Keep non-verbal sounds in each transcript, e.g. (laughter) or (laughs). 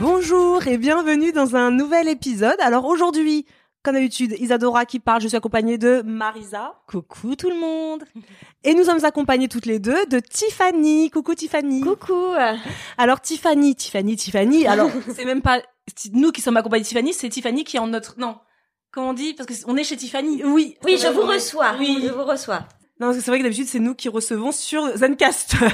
Bonjour et bienvenue dans un nouvel épisode. Alors aujourd'hui, comme d'habitude, Isadora qui parle, je suis accompagnée de Marisa. Coucou tout le monde. (laughs) Et nous sommes accompagnés toutes les deux de Tiffany. Coucou Tiffany. Coucou. Alors Tiffany, Tiffany, Tiffany. Alors (laughs) c'est même pas nous qui sommes accompagnés de Tiffany, c'est Tiffany qui est en notre non. Comment on dit? Parce que on est chez Tiffany. Oui. Oui, je vous reçois. Oui. Je vous reçois. Non, parce que c'est vrai que d'habitude c'est nous qui recevons sur Zencaster.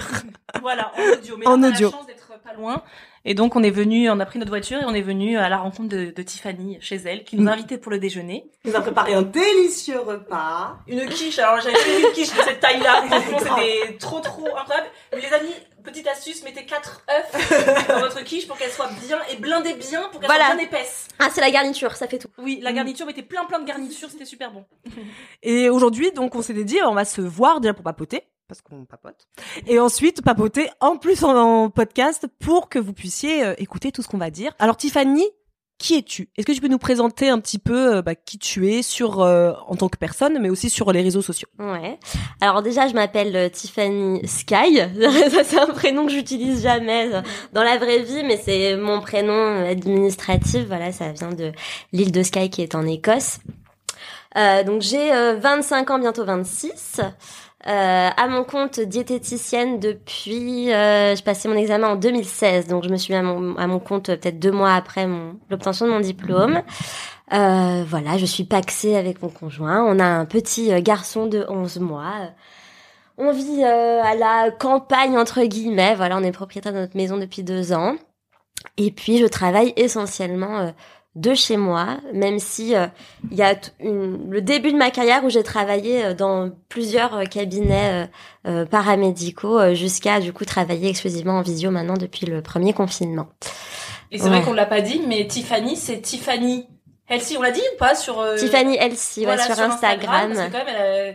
voilà, en audio. Mais En on a audio. la chance d'être pas loin. Et donc on est venu, on a pris notre voiture et on est venu à la rencontre de, de Tiffany chez elle, qui nous a invités pour le déjeuner. Elle nous a préparé un délicieux repas. Une quiche. Alors j'avais vu une quiche de cette taille-là. (laughs) Franchement, c'était trop trop incroyable. Mais les amis, petite astuce, mettez quatre œufs (laughs) dans votre quiche pour qu'elle soit bien et blindée bien, pour qu'elle Voilà. soit bien épaisse. Ah, c'est la garniture, ça fait tout. Oui, la garniture, mettez plein plein de garnitures, c'était super bon. Et aujourd'hui, donc, on s'est dit, on va se voir déjà pour papoter, parce qu'on papote. Et ensuite, papoter en plus en, en podcast pour que vous puissiez euh, écouter tout ce qu'on va dire. Alors, Tiffany, qui es-tu? Est-ce que tu peux nous présenter un petit peu euh, bah, qui tu es sur euh, en tant que personne, mais aussi sur les réseaux sociaux? Ouais. Alors déjà, je m'appelle euh, Tiffany Sky. (laughs) ça, c'est un prénom que j'utilise jamais dans la vraie vie, mais c'est mon prénom administratif. Voilà, ça vient de l'île de Skye qui est en Écosse. Euh, donc j'ai euh, 25 ans, bientôt 26. Euh, à mon compte diététicienne depuis, euh, je passais mon examen en 2016, donc je me suis mis à mon, compte euh, peut-être deux mois après l'obtention de mon diplôme. Euh, voilà, je suis paxée avec mon conjoint. On a un petit euh, garçon de 11 mois. On vit à la campagne entre guillemets. Voilà, on est propriétaire de notre maison depuis deux ans. Et puis je travaille essentiellement de chez moi, même si euh, il y a une- le début de ma carrière où j'ai travaillé euh, dans plusieurs euh, cabinets euh, euh, paramédicaux euh, jusqu'à du coup travailler exclusivement en visio maintenant depuis le premier confinement. Et c'est Ouais. vrai qu'on l'a pas dit, mais Tiffany, c'est Tiffany Elsie. On l'a dit ou pas sur euh, Tiffany Elsie, ouais, voilà, sur, Instagram. parce que quand même, elle, a-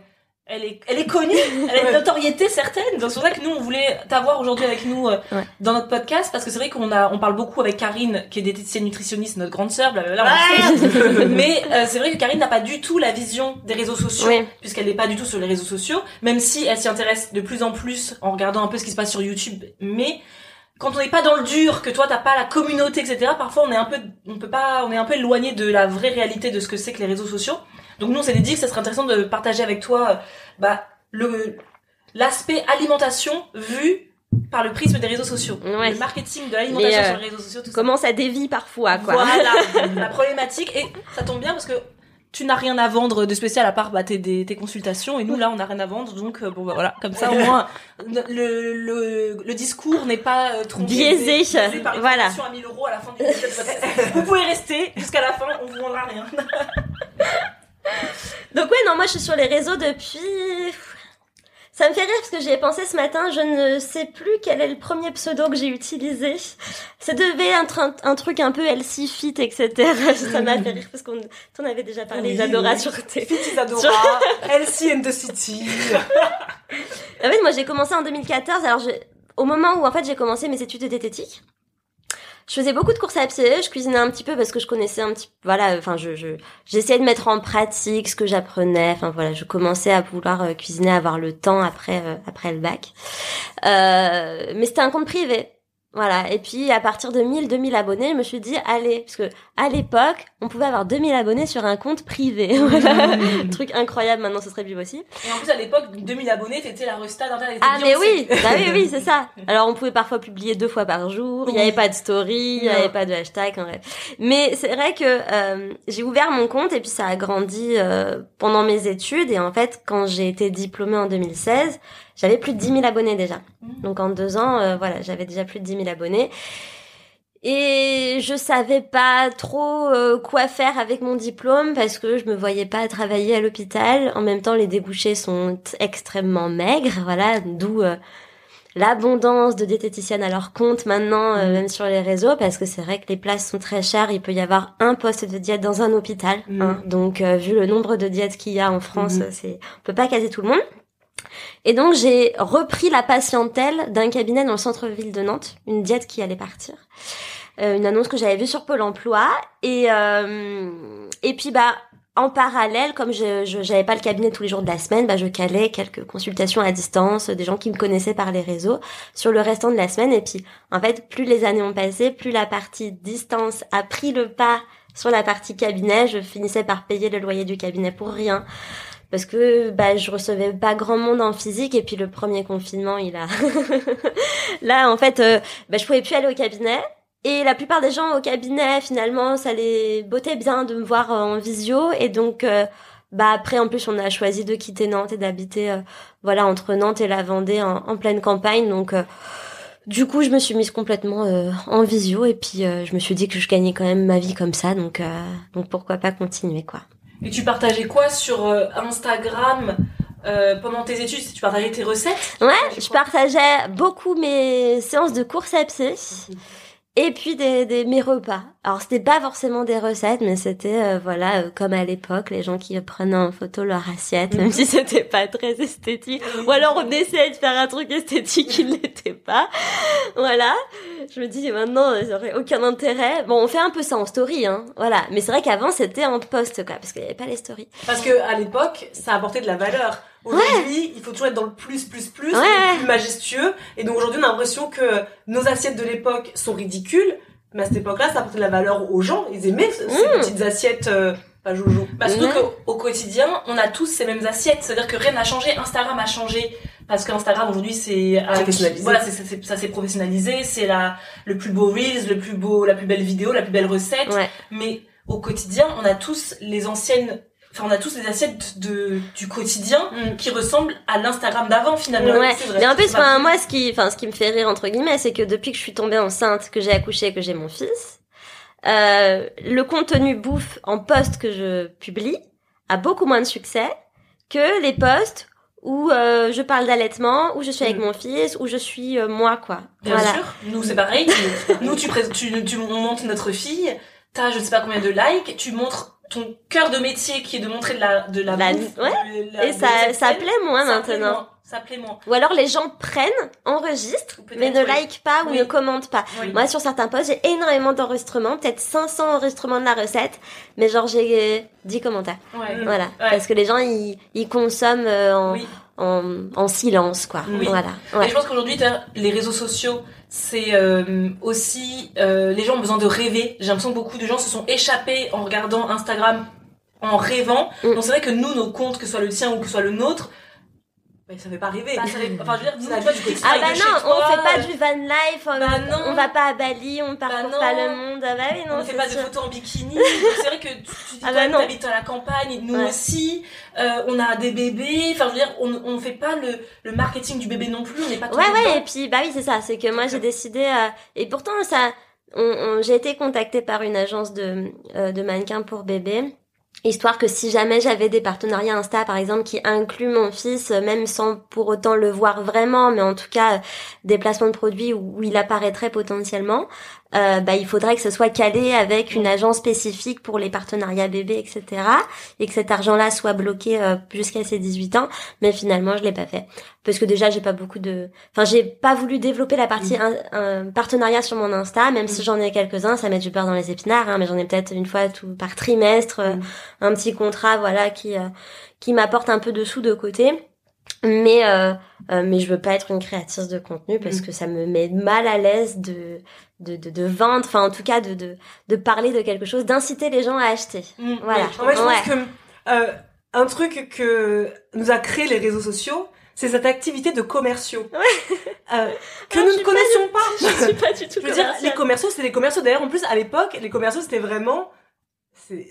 elle est, elle est connue, elle a une notoriété certaine. Donc c'est pour ça que nous, on voulait t'avoir aujourd'hui avec nous euh, Ouais. dans notre podcast, parce que c'est vrai qu'on a, on parle beaucoup avec Karine, qui est diététicienne nutritionniste, notre grande sœur, blablabla. (laughs) Mais euh, c'est vrai que Karine n'a pas du tout la vision des réseaux sociaux, Oui. puisqu'elle n'est pas du tout sur les réseaux sociaux, même si elle s'y intéresse de plus en plus en regardant un peu ce qui se passe sur YouTube. Mais quand on n'est pas dans le dur, que toi t'as pas la communauté, etc. Parfois on est un peu, on peut pas, on est un peu éloigné de la vraie réalité de ce que c'est que les réseaux sociaux. Donc nous on s'est dit que ça serait intéressant de partager avec toi, euh, bah le l'aspect alimentation vu par le prisme des réseaux sociaux, Ouais. le marketing de l'alimentation Les, euh, sur les réseaux sociaux, tout ça. Comment ça dévie parfois, quoi. Voilà (laughs) la problématique et ça tombe bien parce que tu n'as rien à vendre de spécial à part bah, tes, des- tes consultations et nous là on n'a rien à vendre donc euh, bon bah voilà comme ça au (laughs) moins le, le, le discours n'est pas euh, trompé, Biaisé. par une Voilà. à 1000 euros à la fin du (laughs) vous pouvez rester jusqu'à la fin on vous vendra rien Donc ouais, non, moi je suis sur les réseaux depuis... Ça me fait rire parce que j'y ai pensé ce matin, je ne sais plus quel est le premier pseudo que j'ai utilisé. Ça devait être un, un truc un peu healthy fit, etc. (laughs) Ça m'a fait rire parce qu'on t'en avait déjà parlé, Oui, Isadora, oui. sur tes... Isadora (laughs) Elsie and the City (laughs) En fait, moi j'ai commencé en 2014, alors je- au moment où en fait j'ai commencé mes études de diététique, je faisais beaucoup de courses à pied, je cuisinais un petit peu parce que je connaissais un petit voilà, enfin je je j'essayais de mettre en pratique ce que j'apprenais, enfin voilà, je commençais à vouloir euh, cuisiner, avoir le temps après euh, après le bac. Euh, mais c'était un compte privé. Voilà. Et puis, à partir de 1000, 2000 abonnés, je me suis dit, allez, parce que, à l'époque, on pouvait avoir 2000 abonnés sur un compte privé. (laughs) voilà. Truc incroyable. Maintenant, ce serait plus possible. Et en plus, à l'époque, 2000 abonnés, t'étais la resta d'Internet. Ah, mais oui! Bah oui, oui, (laughs) c'est ça. Alors, on pouvait parfois publier deux fois par jour. Il n'y avait pas de story, il n'y avait pas de hashtag, en vrai. Mais c'est vrai que, euh, j'ai ouvert mon compte et puis ça a grandi, euh, pendant mes études. Et en fait, quand j'ai été diplômée en 2016, j'avais plus de 10 000 abonnés déjà. Mmh. Donc en deux ans, euh, voilà, j'avais déjà plus de 10 000 abonnés. Et je savais pas trop euh, quoi faire avec mon diplôme parce que je me voyais pas travailler à l'hôpital. En même temps, les débouchés sont extrêmement maigres, voilà, d'où euh, l'abondance de diététiciennes à leur compte maintenant, euh, même sur les réseaux, parce que c'est vrai que les places sont très chères. Il peut y avoir un poste de diète dans un hôpital, hein. donc euh, vu le nombre de diètes qu'il y a en France, c'est on peut pas caser tout le monde. Et donc j'ai repris la patientèle d'un cabinet dans le centre-ville de Nantes, une diète qui allait partir. Euh, une annonce que j'avais vue sur Pôle Emploi et euh, et puis bah en parallèle, comme je j'avais pas le cabinet tous les jours de la semaine, bah je calais quelques consultations à distance, des gens qui me connaissaient par les réseaux sur le restant de la semaine. Et puis en fait, plus les années ont passé, plus la partie distance a pris le pas sur la partie cabinet. Je finissais par payer le loyer du cabinet pour rien parce que bah je recevais pas grand monde en physique et puis le premier confinement il a (laughs) là en fait euh, bah je pouvais plus aller au cabinet et la plupart des gens au cabinet finalement ça les bottait bien de me voir euh, en visio et donc euh, bah après en plus on a choisi de quitter Nantes et d'habiter euh, voilà entre Nantes et la Vendée en, pleine campagne donc du coup, je me suis mise complètement en visio et puis je me suis dit que je gagnais quand même ma vie comme ça, donc donc pourquoi pas continuer quoi. Et tu partageais quoi sur euh, Instagram euh, pendant tes études? Tu partageais tes recettes? Ouais, je partageais beaucoup mes séances de course à pied et puis des, des mes repas. Alors c'était pas forcément des recettes, mais c'était euh, voilà euh, comme à l'époque les gens qui prenaient en photo leur assiette, même si c'était pas très esthétique. Ou alors on essayait de faire un truc esthétique qui ne l'était pas. Voilà. Je me dis maintenant ça aurait aucun intérêt. Bon, on fait un peu ça en story, hein. Voilà. Mais c'est vrai qu'avant c'était en post quoi, parce qu'il y avait pas les stories. Parce que à l'époque, ça apportait de la valeur. Aujourd'hui, il faut toujours être dans le plus, plus, plus, Ouais. le plus majestueux. Et donc aujourd'hui, on a l'impression que nos assiettes de l'époque sont ridicules. Mais à cette époque-là, ça apportait de la valeur aux gens. Ils aimaient ce- ces Mm. petites assiettes, euh, pas jojo. Bah, surtout Ouais. qu'au au quotidien, on a tous ces mêmes assiettes. C'est-à-dire que rien n'a changé. Instagram a changé. Parce qu'Instagram aujourd'hui, c'est Professionnalisé. voilà, c'est- ça s'est professionnalisé. C'est la le plus beau reels, le plus beau, la plus belle vidéo, la plus belle recette. Ouais. Mais au quotidien, on a tous les anciennes, on a tous les assiettes de du quotidien qui ressemblent à l'Instagram d'avant finalement. Ouais. Vrai. Mais en plus, enfin, moi, ce qui, enfin, ce qui me fait rire entre guillemets, c'est que depuis que je suis tombée enceinte, que j'ai accouché, que j'ai mon fils, euh, le contenu bouffe en post que je publie a beaucoup moins de succès que les posts où euh, je parle d'allaitement, où je suis avec Mm. mon fils, où je suis euh, moi, quoi. Bien voilà. sûr, nous c'est pareil. (laughs) nous tu, tu tu on montre notre fille, t'as je sais pas combien de likes, tu montres ton cœur de métier qui est de montrer de la de la, La- bouffe, ouais. de la- Et de ça, ça plaît moins Ça plaît maintenant. moins, Ça plaît moins. Ou alors les gens prennent, enregistrent, mais ne oui. like pas ou Oui. ne commentent pas. Oui. Moi, sur certains posts, j'ai énormément d'enregistrements, peut-être 500 enregistrements de la recette, mais genre j'ai 10 commentaires. Ouais. Voilà. Ouais. Parce que les gens, ils, ils consomment euh, en, Oui. en, en silence, quoi. Oui. Voilà. Et je pense qu'aujourd'hui, les réseaux sociaux, c'est euh, aussi euh, les gens ont besoin de rêver. J'ai l'impression que beaucoup de gens se sont échappés en regardant Instagram, en rêvant. Mm. Donc c'est vrai que nous, nos comptes, que ce soit le tien ou que ce soit le nôtre, bah, ça fait pas rêver. Enfin, je veux dire, nous, toi, du quotidien, Ah bah non, on fait pas euh, du van life, on, bah non. on va pas à Bali, on parcourt non. pas le monde. Ah bah oui, non, on ne fait pas de photos en bikini. (laughs) c'est vrai que tu, tu dis Ah bah t'habites à la campagne, nous Ouais. aussi. Euh, on a des bébés. Enfin, je veux dire, on, on fait pas le, le marketing du bébé non plus. On n'est pas tout Ouais, ouais, temps. et puis, bah oui, c'est ça, c'est que moi, j'ai décidé, euh, et pourtant, ça, on, on- j'ai été contactée par une agence de, euh, de mannequins pour bébés. Histoire que si jamais j'avais des partenariats Insta, par exemple, qui incluent mon fils, euh, même sans pour autant le voir vraiment, mais en tout cas, euh, des placements de produits où, où il apparaîtrait potentiellement, euh, bah, il faudrait que ce soit calé avec une agence spécifique pour les partenariats bébés, etc. Et que cet argent-là soit bloqué euh, jusqu'à ses 18 ans. Mais finalement, je l'ai pas fait. Parce que déjà, j'ai pas beaucoup de... Enfin, j'ai pas voulu développer la partie Mm. un- un partenariat sur mon Insta, même si j'en ai quelques-uns, ça met du beurre dans les épinards, hein, mais j'en ai peut-être une fois tout par trimestre, euh, Mm. un petit contrat, voilà, qui, euh, qui m'apporte un peu de sous de côté. Mais euh, euh, mais je veux pas être une créatrice de contenu parce Mm. que ça me met mal à l'aise de de, de de vendre, enfin en tout cas de de de parler de quelque chose, d'inciter les gens à acheter. Mm, Voilà. En fait, je Ouais. pense que euh, un truc que nous a créé les réseaux sociaux, c'est cette activité de commerciaux que nous ne connaissions pas. (laughs) Je suis pas du (laughs) tout Je veux dire, les commerciaux, c'était les commerciaux. D'ailleurs, en plus, à l'époque, les commerciaux, c'était vraiment,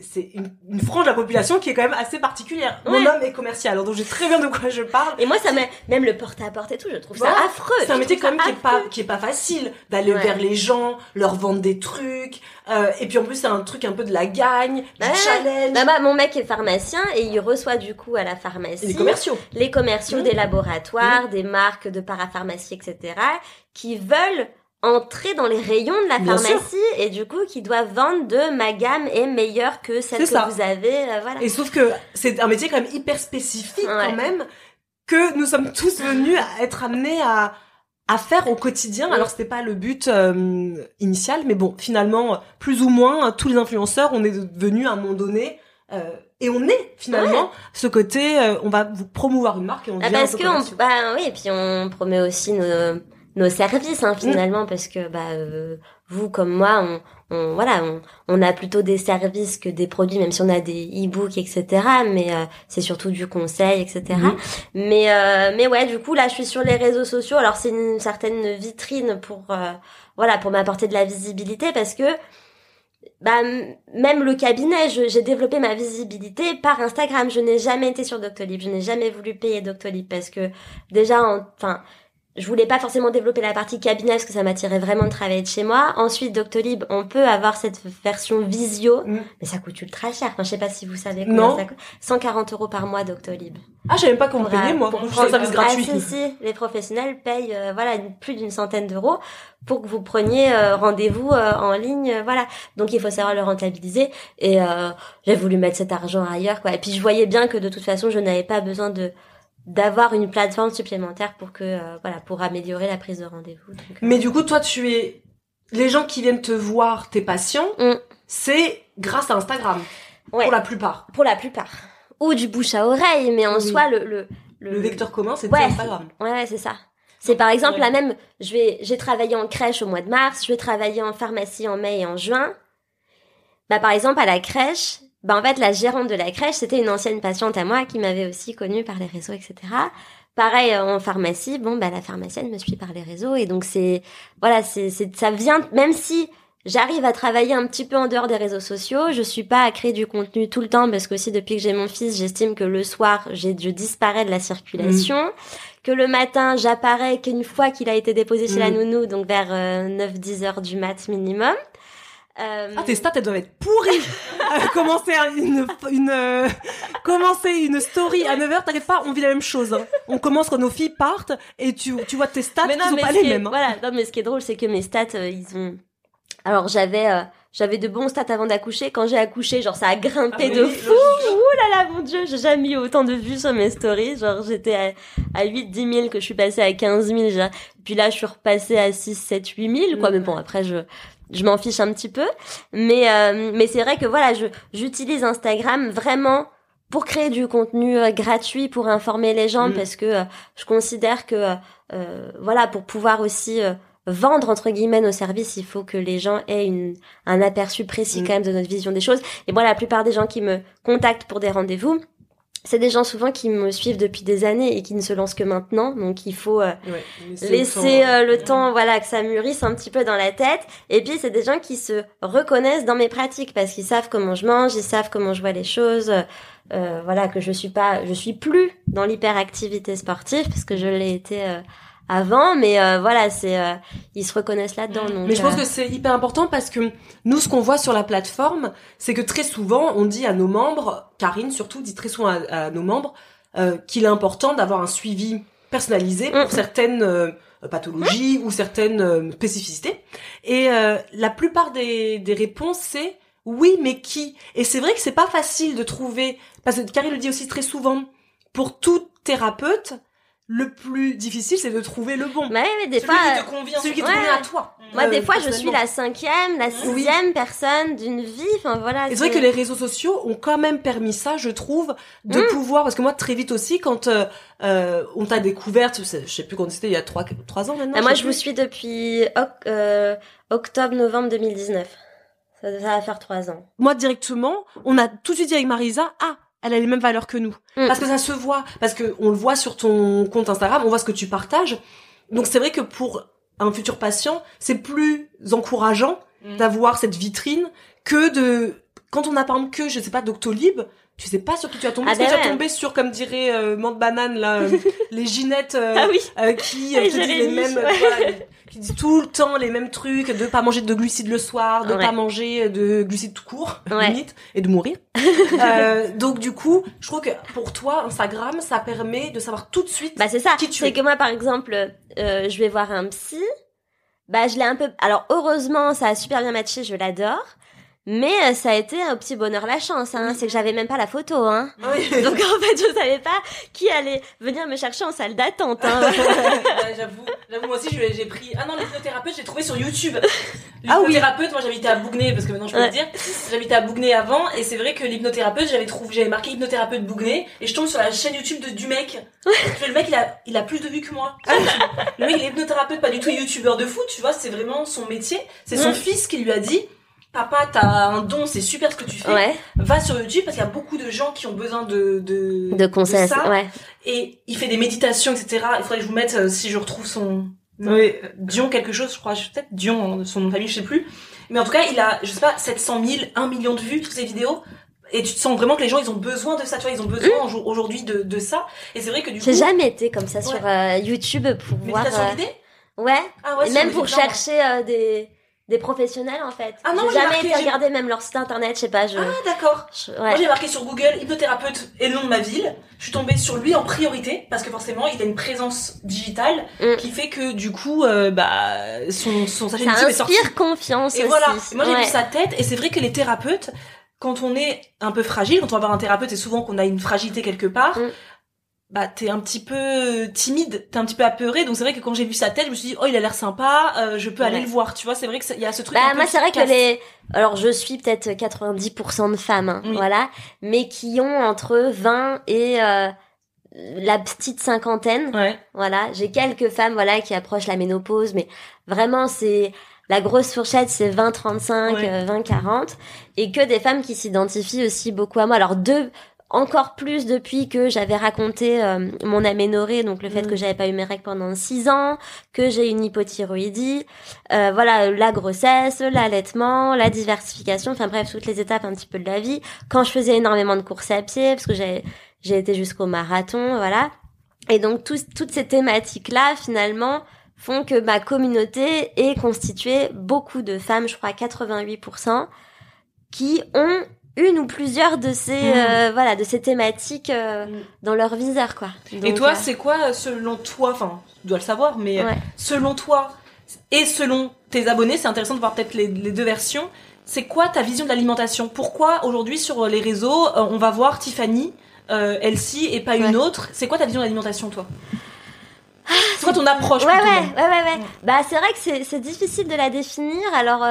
c'est, une, une frange de la population qui est quand même assez particulière. Mon homme est commercial, alors donc j'ai très bien de quoi je parle. Et moi ça met même le porte à porte et tout, je trouve Voilà. ça affreux. C'est un métier quand même qui est pas, qui est pas facile d'aller Ouais. vers les gens, leur vendre des trucs. Euh, et puis en plus, c'est un truc un peu de la gagne, du challenge. Bah, bah, mon mec est pharmacien et il reçoit du coup à la pharmacie les commerciaux. les commerciaux Mmh. des laboratoires, des marques de parapharmacie, etc., qui veulent entrer dans les rayons de la Bien pharmacie et du coup qui doivent vendre de ma gamme est meilleure que celle que ça. vous avez, euh, voilà. Et sauf que c'est un métier quand même hyper spécifique Ouais. quand même que nous sommes tous venus à être amenés à à faire au quotidien. Alors c'était pas le but euh, initial, mais bon, finalement, plus ou moins tous les influenceurs, on est devenus à un moment donné. euh, et on est finalement ce côté, euh, on va vous promouvoir une marque et on Ah, parce que on, bah oui, et puis on promet aussi nos nos services hein, finalement parce que bah euh, vous comme moi on, on voilà on, on a plutôt des services que des produits même si on a des e-books etc mais euh, c'est surtout du conseil etc Mhm. mais euh, mais ouais du coup là je suis sur les réseaux sociaux alors c'est une certaine vitrine pour euh, voilà pour m'apporter de la visibilité parce que bah, même le cabinet, j'ai développé ma visibilité par Instagram. Je n'ai jamais été sur Doctolib. Je n'ai jamais voulu payer Doctolib parce que déjà, en- enfin, je voulais pas forcément développer la partie cabinet parce que ça m'attirait vraiment de travailler de chez moi. Ensuite, Doctolib, on peut avoir cette version visio, Mm. mais ça coûte ultra cher. Enfin, je sais pas si vous savez Non. combien ça coûte. 140 euros par mois Doctolib. Ah, même pas qu'on payait moi. pour c'est un service prendre- gratuit. Ah, si, si, les professionnels payent euh, voilà une- plus d'une centaine d'euros pour que vous preniez euh, rendez-vous euh, en ligne, voilà. Donc il faut savoir le rentabiliser et euh, j'ai voulu mettre cet argent ailleurs quoi. Et puis je voyais bien que de toute façon je n'avais pas besoin de d'avoir une plateforme supplémentaire pour que euh, voilà pour améliorer la prise de rendez-vous. Euh, Mais du coup, toi, tu es les gens qui viennent te voir, tes patients, Mm. c'est grâce à Instagram ouais, pour la plupart. pour la plupart ou du bouche à oreille, mais en Oui. soi le le, Le vecteur commun, c'est Ouais. Instagram. Ouais, ouais, c'est ça. C'est par exemple Ouais. là même, je vais, j'ai travaillé en crèche au mois de mars, je vais travailler en pharmacie en mai et en juin. Bah par exemple à la crèche, bah en fait la gérante de la crèche c'était une ancienne patiente à moi qui m'avait aussi connue par les réseaux, etc. Pareil euh, en pharmacie, bon bah la pharmacienne me suit par les réseaux et donc c'est voilà c'est c'est ça vient même si J'arrive à travailler un petit peu en dehors des réseaux sociaux. Je suis pas à créer du contenu tout le temps parce que aussi depuis que j'ai mon fils, j'estime que le soir, j'ai, je disparais de la circulation. Que le matin, j'apparais qu'une fois qu'il a été déposé chez la Mm. nounou, donc vers 9-10 heures du mat minimum. Euh, Ah, tes stats, elles doivent être pourries. (laughs) Euh, commencer un- une, une, euh, commencer une story à 9h, t'inquiète pas, on vit la même chose. hein. On commence quand nos filles partent et tu, tu vois tes stats mais qui non, sont mais pas les est- mêmes. hein. Voilà, non, mais ce qui est drôle, c'est que mes stats, euh, ils ont. Alors j'avais, euh, j'avais de bons stats avant d'accoucher. Quand j'ai accouché, genre ça a grimpé Ah, de oui, fou. Ouh là là, mon dieu, j'ai jamais eu autant de vues sur mes stories. Genre j'étais à, à 8, 10 000 que je suis passée à 15 000. genre. Puis là, je suis repassée à 6, 7, 8 000 quoi. Mm. Mais bon, après je. Je m'en fiche un petit peu, mais euh, mais c'est vrai que voilà, je j'utilise Instagram vraiment pour créer du contenu euh, gratuit pour informer les gens Mm. parce que euh, je considère que euh, voilà pour pouvoir aussi vendre entre guillemets nos services il faut que les gens aient une un aperçu précis Mm. quand même de notre vision des choses et moi la plupart des gens qui me contactent pour des rendez-vous c'est des gens souvent qui me suivent depuis des années et qui ne se lancent que maintenant. Donc il faut euh, Ouais, laisser laisser temps, euh, le temps voilà que ça mûrisse un petit peu dans la tête. Et puis c'est des gens qui se reconnaissent dans mes pratiques parce qu'ils savent comment je mange ils savent comment je vois les choses euh, voilà que je suis pas je suis plus dans l'hyperactivité sportive parce que je l'ai été euh, avant mais euh, voilà c'est euh, ils se reconnaissent là-dedans donc Mais je pense euh, que c'est hyper important parce que nous, ce qu'on voit sur la plateforme, c'est que très souvent, on dit à nos membres, Karine surtout dit très souvent à, à nos membres, euh, qu'il est important d'avoir un suivi personnalisé pour Mm. certaines euh, pathologies ou certaines euh, spécificités. Et euh, la plupart des, des réponses, c'est oui, mais qui? Et c'est vrai que c'est pas facile de trouver, parce que Carrie le dit aussi très souvent, pour tout thérapeute, le plus difficile, c'est de trouver le bon. Ouais, mais des Celui fois, qui te convient. Celui qui te Ouais. convient à toi. moi, Euh, des fois, je suis la cinquième, la sixième personne d'une vie. Enfin, voilà. C'est vrai que les réseaux sociaux ont quand même permis ça, je trouve, de Mm. pouvoir, parce que moi très vite aussi, quand euh, euh, on t'a découverte, je sais plus quand c'était, il y a trois, trois ans maintenant. Ah, moi, je vous suis depuis oc- euh, octobre-novembre 2019. Ça, ça va faire trois ans. Moi directement, on a tout de suite dit avec Marisa, ah, elle a les mêmes valeurs que nous, Mm. parce que ça se voit, parce que on le voit sur ton compte Instagram, on voit ce que tu partages. Donc c'est vrai que pour un futur patient, c'est plus encourageant Mm. d'avoir cette vitrine que de quand on a par exemple que je sais pas Doctolib tu sais pas sur qui tu vas tomber Ah Est-ce que ben tu ouais. tomber sur comme dirait euh, Mante Banane là (laughs) euh, les Ginettes euh, Ah oui. euh, qui te disent les mêmes ouais. voilà, qui disent tout le temps les mêmes trucs de pas manger de glucides le soir de Ouais. pas manger de glucides tout court Ouais. limite et de mourir (laughs) Euh, donc du coup je trouve que pour toi Instagram ça permet de savoir tout de suite Bah c'est ça. Qui tu es. C'est que moi par exemple, euh, je vais voir un psy. Bah je l'ai un peu. Alors heureusement, ça a super bien matché, je l'adore. Mais euh, ça a été un petit bonheur la chance. Hein. C'est que j'avais même pas la photo. Hein. Oui. (laughs) Donc en fait, je savais pas qui allait venir me chercher en salle d'attente. Hein. (laughs) (laughs) Ouais, j'avoue, j'avoue, moi aussi, j'ai pris. Ah non, l'hypnothérapeute, j'ai trouvé sur YouTube. Ah oui. L'hypnothérapeute, moi j'habitais à Bougnay, parce que maintenant je peux Ouais. le dire. J'habitais à Bougnay avant, et c'est vrai que l'hypnothérapeute, j'avais trouvé, j'avais marqué hypnothérapeute Bougnay, et je tombe sur la chaîne YouTube de, du mec. Le mec, il a, il a plus de vues que moi. YouTube. le mec, il est hypnothérapeute, pas du tout youtubeur de foot, tu vois, c'est vraiment son métier. C'est son fils qui lui a dit, papa, t'as un don, c'est super ce que tu fais. ouais. Va sur YouTube, parce qu'il y a beaucoup de gens qui ont besoin de, de, De conseils. ça. Ouais. Et il fait des méditations, etc. Il faudrait que je vous mette, euh, si je retrouve son... Oui. Dion quelque chose, je crois, je- peut-être Dion, hein, son nom de famille, je sais plus. Mais en tout cas, il a, je sais pas, 700 000, 1 million de vues, toutes ces vidéos. Et tu te sens vraiment que les gens, ils ont besoin de ça, tu vois, ils ont besoin au- aujourd'hui de, de ça. Et c'est vrai que du coup... J'ai jamais été comme ça sur euh, YouTube pour voir. Méditation euh, guidée? Ouais. Ah ouais, Et c'est même pour évident. chercher euh, des des professionnels en fait. Ah non, j'ai jamais marqué, été regarder même leur site internet, je sais pas. Je, Ah d'accord. je- Moi, j'ai marqué sur Google hypnothérapeute et le nom de ma ville. Je suis tombée sur lui en priorité parce que forcément, il a une présence digitale Mm. qui fait que du coup, euh, bah, son, son, sa chaîne Ça YouTube est sortie. inspire confiance Et aussi. voilà. Et moi, j'ai Ouais. vu sa tête, et c'est vrai que les thérapeutes, quand on est un peu fragile, quand on va voir un thérapeute, c'est souvent qu'on a une fragilité quelque part. Mm. Bah, t'es un petit peu timide, t'es un petit peu apeuré, donc c'est vrai que quand j'ai vu sa tête, je me suis dit, oh, il a l'air sympa, euh, je peux aller le voir, tu vois, c'est vrai que il y a ce truc. Bah un peu moi c'est vrai que les alors je suis peut-être 90% de femmes hein, Oui. voilà mais qui ont entre 20 et euh, la petite cinquantaine Ouais. voilà j'ai quelques femmes voilà qui approchent la ménopause mais vraiment c'est la grosse fourchette c'est 20 35 Ouais. euh, 20 40 et que des femmes qui s'identifient aussi beaucoup à moi alors deux encore plus depuis que j'avais raconté euh, mon aménorrhée, donc le fait Mm. que j'avais pas eu mes règles pendant six ans, que j'ai une hypothyroïdie, euh, voilà la grossesse, l'allaitement, la diversification, enfin bref toutes les étapes un petit peu de la vie. Quand je faisais énormément de courses à pied, parce que j'ai j'ai été jusqu'au marathon, voilà. Et donc toutes ces thématiques là finalement font que ma communauté est constituée beaucoup de femmes, je crois 88%, qui ont une ou plusieurs de ces Mm. euh, voilà de ces thématiques euh, Mm. dans leur viseur quoi. Et toi, euh, c'est quoi, selon toi, enfin, tu dois le savoir, mais Ouais. selon toi et selon tes abonnés, c'est intéressant de voir peut-être les, les deux versions. C'est quoi ta vision de l'alimentation? Pourquoi aujourd'hui sur les réseaux, on va voir Tiffany, Elsie et pas une autre? C'est quoi ta vision de l'alimentation, toi? C'est quoi ton approche Ouais, ouais, ouais, ouais, ouais. Bah, c'est vrai que c'est, c'est difficile de la définir. Alors,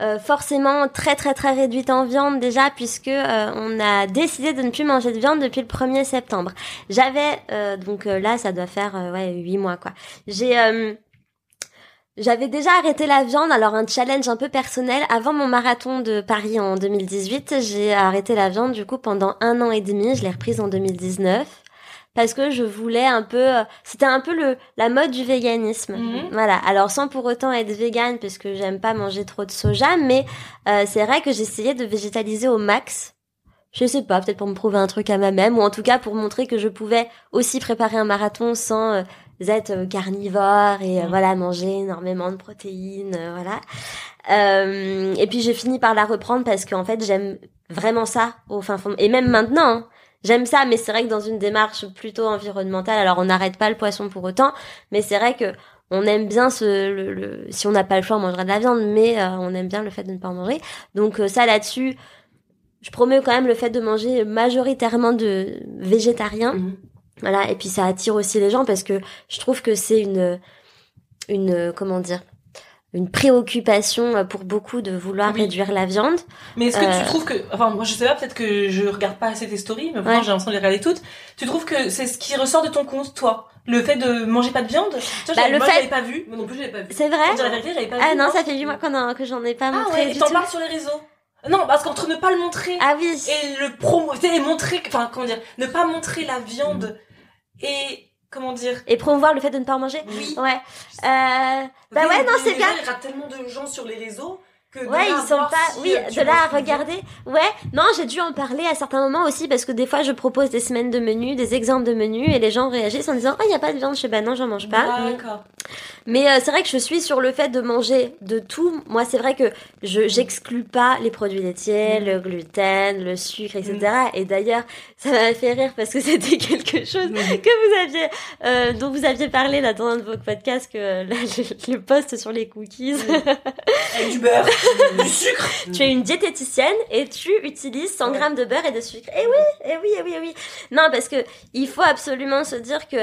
euh, forcément, très, très, très réduite en viande déjà, puisque euh, on a décidé de ne plus manger de viande depuis le 1er septembre. J'avais, euh, donc euh, là, ça doit faire, euh, ouais, 8 mois, quoi. J'ai... euh, j'avais déjà arrêté la viande, alors un challenge un peu personnel. Avant mon marathon de Paris en 2018, j'ai arrêté la viande du coup pendant un an et demi. Je l'ai reprise en 2019 parce que je voulais un peu, euh, c'était un peu le la mode du véganisme. Mhm. Voilà. Alors sans pour autant être végane parce que j'aime pas manger trop de soja, mais euh, c'est vrai que j'essayais de végétaliser au max. Je sais pas, peut-être pour me prouver un truc à moi-même ou en tout cas pour montrer que je pouvais aussi préparer un marathon sans euh, être euh, carnivore et euh, Mhm. voilà manger énormément de protéines, voilà. Euh, et puis j'ai fini par la reprendre parce qu'en fait j'aime vraiment ça au fin fond. Et même maintenant, hein, j'aime ça, mais c'est vrai que dans une démarche plutôt environnementale. Alors on n'arrête pas le poisson pour autant, mais c'est vrai que on aime bien ce, le, le- si on n'a pas le choix, on mangera de la viande, mais euh, on aime bien le fait de ne pas en manger. Donc euh, ça là-dessus, je promets quand même le fait de manger majoritairement de végétarien. Mhm. Voilà, et puis ça attire aussi les gens parce que je trouve que c'est une, une, comment dire, une préoccupation euh, pour beaucoup de vouloir Oui. réduire la viande. Mais est-ce que Euh. tu trouves que, enfin, moi je sais pas, peut-être que je regarde pas assez tes stories, mais Ouais. vraiment j'ai l'impression de les regarder toutes. Tu trouves que c'est ce qui ressort de ton compte, toi? Le fait de manger pas de viande? Tu vois, Bah, le moi fait- je l'avais pas vu, moi non plus je l'avais pas vu. C'est vrai? Dire la vérité, j'avais pas Ah vu. non, moi. ça fait huit mois qu'on en- que j'en ai pas Ah montré ouais, et du t'en parles sur les réseaux Non, parce qu'entre ne pas le montrer Ah oui. et le promo, tu sais, et montrer, enfin, comment dire, ne pas montrer la viande et, comment dire, Et promouvoir le fait de ne pas en manger. oui. Ouais. Euh, bah ouais, non, c'est bien. Il rate tellement de gens sur les réseaux que Ouais, ils sont pas. si, Oui, euh, de là à regarder. Ouais, non, j'ai dû en parler à certains moments aussi parce que des fois je propose des semaines de menus, des exemples de menus et les gens réagissent en disant Ah, il y a pas de viande chez bah non, j'en mange pas. D'accord. Mais euh, c'est vrai que je suis sur le fait de manger de tout. Moi, c'est vrai que je j'exclus pas les produits laitiers, Mm. le gluten, le sucre, etc. Et d'ailleurs, ça m'a fait rire parce que (laughs) c'était quelque chose que vous aviez, euh, dont vous aviez parlé là dans un de vos podcasts, que euh, (laughs) le, le post sur les cookies. (laughs) Avec du beurre, du sucre. tu es une diététicienne et tu utilises 100 grammes de beurre et de sucre. Eh oui, eh oui, eh oui, eh oui. Non, parce que il faut absolument se dire que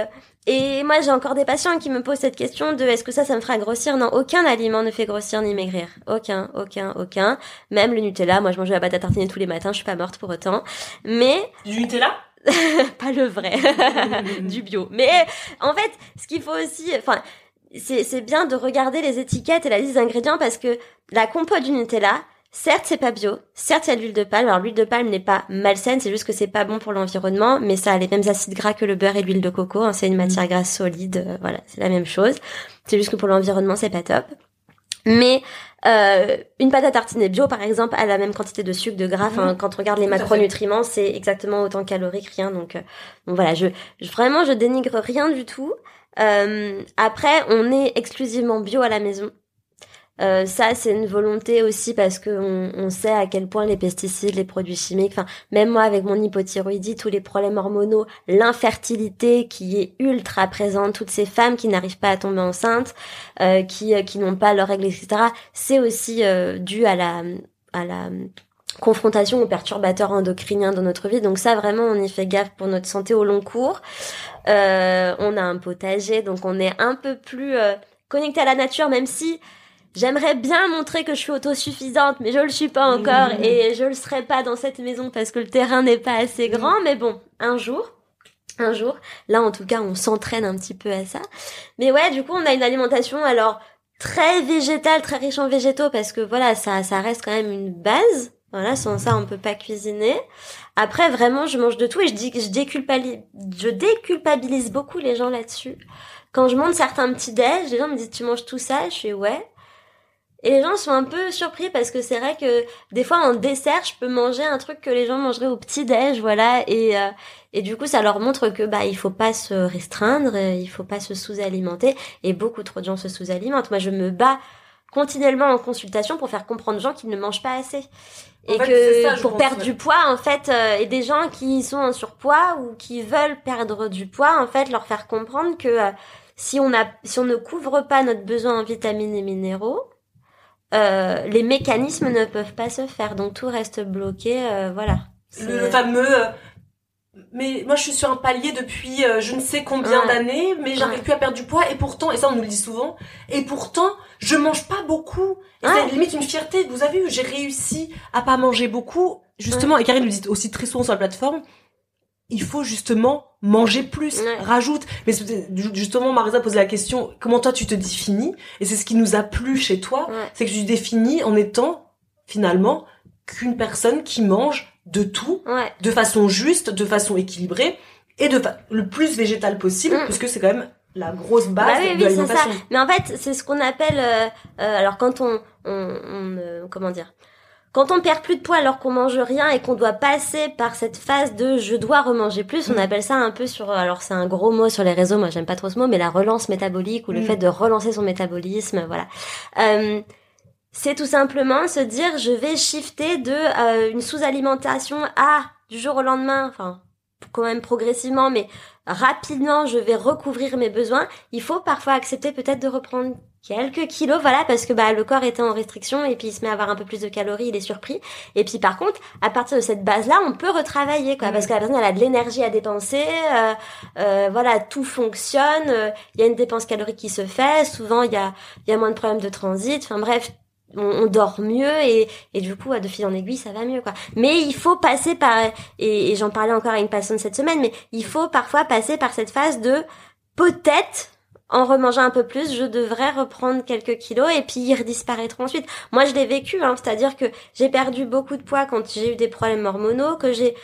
et moi, j'ai encore des patients qui me posent cette question de est-ce que ça, ça me fera grossir? Non, aucun aliment ne fait grossir ni maigrir. Aucun, aucun, aucun. Même le Nutella. Moi, je mange de la pâte à tartiner tous les matins. Je suis pas morte pour autant. Mais Du Nutella? (laughs) pas le vrai, (laughs) du bio. Mais en fait, ce qu'il faut aussi, enfin, c'est c'est bien de regarder les étiquettes et la liste d'ingrédients parce que la compote du Nutella, certes c'est pas bio, certes il y a de l'huile de palme. Alors l'huile de palme n'est pas malsaine, c'est juste que c'est pas bon pour l'environnement, mais ça a les mêmes acides gras que le beurre et l'huile de coco. hein, c'est une matière grasse solide, euh, voilà, c'est la même chose. C'est juste que pour l'environnement c'est pas top. Mais euh, une pâte à tartiner bio, par exemple, a la même quantité de sucre, de gras. Enfin, quand on regarde les macronutriments, c'est exactement autant calorique, rien. Donc, euh, donc voilà, je, je- vraiment, je dénigre rien du tout. Euh, après, on est exclusivement bio à la maison. Euh, ça, c'est une volonté aussi parce que on, on sait à quel point les pesticides, les produits chimiques, enfin, même moi avec mon hypothyroïdie, tous les problèmes hormonaux, l'infertilité qui est ultra présente, toutes ces femmes qui n'arrivent pas à tomber enceinte, euh, qui, euh, qui n'ont pas leurs règles, etc. C'est aussi euh, dû à la, à la confrontation aux perturbateurs endocriniens dans notre vie. Donc ça, vraiment, on y fait gaffe pour notre santé au long cours. Euh, on a un potager, donc on est un peu plus euh, connecté à la nature, même si j'aimerais bien montrer que je suis autosuffisante, mais je le suis pas encore et je le serai pas dans cette maison parce que le terrain n'est pas assez grand. Mais bon, un jour. Un jour, là en tout cas, on s'entraîne un petit peu à ça. Mais ouais, du coup, on a une alimentation alors très végétale, très riche en végétaux parce que voilà, ça, ça reste quand même une base. Voilà, sans ça, on peut pas cuisiner. Après, vraiment, je mange de tout et je dis que je déculpabilise, je déculpabilise beaucoup les gens là-dessus. Quand je monte certains petits déj, les gens me disent tu manges tout ça, je fais ouais. Et les gens sont un peu surpris parce que c'est vrai que des fois en dessert, je peux manger un truc que les gens mangeraient au petit déj, voilà. Et euh, et du coup, ça leur montre que bah il faut pas se restreindre, euh, il faut pas se sous-alimenter. Et beaucoup trop de gens se sous-alimentent. Moi, je me bats continuellement en consultation pour faire comprendre aux gens qu'ils ne mangent pas assez. En Et fait, c'est ça, que pour pense, perdre ouais. du poids, en fait, euh, et des gens qui sont en surpoids ou qui veulent perdre du poids, en fait, leur faire comprendre que euh, si on a, si on ne couvre pas notre besoin en vitamines et minéraux, euh, les mécanismes ne peuvent pas se faire, donc tout reste bloqué, euh, voilà. le, fameux. euh, mais moi, je suis sur un palier depuis je ne sais combien Ouais. d'années, mais j'arrive Ouais. plus à perdre du poids. Et pourtant, et ça, on nous le dit souvent, et pourtant, je mange pas beaucoup. Et Ouais. c'est limite une fierté. Vous avez vu, j'ai réussi à pas manger beaucoup. Justement, et Karine le dit aussi très souvent sur la plateforme, il faut justement manger plus, Ouais. rajoute. Mais justement, Marisa posait la question, comment toi tu te définis? Et c'est ce qui nous a plu chez toi, Ouais. c'est que tu te définis en étant, finalement, qu'une personne qui mange de tout, Ouais. de façon juste, de façon équilibrée, et de fa- le plus végétal possible, Mm. puisque c'est quand même la grosse base Bah oui, de oui, c'est l'alimentation. Mais en fait, c'est ce qu'on appelle, euh, euh, alors quand on, on, on, euh, comment dire, quand on perd plus de poids alors qu'on mange rien et qu'on doit passer par cette phase de je dois remanger plus, on Mm. appelle ça un peu sur, alors c'est un gros mot sur les réseaux, moi j'aime pas trop ce mot, mais la relance métabolique ou le Mm. fait de relancer son métabolisme, voilà. Euh, c'est tout simplement se dire je vais shifter de euh, une sous-alimentation à du jour au lendemain, enfin quand même progressivement, mais rapidement, je vais recouvrir mes besoins. Il faut parfois accepter peut-être de reprendre quelques kilos, voilà, parce que bah le corps était en restriction et puis il se met à avoir un peu plus de calories, il est surpris. Et puis par contre, à partir de cette base-là, on peut retravailler, quoi, parce que la personne elle a de l'énergie à dépenser, euh, euh, voilà, tout fonctionne, euh, il y a une dépense calorique qui se fait, souvent il y a il y a moins de problèmes de transit, enfin bref. On, dort mieux et, et du coup de fil en aiguille ça va mieux quoi mais il faut passer par et, et j'en parlais encore à une personne cette semaine mais il faut parfois passer par cette phase de peut-être en remangeant un peu plus, je devrais reprendre quelques kilos et puis ils redisparaîtront ensuite. Moi, je l'ai vécu, hein, c'est-à-dire que j'ai perdu beaucoup de poids quand j'ai eu des problèmes hormonaux, que j'ai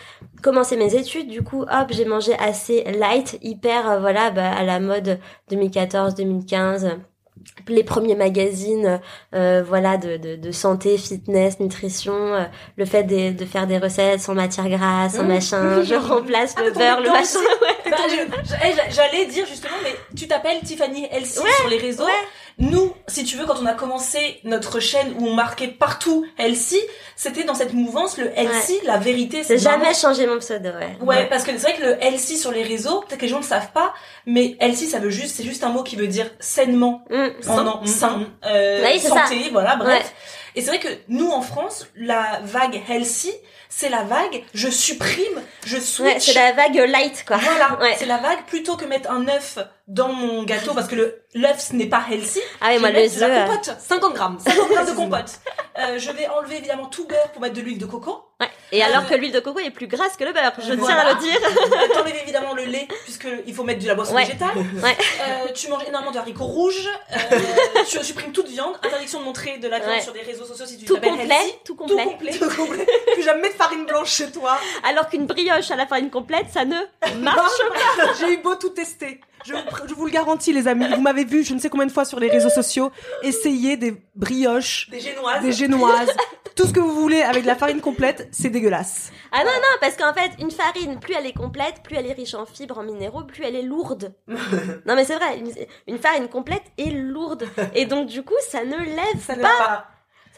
commencé mes études, du coup, hop, j'ai mangé assez light, hyper, euh, voilà, bah, à la mode 2014-2015 les premiers magazines euh, voilà de, de, de, santé fitness nutrition euh, le fait de, de, faire des recettes sans matière grasse sans machin (laughs) je remplace le Ah, beurre le machin Bah, je- eh, J'allais dire justement, mais tu t'appelles Tiffany Elsie Ouais, sur les réseaux. ouais. Nous, si tu veux, quand on a commencé notre chaîne où on marquait partout Elsie, c'était dans cette mouvance, le Elsie, la vérité, j'ai vraiment- jamais changé mon pseudo ouais. Ouais, parce que c'est vrai que le Elsie sur les réseaux, peut-être que les gens ne le savent pas, mais Elsie, ça veut juste, c'est juste un mot qui veut dire sainement, Mm. sain, Mm, mm, sain, euh, Oui, santé, voilà, bref. Et c'est vrai que nous, en France, la vague Healthy, c'est la vague, je supprime, je switch. Ouais, c'est la vague light quoi. Voilà, (laughs) Ouais. c'est la vague plutôt que mettre un œuf dans mon gâteau parce que le l'œuf ce n'est pas healthy. ah oui moi le de la euh, compote, 50 grammes, (laughs) 50 grammes de (laughs) compote. Euh, je vais enlever évidemment tout beurre pour mettre de l'huile de coco. ouais. et alors Euh, que l'huile de coco est plus grasse que le beurre je Voilà. tiens à le dire Euh, T'enlèves évidemment le lait puisque il faut mettre de la boisson Ouais. végétale. (laughs) Ouais. Euh, tu manges énormément de haricots rouges. Euh, tu supprimes toute viande. Interdiction de montrer de la viande sur des réseaux sociaux si tu tout complet healthy. tout Tout complet complet. Tout complet. Plus jamais de farine blanche chez toi. alors qu'une brioche à la farine complète ça ne Marche pas. J'ai eu beau tout tester. Je vous, pr- je vous le garantis, les amis. Vous m'avez vu, je ne sais combien de fois sur les réseaux sociaux, essayer des brioches, Des génoises. des génoises, tout ce que vous voulez avec de la farine complète, c'est dégueulasse. Ah non, non, parce qu'en fait, une farine, plus elle est complète, plus elle est riche en fibres, en minéraux, plus elle est lourde. (laughs) non mais c'est vrai, une, une farine complète est lourde. Et donc du coup, ça ne lève Ça ne pas.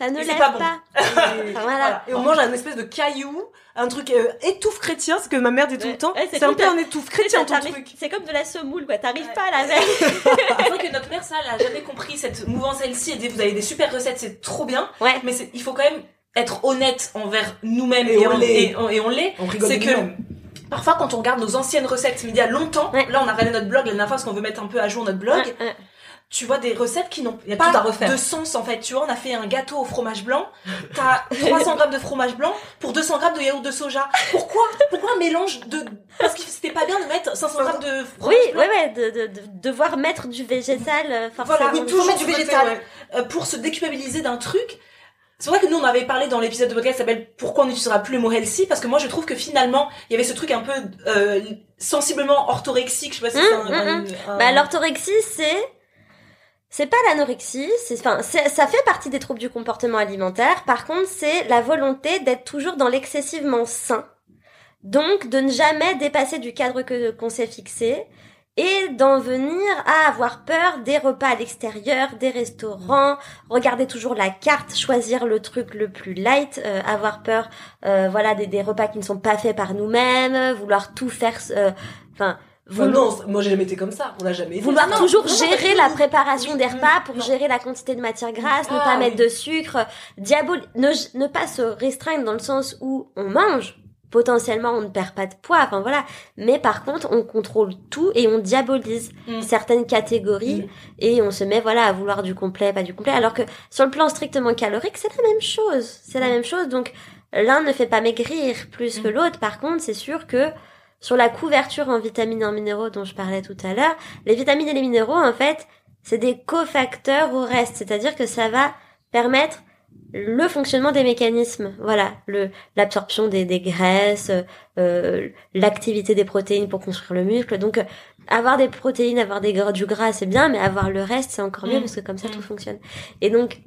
Ça ne Et c'est lève pas pas. bon. (laughs) Enfin, voilà. Voilà. Et on mange un espèce de caillou, un truc euh, étouffe chrétien, ce que ma mère dit tout le temps. Ouais, c'est un peu un étouffe chrétien ton truc. C'est comme de la semoule, quoi. T'arrives Ouais. pas à la veille. C'est vrai que notre mère, ça, elle a jamais compris cette mouvance Elsie. Elle dit, vous avez des super recettes, c'est trop bien. Ouais. Mais il faut quand même être honnête envers nous-mêmes Et on l'est. et on- et on l'est. On rigole C'est que parfois, quand on regarde nos anciennes recettes, mais il y a longtemps, Ouais. là, on a regardé notre blog la dernière fois parce qu'on veut mettre un peu à jour notre blog. Ouais, ouais. Tu vois des recettes qui n'ont pas de sens en fait. Tu vois, on a fait un gâteau au fromage blanc. (laughs) T'as 300 grammes de fromage blanc pour 200 grammes de yaourt de soja. Pourquoi Pourquoi un mélange de Parce que c'était pas bien de mettre 500 grammes de fromage Oui, blanc. ouais, ouais, de, de, de devoir mettre du végétal, euh. Voilà, oui, faut toujours mettre du végétal. ouais. Euh, pour se déculpabiliser d'un truc. C'est vrai que nous, on avait parlé dans l'épisode de podcast qui s'appelle Pourquoi on n'utilisera plus le mot healthy? Parce que moi, je trouve que finalement, il y avait ce truc un peu euh, sensiblement orthorexique. Je sais pas si c'est Hum, un, hum, un- un- Bah, l'orthorexie, c'est. C'est pas l'anorexie, c'est, enfin, ça fait partie des troubles du comportement alimentaire. Par contre, c'est la volonté d'être toujours dans l'excessivement sain. Donc, de ne jamais dépasser du cadre que, qu'on s'est fixé. Et d'en venir à avoir peur des repas à l'extérieur, des restaurants, regarder toujours la carte, choisir le truc le plus light, euh, avoir peur, euh, voilà, des, des repas qui ne sont pas faits par nous-mêmes, vouloir tout faire, euh, enfin, non, moi j'ai jamais été comme ça. On n'a jamais été. Vouloir toujours non, gérer la préparation des repas pour gérer la quantité de matière grasse, ne Ah, pas mettre de sucre, diabol ne, ne pas se restreindre dans le sens où on mange. Potentiellement, on ne perd pas de poids, enfin voilà. Mais par contre, on contrôle tout et on diabolise Mm. certaines catégories et on se met voilà à vouloir du complet, pas du complet. Alors que sur le plan strictement calorique, c'est la même chose. C'est la Mm. même chose. Donc l'un ne fait pas maigrir plus que Mm. l'autre. Par contre, c'est sûr que sur la couverture en vitamines et en minéraux dont je parlais tout à l'heure, les vitamines et les minéraux, en fait, c'est des cofacteurs au reste. C'est-à-dire que ça va permettre le fonctionnement des mécanismes. Voilà, le l'absorption des, des graisses, euh, l'activité des protéines pour construire le muscle. Donc, euh, avoir des protéines, avoir des du gras, c'est bien, mais avoir le reste, c'est encore mieux Mm. parce que comme ça, Mm. tout fonctionne. Et donc,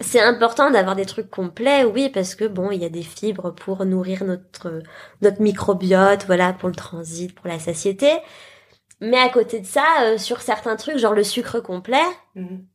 c'est important d'avoir des trucs complets, oui, parce que bon, il y a des fibres pour nourrir notre notre microbiote, voilà, pour le transit, pour la satiété. Mais à côté de ça, euh, sur certains trucs, genre le sucre complet, Mhm.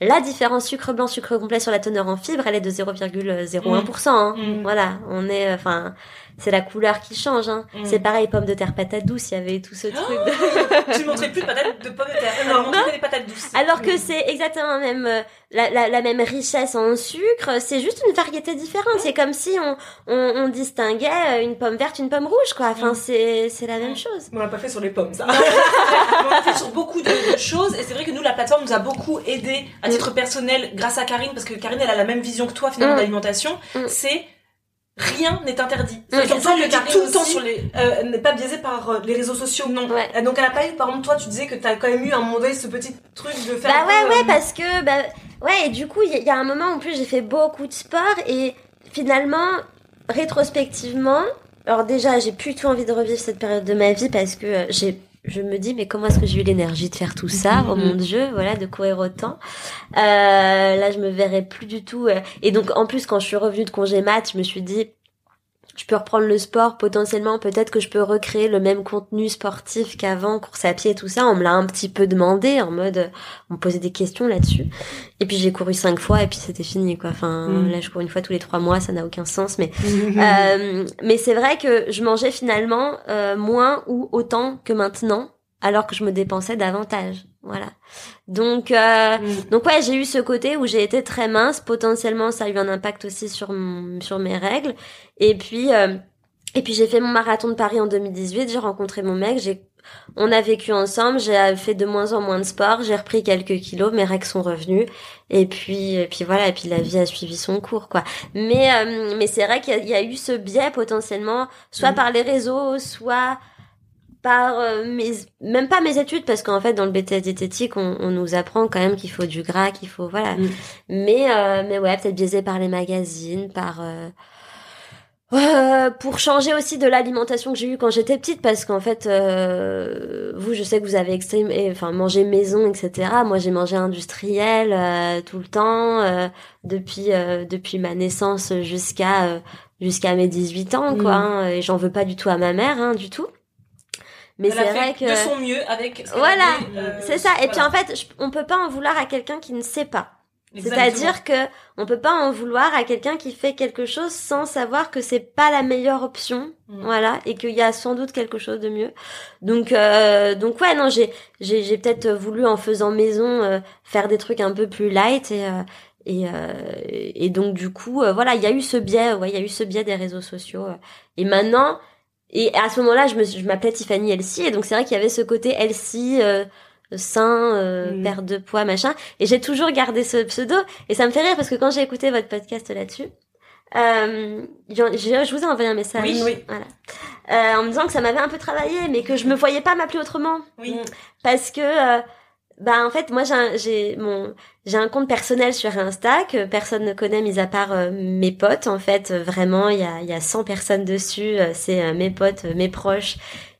la différence sucre blanc sucre complet sur la teneur en fibres, elle est de 0,01%. Hein. Mm. Voilà, on est, euh, enfin, c'est la couleur qui change. Hein. Mm. C'est pareil, pommes de terre, patates douces, il y avait tout ce truc. De... (laughs) tu ne montrais plus de patates de pommes de terre. Non, on montrait des patates douces. Alors que c'est exactement même euh, la, la, la même richesse en sucre, c'est juste une variété différente. C'est comme si on, on, on distinguait euh, une pomme verte, une pomme rouge, quoi. Enfin, Mm. c'est la même Mm. chose. Mais on l'a pas fait sur les pommes, ça. on l'a fait sur beaucoup de, de choses. Et c'est vrai que nous, la plateforme nous a beaucoup aidé à titre personnel grâce à Karine, parce que Karine, elle a la même vision que toi, finalement, Mm. d'alimentation. Mm. C'est rien n'est interdit. Mm, C'est ça que le Karine tout le temps aussi- sur les, euh, n'est pas biaisé par euh, les réseaux sociaux, non. Ouais. Euh, Donc elle a pas eu, par exemple, toi, tu disais que t'as quand même eu à un moment donné ce petit truc de faire. Bah ouais, peu, ouais, euh, parce que, bah, ouais, et du coup, il y, y a un moment en plus, j'ai fait beaucoup de sport et finalement, rétrospectivement, alors déjà, j'ai plus du tout envie de revivre cette période de ma vie parce que euh, j'ai, je me dis, mais comment est-ce que j'ai eu l'énergie de faire tout ça? Oh mon dieu, voilà, de courir autant. Euh, là, je me verrais plus du tout. euh, et donc, en plus, quand je suis revenue de congé mat, je me suis dit, je peux reprendre le sport potentiellement peut-être que je peux recréer le même contenu sportif qu'avant course à pied et tout ça. On me l'a un petit peu demandé en mode on me posait des questions là-dessus. Et puis j'ai couru cinq fois et puis c'était fini quoi. Enfin Mm. là je cours une fois tous les trois mois ça n'a aucun sens mais (laughs) euh, mais c'est vrai que je mangeais finalement euh, moins ou autant que maintenant alors que je me dépensais davantage voilà donc euh, Mm. donc ouais, j'ai eu ce côté où j'ai été très mince. Potentiellement, ça a eu un impact aussi sur mon, sur mes règles. Et puis euh, et puis j'ai fait mon marathon de Paris en 2018. J'ai rencontré mon mec. J'ai on a vécu ensemble. J'ai fait de moins en moins de sport. J'ai repris quelques kilos. Mes règles sont revenues. Et puis et puis voilà. Et puis la vie a suivi son cours quoi. Mais euh, mais c'est vrai qu'il y, a- il y a eu ce biais potentiellement, soit Mhm. par les réseaux, soit par euh, mes même pas mes études parce qu'en fait dans le BTS diététique on, on nous apprend quand même qu'il faut du gras qu'il faut voilà Mm. mais euh, mais ouais peut-être biaisé par les magazines par euh, euh, pour changer aussi de l'alimentation que j'ai eue quand j'étais petite parce qu'en fait euh, vous je sais que vous avez extrême enfin mangé maison etc moi j'ai mangé industriel euh, tout le temps euh, depuis euh, depuis ma naissance jusqu'à euh, jusqu'à mes 18 ans quoi Mm. hein, et j'en veux pas du tout à ma mère hein, du tout mais c'est vrai que de son mieux avec. ce voilà, euh, c'est ça. Et puis en fait, je- on peut pas en vouloir à quelqu'un qui ne sait pas. C'est-à-dire que on peut pas en vouloir à quelqu'un qui fait quelque chose sans savoir que c'est pas la meilleure option, Mm. voilà, et qu'il y a sans doute quelque chose de mieux. Donc euh, donc ouais, non, j'ai j'ai j'ai peut-être voulu en faisant maison euh, faire des trucs un peu plus light et euh, et, euh, et donc du coup euh, voilà, il y a eu ce biais, ouais, il y a eu ce biais des réseaux sociaux. et maintenant et à ce moment-là, je me suis- je m'appelais Tiffany Elsie et donc c'est vrai qu'il y avait ce côté Elsie euh, sain, euh, Mm. perte de poids, machin. Et j'ai toujours gardé ce pseudo. Et ça me fait rire parce que quand j'ai écouté votre podcast là-dessus, euh, je, vous ai envoyé un message. Oui, oui. Voilà. Euh, en me disant que ça m'avait un peu travaillé, mais que je me voyais pas m'appeler autrement. Oui. Parce que, bah en fait, moi j'ai mon j'ai un compte personnel sur Insta que personne ne connaît mis à part euh, mes potes. En fait, Euh, vraiment, il y a il y a 100 personnes dessus. Euh, C'est euh, mes potes, mes proches.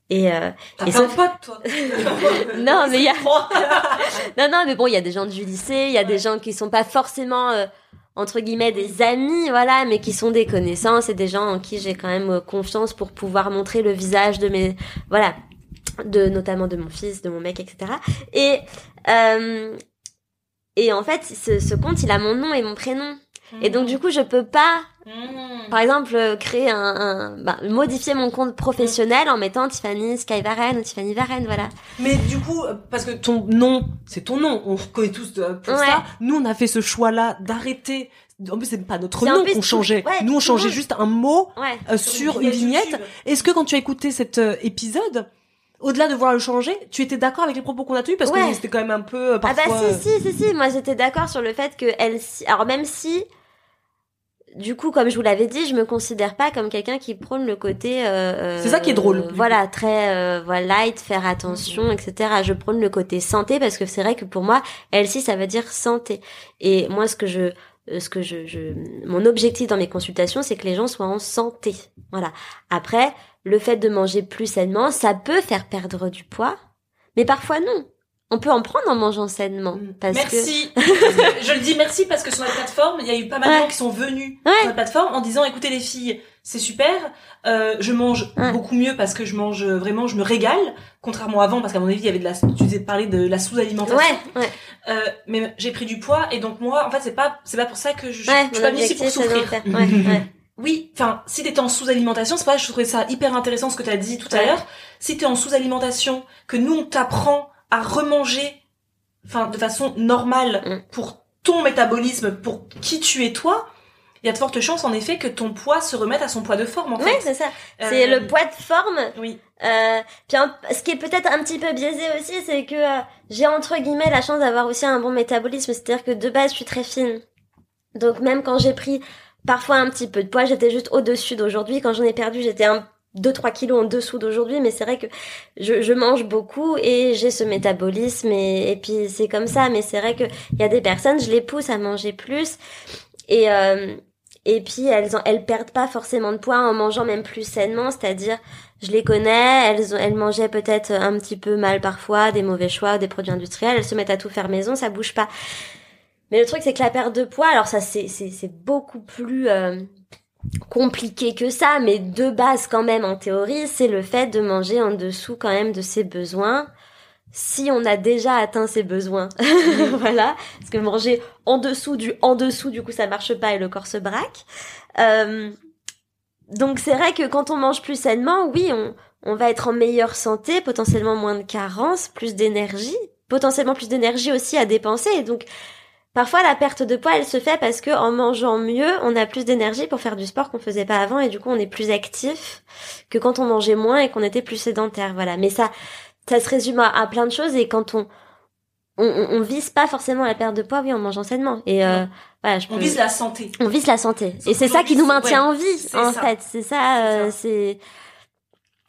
Et, euh, T'as sauf- potes, toi. (laughs) (laughs) Non, mais il y a- (laughs) non, non, mais bon, il y a des gens du lycée, il y a des gens qui sont pas forcément euh, entre guillemets des amis, voilà, mais qui sont des connaissances et des gens en qui j'ai quand même confiance pour pouvoir montrer le visage de mes, voilà, de notamment de mon fils, de mon mec, etc. Et euh, et en fait, ce, ce compte, il a mon nom et mon prénom. Et donc du coup, je peux pas Mm. par exemple, euh, créer un, un bah, modifier mon compte professionnel en mettant Tiffany Sky Varenne ou Tiffany Varenne, voilà. Mais du coup, euh, parce que ton nom, c'est ton nom, on connaît tous de, pour Ouais. ça. Nous, on a fait ce choix-là d'arrêter. En plus, c'est pas notre nom qu'on tout- changeait. ouais, Nous, on changeait monde. juste un mot Ouais. euh, sur une vignette. Est-ce que quand tu as écouté cet euh, épisode, au-delà de vouloir le changer, tu étais d'accord avec les propos qu'on a tenus parce Ouais. que c'était quand même un peu euh, Ah bah si, si, si, si, moi j'étais d'accord sur le fait que elle... Alors même si, du coup, comme je vous l'avais dit, je me considère pas comme quelqu'un qui prône le côté... euh, C'est ça qui est drôle. euh, voilà, très euh, voilà, light, faire attention, etc. Je prône le côté santé parce que c'est vrai que pour moi, LC, ça veut dire santé. Et moi, ce que je... euh, Ce que je, je, mon objectif dans mes consultations, c'est que les gens soient en santé. Voilà. Après, le fait de manger plus sainement, ça peut faire perdre du poids, mais parfois non. On peut en prendre en mangeant sainement. Parce. Merci. Parce que (laughs) je le dis merci parce que sur la plateforme, il y a eu pas mal de Ouais. gens qui sont venus Ouais. sur la plateforme en disant écoutez les filles, c'est super, euh, je mange Ouais. beaucoup mieux parce que je mange euh, vraiment, je me régale, contrairement à avant parce qu'à mon avis il y avait de la, tu disais parler de la sous-alimentation. Ouais, ouais. Euh, mais j'ai pris du poids et donc moi en fait c'est pas c'est pas pour ça que je, Ouais, je suis pas venue ici pour souffrir. (laughs) oui, enfin, si t'étais en sous-alimentation, c'est pas, je trouvais ça hyper intéressant ce que t'as dit tout à l'heure. Si t'es en sous-alimentation, que nous on t'apprend à remanger, enfin, de façon normale Mm. pour ton métabolisme, pour qui tu es toi, il y a de fortes chances en effet que ton poids se remette à son poids de forme en Oui, fait. c'est ça. Euh, C'est le poids de forme. Oui. Euh, puis un- ce qui est peut-être un petit peu biaisé aussi, c'est que euh, j'ai entre guillemets la chance d'avoir aussi un bon métabolisme. C'est-à-dire que de base, je suis très fine. Donc même quand j'ai pris parfois un petit peu de poids, j'étais juste au-dessus d'aujourd'hui. Quand j'en ai perdu, j'étais un 2-3 kilos en dessous d'aujourd'hui, mais c'est vrai que je, je mange beaucoup et j'ai ce métabolisme et, et puis c'est comme ça. Mais c'est vrai que il y a des personnes, je les pousse à manger plus et euh, et puis elles en- elles perdent pas forcément de poids en mangeant même plus sainement, c'est-à-dire je les connais, elles elles mangeaient peut-être un petit peu mal parfois, des mauvais choix, des produits industriels, elles se mettent à tout faire maison, ça bouge pas. Mais le truc c'est que la perte de poids, alors ça c'est c'est c'est beaucoup plus euh, compliqué que ça, mais de base quand même en théorie, c'est le fait de manger en dessous quand même de ses besoins. Si on a déjà atteint ses besoins, (laughs) voilà, parce que manger en dessous du en dessous, du coup, ça marche pas et le corps se braque. Euh, donc c'est vrai que quand on mange plus sainement, oui, on, on va être en meilleure santé, potentiellement moins de carences, plus d'énergie, potentiellement plus d'énergie aussi à dépenser. Et donc parfois la perte de poids, elle se fait parce que en mangeant mieux, on a plus d'énergie pour faire du sport qu'on faisait pas avant et du coup on est plus actif que quand on mangeait moins et qu'on était plus sédentaire. Voilà. Mais ça, ça se résume à, à plein de choses et quand on on, on, vise pas forcément la perte de poids, oui, en mangeant sainement. Et euh, voilà, je On vise la santé. on vise la santé. Et c'est ça qui nous maintient ouais, en vie, en ça. fait. C'est ça, euh, c'est...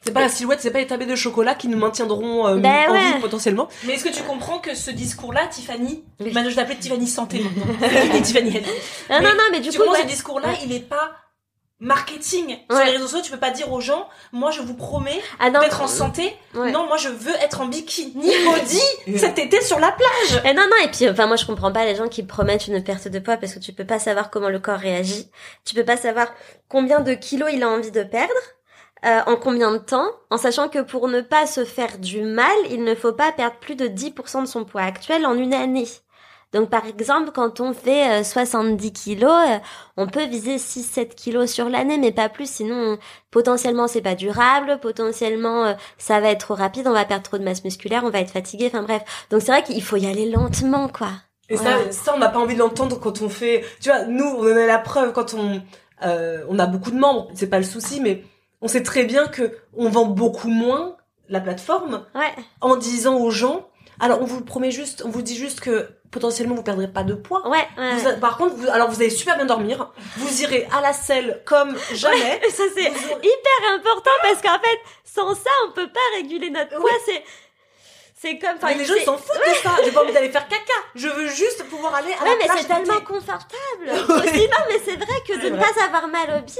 C'est pas la silhouette, c'est pas les tablés de chocolat qui nous maintiendront euh, Ben en ouais. vie potentiellement. Mais est-ce que tu comprends que ce discours-là, Tiffany, Oui. maintenant je t'appelle Tiffany Santé maintenant. Tiffany. Non, Mais non, non, mais du tu coup, comprends ouais. ce discours-là, Ouais. il est pas marketing. Sur les réseaux sociaux, tu peux pas dire aux gens, moi je vous promets ah, d'être en santé. ouais. Non, moi je veux être en bikini (laughs) maudit cet été sur la plage. Et non, non, et puis, enfin, moi, je comprends pas les gens qui promettent une perte de poids parce que tu peux pas savoir comment le corps réagit. Tu peux pas savoir combien de kilos il a envie de perdre, euh, en combien de temps, en sachant que pour ne pas se faire du mal, il ne faut pas perdre plus de 10% de son poids actuel en une année. Donc, par exemple, quand on fait euh, 70 kilos, euh, on peut viser 6-7 kilos sur l'année, mais pas plus, sinon, on- potentiellement, c'est pas durable, potentiellement, euh, ça va être trop rapide, on va perdre trop de masse musculaire, on va être fatigué, enfin bref. Donc, c'est vrai qu'il faut y aller lentement, quoi. Et ça, Ouais. ça, on n'a pas envie de l'entendre quand on fait. Tu vois, nous, on en a la preuve quand on, euh, on a beaucoup de membres. C'est pas le souci, mais on sait très bien que on vend beaucoup moins la plateforme Ouais. en disant aux gens. Alors, on vous promet juste, on vous dit juste que potentiellement vous perdrez pas de poids. Ouais, ouais. Vous a- par contre, vous, alors vous allez super bien dormir. Vous irez à la selle comme jamais. (laughs) ça c'est Vous hyper important parce qu'en fait, sans ça, on peut pas réguler notre poids. C'est c'est comme. enfin, Mais les gens s'en foutent de ça. J'ai pas envie d'aller faire caca. Je veux juste pouvoir aller à Ouais, la mais c'est tellement confortable. (laughs) Aussi, non, mais c'est vrai que de ne pas avoir mal au bide.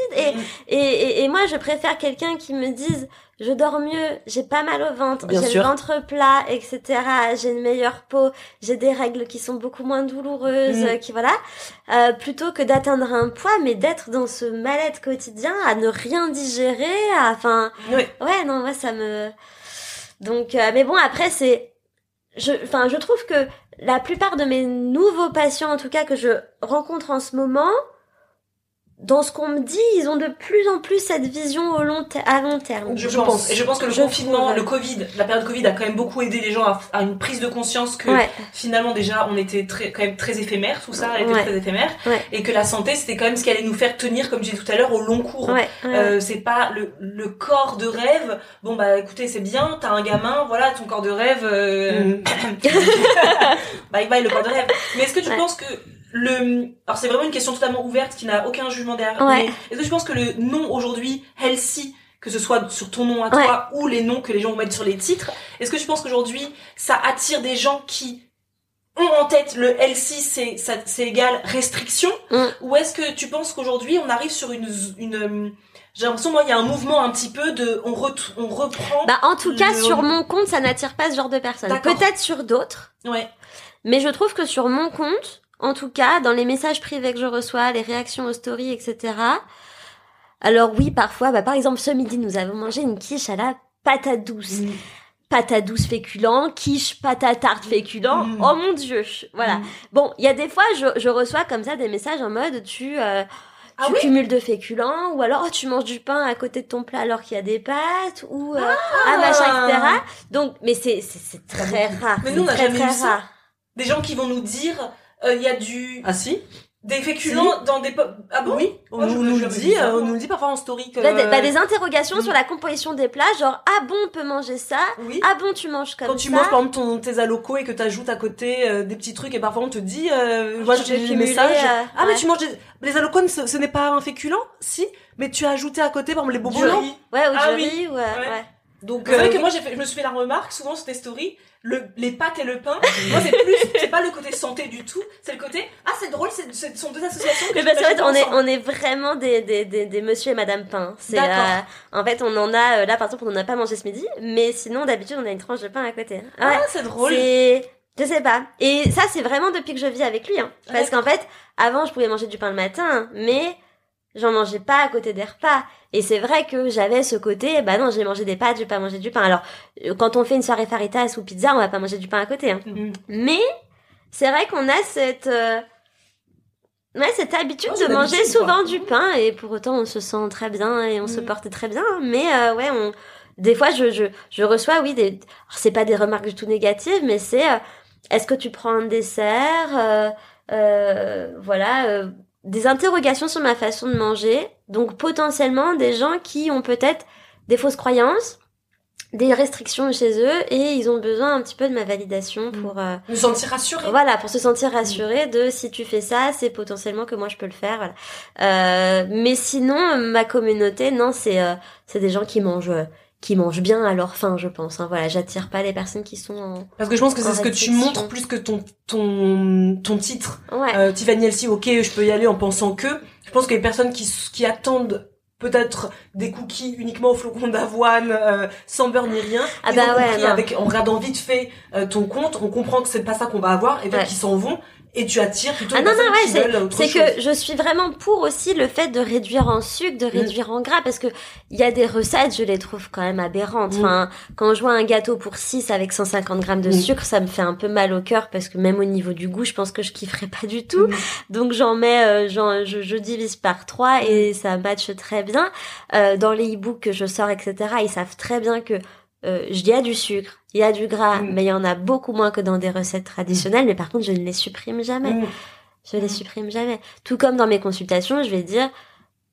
Et, et, et, et moi, je préfère quelqu'un qui me dise, je dors mieux, j'ai pas mal au ventre, j'ai le ventre plat, etc. J'ai une meilleure peau, j'ai des règles qui sont beaucoup moins douloureuses, Mm. qui voilà. Euh, plutôt que d'atteindre un poids, mais d'être dans ce mal-être quotidien, à ne rien digérer, à, enfin, Ouais. Ouais, non, moi ça me. Donc, euh, mais bon, après c'est, enfin, je trouve que la plupart de mes nouveaux patients, en tout cas que je rencontre en ce moment, dans ce qu'on me dit, ils ont de plus en plus cette vision au long ter- à long terme. Je, Je pense. pense. Et je pense que le Je confinement, trouve, le Covid, la période Covid a quand même beaucoup aidé les gens à, à une prise de conscience que Ouais, finalement déjà on était très, quand même très éphémère, tout ça était Ouais. très éphémère, Ouais. et que la santé c'était quand même ce qui allait nous faire tenir, comme je disais tout à l'heure, au long cours. ouais, ouais. Euh, c'est pas le, le corps de rêve. Bon bah écoutez c'est bien, t'as un gamin, voilà ton corps de rêve. euh, (coughs) (coughs) bye bye le corps de rêve. Mais est-ce que tu Ouais. penses que le alors c'est vraiment une question totalement ouverte qui n'a aucun jugement derrière. Ouais. Est-ce que tu penses que le nom aujourd'hui healthy que ce soit sur ton nom à toi ou les noms que les gens vont mettre sur les titres, est-ce que tu penses qu'aujourd'hui ça attire des gens qui ont en tête le healthy c'est c'est égal restriction Mm. ou est-ce que tu penses qu'aujourd'hui on arrive sur une une j'ai l'impression moi il y a un mouvement un petit peu de on, ret- on reprend Bah, en tout cas, le- sur mon compte, ça n'attire pas ce genre de personnes. Peut-être sur d'autres. ouais Mais je trouve que sur mon compte, en tout cas, dans les messages privés que je reçois, les réactions aux stories, etc. Alors oui, parfois, bah, par exemple, ce midi, nous avons mangé une quiche à la patate douce. Mm. Patate douce féculent, quiche patate tarte féculent. Mm. Oh mon dieu, voilà. Mm. Bon, il y a des fois, je, je reçois comme ça des messages en mode tu euh, Ah tu oui cumules de féculents, ou alors oh, tu manges du pain à côté de ton plat alors qu'il y a des pâtes, ou euh, ah, machin, etc. Donc, mais c'est c'est c'est très rare. Mais nous, on très, jamais eu ça. Des gens qui vont nous dire, euh, il y a du Ah si des féculents dans des ah bon? Oui, on Moi, je- nous, le dit, euh, on moi. nous le dit parfois en story que... Là, des, bah, des interrogations sur la composition des plats, genre ah bon on peut manger ça, Oui. ah bon tu manges comme Quand tu ça. manges par exemple ton, tes alocos et que tu ajoutes à côté euh, des petits trucs et parfois on te dit, euh, moi Tu j'ai le message, euh, ah mais ouais. tu manges des... les alocos ce, ce n'est pas un féculent? Si, mais tu as ajouté à côté par exemple les riz. Ouais, ou Ah du oui. riz, ouais, ouais. Donc C'est vrai euh, que moi j'ai fait, je me suis fait la remarque souvent sur tes stories, le, les pâtes et le pain. moi c'est plus, c'est pas le côté santé du tout, c'est le côté ah c'est drôle, c'est, ce sont deux associations que Mais parce qu'en fait, on est, on est vraiment des, des, des, des monsieur et madame pain. C'est, euh, en fait, on en a, euh, là, par exemple, on n'en a pas mangé ce midi, mais sinon, d'habitude, on a une tranche de pain à côté. Ouais. Ah c'est drôle. Je sais pas. Et ça, c'est vraiment depuis que je vis avec lui, hein. Parce qu'en fait, avant, je pouvais manger du pain le matin, mais j'en mangeais pas à côté des repas. Et c'est vrai que j'avais ce côté, bah non, j'ai mangé des pâtes, je vais pas manger du pain. Alors, euh, quand on fait une soirée faritas ou pizza, on va pas manger du pain à côté, hein. Mhm. Mais c'est vrai qu'on a cette euh, ouais, cette habitude Oh, de manger souvent quoi. du pain et pour autant on se sent très bien et on se Mhm. porte très bien. Mais euh, ouais, on des fois je je je reçois oui des alors, c'est pas des remarques du tout négatives, mais c'est euh, est-ce que tu prends un dessert euh, euh, voilà euh, des interrogations sur ma façon de manger. Donc potentiellement des gens qui ont peut-être des fausses croyances, des restrictions chez eux et ils ont besoin un petit peu de ma validation pour euh, Nous sentir rassurés. voilà, pour se sentir rassuré de si tu fais ça, c'est potentiellement que moi je peux le faire. Voilà. Euh, mais sinon, ma communauté, non, c'est euh, c'est des gens qui mangent euh, qui mangent bien à leur faim, je pense. Hein. Voilà, j'attire pas les personnes qui sont en... parce que je pense que c'est ce que tu montres plus que ton ton ton titre. ouais. Euh, Tiffany Elsie, ok, je peux y aller en pensant que. Je pense que les personnes qui qui attendent peut-être des cookies uniquement au flocon d'avoine, euh, sans beurre ni rien. Ah bah ouais, compris avec en regardant vite fait euh, ton compte, on comprend que c'est pas ça qu'on va avoir et Ouais. qu'ils s'en vont et tu attires plutôt Ah non, non, ouais, c'est, que je suis vraiment pour aussi le fait de réduire en sucre, de réduire en gras, parce que il y a des recettes, je les trouve quand même aberrantes. Mm. Enfin, quand je vois un gâteau pour 6 avec 150 grammes de Mm. sucre, ça me fait un peu mal au cœur, parce que même au niveau du goût, je pense que je kifferais pas du tout. Mm. Donc j'en mets, euh, j'en, je, je divise par 3 et ça matche très bien. Euh, dans les e-books que je sors, etc., ils savent très bien que euh, il y a du sucre, il y a du gras, Mm. mais il y en a beaucoup moins que dans des recettes traditionnelles. Mais par contre, je ne les supprime jamais. Mm. Je les supprime jamais. Tout comme dans mes consultations, je vais dire,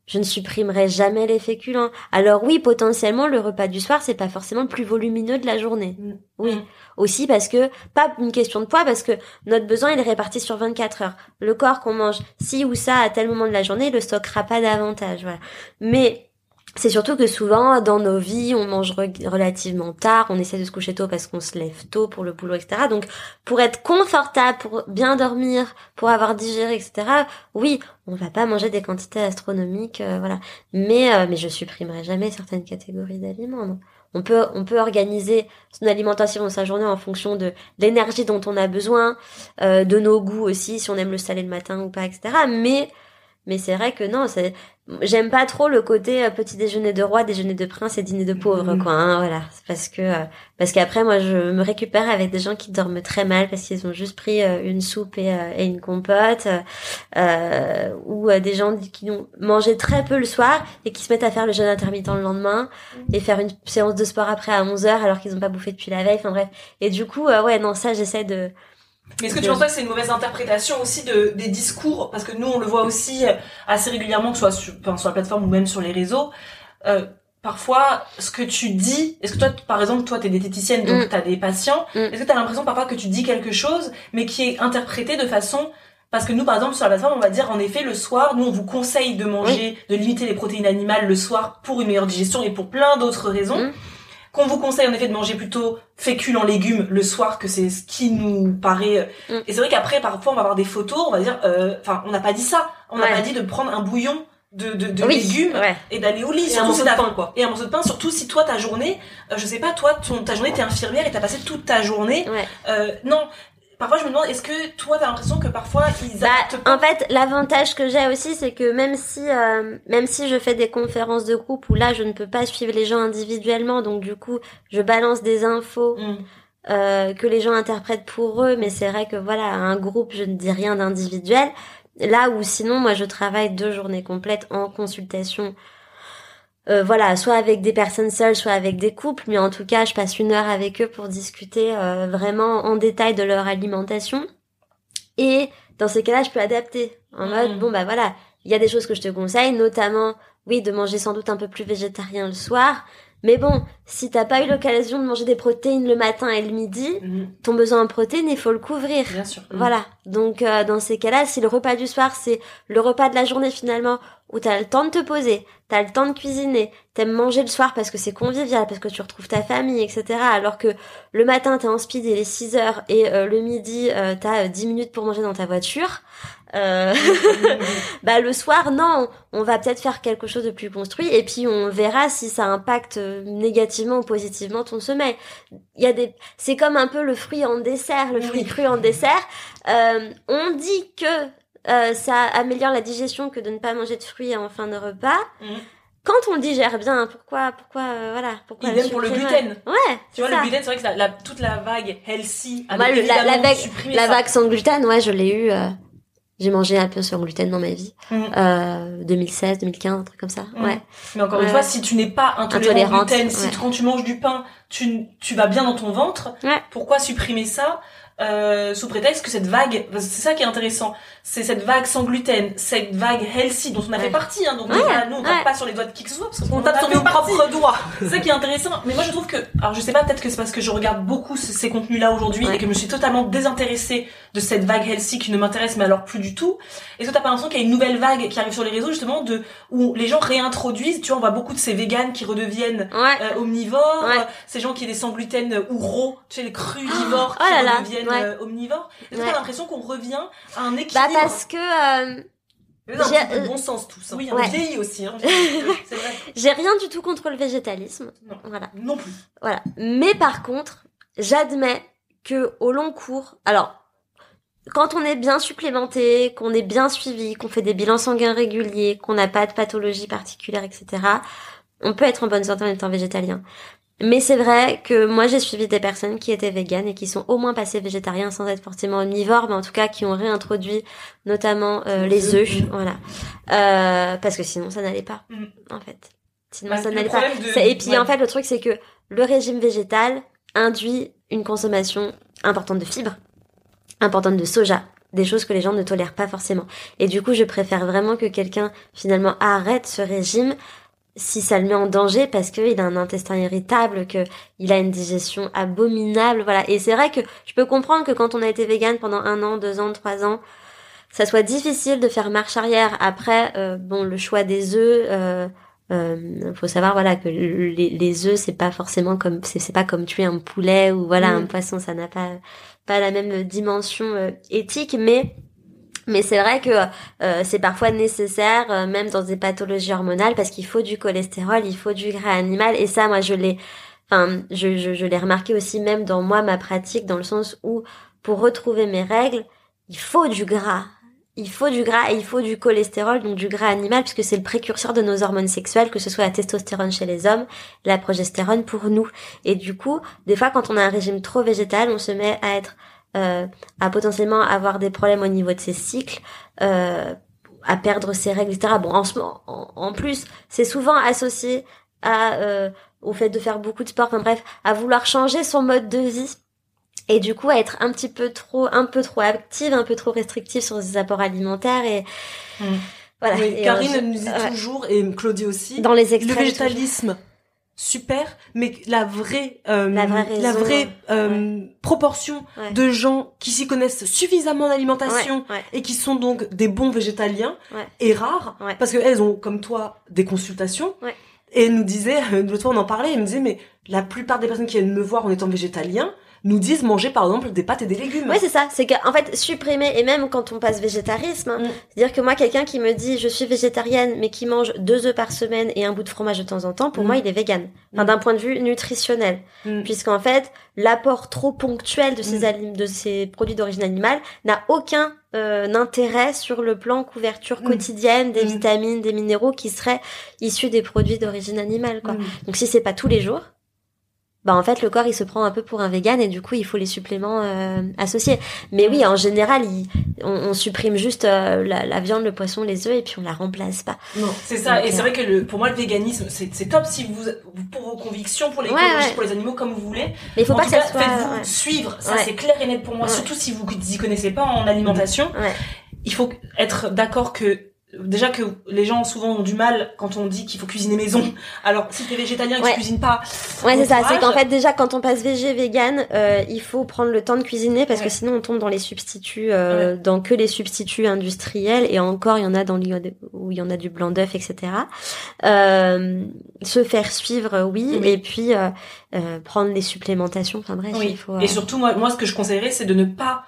je ne supprimerai jamais les féculents. Alors oui, potentiellement, le repas du soir, c'est pas forcément le plus volumineux de la journée. Mm. Oui. Mm. Aussi parce que, pas une question de poids, parce que notre besoin, il est réparti sur 24 heures. Le corps qu'on mange ci ou ça à tel moment de la journée, il le stockera pas davantage, voilà. Mais, c'est surtout que souvent, dans nos vies, on mange re- relativement tard, on essaie de se coucher tôt parce qu'on se lève tôt pour le boulot, etc. Donc, pour être confortable, pour bien dormir, pour avoir digéré, etc. Oui, on va pas manger des quantités astronomiques, euh, voilà. Mais, euh, mais je supprimerai jamais certaines catégories d'aliments. non. On peut, on peut organiser son alimentation dans sa journée en fonction de l'énergie dont on a besoin, euh, de nos goûts aussi, si on aime le salé le matin ou pas, etc. Mais, mais c'est vrai que non, c'est, j'aime pas trop le côté euh, petit déjeuner de roi, déjeuner de prince et dîner de pauvre, Mhm. quoi. Hein, voilà, parce que, euh, parce qu'après moi je me récupère avec des gens qui dorment très mal parce qu'ils ont juste pris euh, une soupe et, et une compote, euh, ou des gens qui ont mangé très peu le soir et qui se mettent à faire le jeûne intermittent le lendemain et faire une séance de sport après à 11 heures alors qu'ils ont pas bouffé depuis la veille. Enfin bref. Et du coup, ouais, non, ça j'essaie de. Mais est-ce que tu penses pas que c'est une mauvaise interprétation aussi de, des discours Parce que nous, on le voit aussi assez régulièrement, que ce soit sur, enfin, sur la plateforme ou même sur les réseaux. Euh, parfois, ce que tu dis, est-ce que toi, par exemple, toi, t'es diététicienne, donc Mm. t'as des patients, Mm. est-ce que t'as l'impression parfois que tu dis quelque chose, mais qui est interprété de façon... Parce que nous, par exemple, sur la plateforme, on va dire, en effet, le soir, nous, on vous conseille de manger, de limiter les protéines animales le soir pour une meilleure digestion et pour plein d'autres raisons. Mm. Qu'on vous conseille, en effet, de manger plutôt féculents légumes le soir, que c'est ce qui nous paraît... Mm. Et c'est vrai qu'après, parfois, on va avoir des photos, on va dire, euh, enfin, on n'a pas dit ça. On n'a Ouais. pas dit de prendre un bouillon de, de, de oui. légumes Ouais. et d'aller au lit. Et un surtout morceau si de t'as- pain, quoi. Et un morceau de pain, surtout si toi, ta journée, euh, je sais pas, toi, ton, ta journée, t'es infirmière et t'as passé toute ta journée. Ouais. Euh, non. Parfois, je me demande, est-ce que toi, t'as l'impression que parfois, ils Bah, en fait, l'avantage que j'ai aussi, c'est que même si, euh, même si je fais des conférences de groupe où là, je ne peux pas suivre les gens individuellement, donc du coup, je balance des infos Mm. euh, que les gens interprètent pour eux, mais c'est vrai que voilà, un groupe, je ne dis rien d'individuel. Là où sinon, moi, je travaille deux journées complètes en consultation. Euh, voilà, soit avec des personnes seules, soit avec des couples, mais en tout cas, je passe une heure avec eux pour discuter euh, vraiment en détail de leur alimentation. Et dans ces cas-là, je peux adapter. En mode, Mhm. bon bah voilà, il y a des choses que je te conseille, notamment, oui, de manger sans doute un peu plus végétarien le soir. Mais bon, si t'as pas eu l'occasion de manger des protéines le matin et le midi, Mhm. ton besoin en protéines, il faut le couvrir. Bien sûr. Voilà. Donc euh, dans ces cas-là, si le repas du soir c'est le repas de la journée finalement où t'as le temps de te poser, t'as le temps de cuisiner, t'aimes manger le soir parce que c'est convivial, parce que tu retrouves ta famille, etc. Alors que le matin t'es en speed, il est 6 heures et euh, le midi euh, t'as euh, 10 minutes pour manger dans ta voiture. Euh, (laughs) bah le soir non, on va peut-être faire quelque chose de plus construit et puis on verra si ça impacte euh, négativement ou positivement ton sommeil. Il y a des, c'est comme un peu le fruit en dessert, le fruit Oui. cru en dessert. Euh, on dit que euh, ça améliore la digestion que de ne pas manger de fruits en fin de repas. Mhm. Quand on le digère bien, pourquoi, pourquoi, euh, voilà, pourquoi Idem pour le gluten. Ouais, Tu vois, le gluten, c'est vrai que la- toute la vague healthy avait Moi, le- la- la vague- La sans gluten, ouais, je l'ai eu. euh, j'ai mangé un peu sans gluten dans ma vie. Euh, 2016, 2015, un truc comme ça. Mhm. Ouais. Mais encore une fois, si tu n'es pas intolérant gluten, si ouais. quand tu manges du pain, tu, tu vas bien dans ton ventre, Ouais. pourquoi supprimer ça? Euh, sous prétexte que cette vague, c'est ça qui est intéressant, c'est cette vague sans gluten, cette vague healthy dont on a Ouais. fait partie, hein, donc Ouais, nous on tape ouais. pas sur les doigts de qui que ce soit, parce qu'on On tape sur nos propres doigts. (laughs) C'est ça qui est intéressant. Mais moi, je trouve que, alors je sais pas, peut-être que c'est parce que je regarde beaucoup ce- ces contenus-là aujourd'hui et que je me suis totalement désintéressée de cette vague healthy qui ne m'intéresse mais alors plus du tout. Est-ce que t'as pas l'impression qu'il y a une nouvelle vague qui arrive sur les réseaux justement de où les gens réintroduisent, tu vois, on voit beaucoup de ces véganes qui redeviennent euh, omnivores, ces gens qui étaient sans gluten ou raw, tu sais, les crudivores Oh qui là, redeviennent ouais. euh, omnivores. Est-ce Ouais. t'as l'impression qu'on revient à un Bah équilibre parce que euh, non, J'ai- de bon sens tout ça. Oui, Ouais. on vieillit aussi, hein. (laughs) c'est vrai. j'ai rien du tout contre le végétalisme. Non. Voilà. Non plus. Voilà. Mais par contre, j'admets que au long cours, alors quand on est bien supplémenté, qu'on est bien suivi, qu'on fait des bilans sanguins réguliers, qu'on n'a pas de pathologie particulière, etc., on peut être en bonne santé en étant végétalien. Mais c'est vrai que moi j'ai suivi des personnes qui étaient véganes et qui sont au moins passées végétariens sans être forcément omnivores, mais en tout cas qui ont réintroduit notamment euh, Les œufs. voilà, euh, parce que sinon ça n'allait pas, Mhm. en fait. Sinon Bah, ça n'allait pas. de- Et puis ouais. en fait le truc c'est que le régime végétal induit une consommation importante de fibres, importante de soja, des choses que les gens ne tolèrent pas forcément. Et du coup, je préfère vraiment que quelqu'un finalement arrête ce régime si ça le met en danger parce qu'il a un intestin irritable, que il a une digestion abominable, voilà. Et c'est vrai que je peux comprendre que quand on a été vegan pendant un an, deux ans, trois ans, ça soit difficile de faire marche arrière. Après, euh, bon, le choix des œufs, euh, euh, faut savoir voilà que les, les œufs c'est pas forcément comme c'est c'est pas comme tuer un poulet ou voilà Mm. un poisson ça n'a pas pas la même dimension euh, éthique mais mais c'est vrai que euh, c'est parfois nécessaire euh, même dans des pathologies hormonales parce qu'il faut du cholestérol il faut du gras animal et ça moi je l'ai enfin je je, je l'ai remarqué aussi même dans moi ma pratique dans le sens où pour retrouver mes règles il faut du gras il faut du gras et il faut du cholestérol, donc du gras animal, puisque c'est le précurseur de nos hormones sexuelles, que ce soit la testostérone chez les hommes, la progestérone pour nous. Et du coup, des fois, quand on a un régime trop végétal, on se met à être, à potentiellement avoir des problèmes au niveau de ses cycles, euh, à perdre ses règles, etc. Bon, en, plus, c'est souvent associé à, euh, au fait de faire beaucoup de sport, enfin bref, à vouloir changer son mode de vie et du coup à être un petit peu trop un peu trop active un peu trop restrictive sur ses apports alimentaires et Mm. voilà Oui, Et, Karine euh, nous dit ouais. toujours, et Claudie aussi, dans les le extrêmes végétalisme, super, mais la vraie, euh, La vraie la raison, vraie euh, proportion Ouais. de gens qui s'y connaissent suffisamement en alimentation ouais, et qui sont donc des bons végétaliens est rare parce qu'elles ont comme toi des consultations. Et elles nous disaient (laughs) l'autre fois on en parlait elles me disaient mais la plupart des personnes qui viennent me voir en étant végétalien nous disent manger par exemple des pâtes et des légumes Ouais, c'est ça. C'est qu'en fait, supprimer, et même quand on passe végétarisme, hein, Mm. c'est-à-dire que moi, quelqu'un qui me dit je suis végétarienne, mais qui mange deux œufs par semaine et un bout de fromage de temps en temps, pour Mm. moi, il est vegan. Enfin, Mm. d'un point de vue nutritionnel. Puisqu'en fait, l'apport trop ponctuel de ces, de ces produits d'origine animale n'a aucun euh, intérêt sur le plan couverture quotidienne des vitamines, des minéraux qui seraient issus des produits d'origine animale, quoi. Donc si c'est pas tous les jours, bah en fait le corps il se prend un peu pour un vegan et du coup il faut les suppléments euh, associés. Mais oui, en général, il- on, on supprime juste euh, la, la viande, le poisson, les œufs et puis on la remplace pas. Non, c'est ça. Donc, et c'est euh, vrai que le, pour moi, le véganisme, c'est c'est top si vous, pour vos convictions, pour Ouais, l'écologie, ouais. pour les animaux, comme vous voulez. Mais il faut En pas que ça cas, soit. Faites-vous ouais. suivre. Ça, c'est clair et net pour moi. Surtout si vous y connaissez pas en alimentation. Ouais. Il faut être d'accord que déjà que les gens souvent ont du mal quand on dit qu'il faut cuisiner maison. Alors si t'es végétalien et que Ouais. tu cuisines pas, Ouais, c'est ça. C'est qu'en fait, déjà, quand on passe végé, vegan, euh, il faut prendre le temps de cuisiner parce Ouais. que sinon on tombe dans les substituts, euh, dans que les substituts industriels et encore, il y en a dans le- où il y en a du blanc d'œuf, etc. Euh, se faire suivre, oui, Oui. et puis euh, euh, prendre les supplémentations. Enfin bref, Oui. il faut. euh, Et surtout, moi, moi, ce que je conseillerais, c'est de ne pas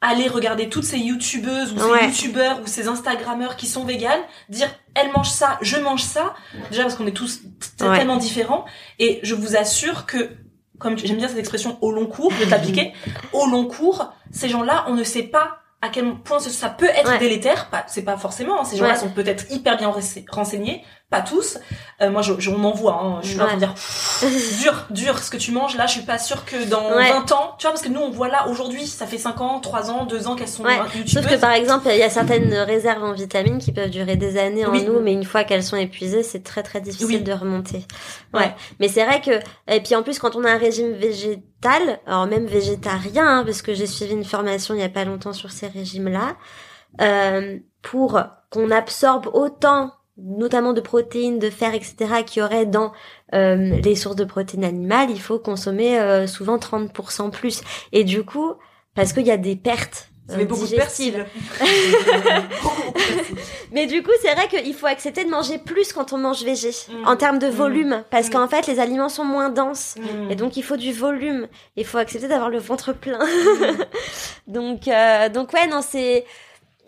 aller regarder toutes ces youtubeuses ou ces Ouais. youtubeurs ou ces instagrammeurs qui sont véganes, dire elle mange ça, je mange ça. Déjà parce qu'on est tous Ouais. tellement différents. Et je vous assure que, comme j'aime bien cette expression au long cours, je l'appliquer, au long cours, ces gens-là, on ne sait pas à quel point ça peut être Ouais. délétère. C'est pas forcément. hein. Ces gens-là sont peut-être hyper bien rense- renseignés, pas tous. Euh, moi, je, je- on en voit. Hein. Je suis là Ouais. pour dire (laughs) dur, dur ce que tu manges. Là, je suis pas sûre que dans Ouais. 20 ans, tu vois, parce que nous, on voit là aujourd'hui, ça fait 5 ans, 3 ans, 2 ans qu'elles sont Ouais. Sauf que par exemple, il y a certaines réserves en vitamines qui peuvent durer des années en nous, mais une fois qu'elles sont épuisées, c'est très très difficile Oui. de remonter. Ouais. Ouais. Mais c'est vrai que et puis en plus quand on a un régime végétal, alors même végétarien, hein, parce que j'ai suivi une formation il y a pas longtemps sur ces régimes-là, euh, pour qu'on absorbe autant notamment de protéines, de fer, etc., qu'il y aurait dans euh, les sources de protéines animales, il faut consommer euh, souvent 30% plus. Et du coup, parce qu'il y a des pertes Ça fait euh, beaucoup digestives. (laughs) de. Mais du coup, c'est vrai qu'il faut accepter de manger plus quand on mange végé, Mm. en termes de Mm. volume, parce Mm. qu'en fait, les aliments sont moins denses. Et donc, il faut du volume. Il faut accepter d'avoir le ventre plein. (laughs) donc, euh, donc ouais, non, c'est...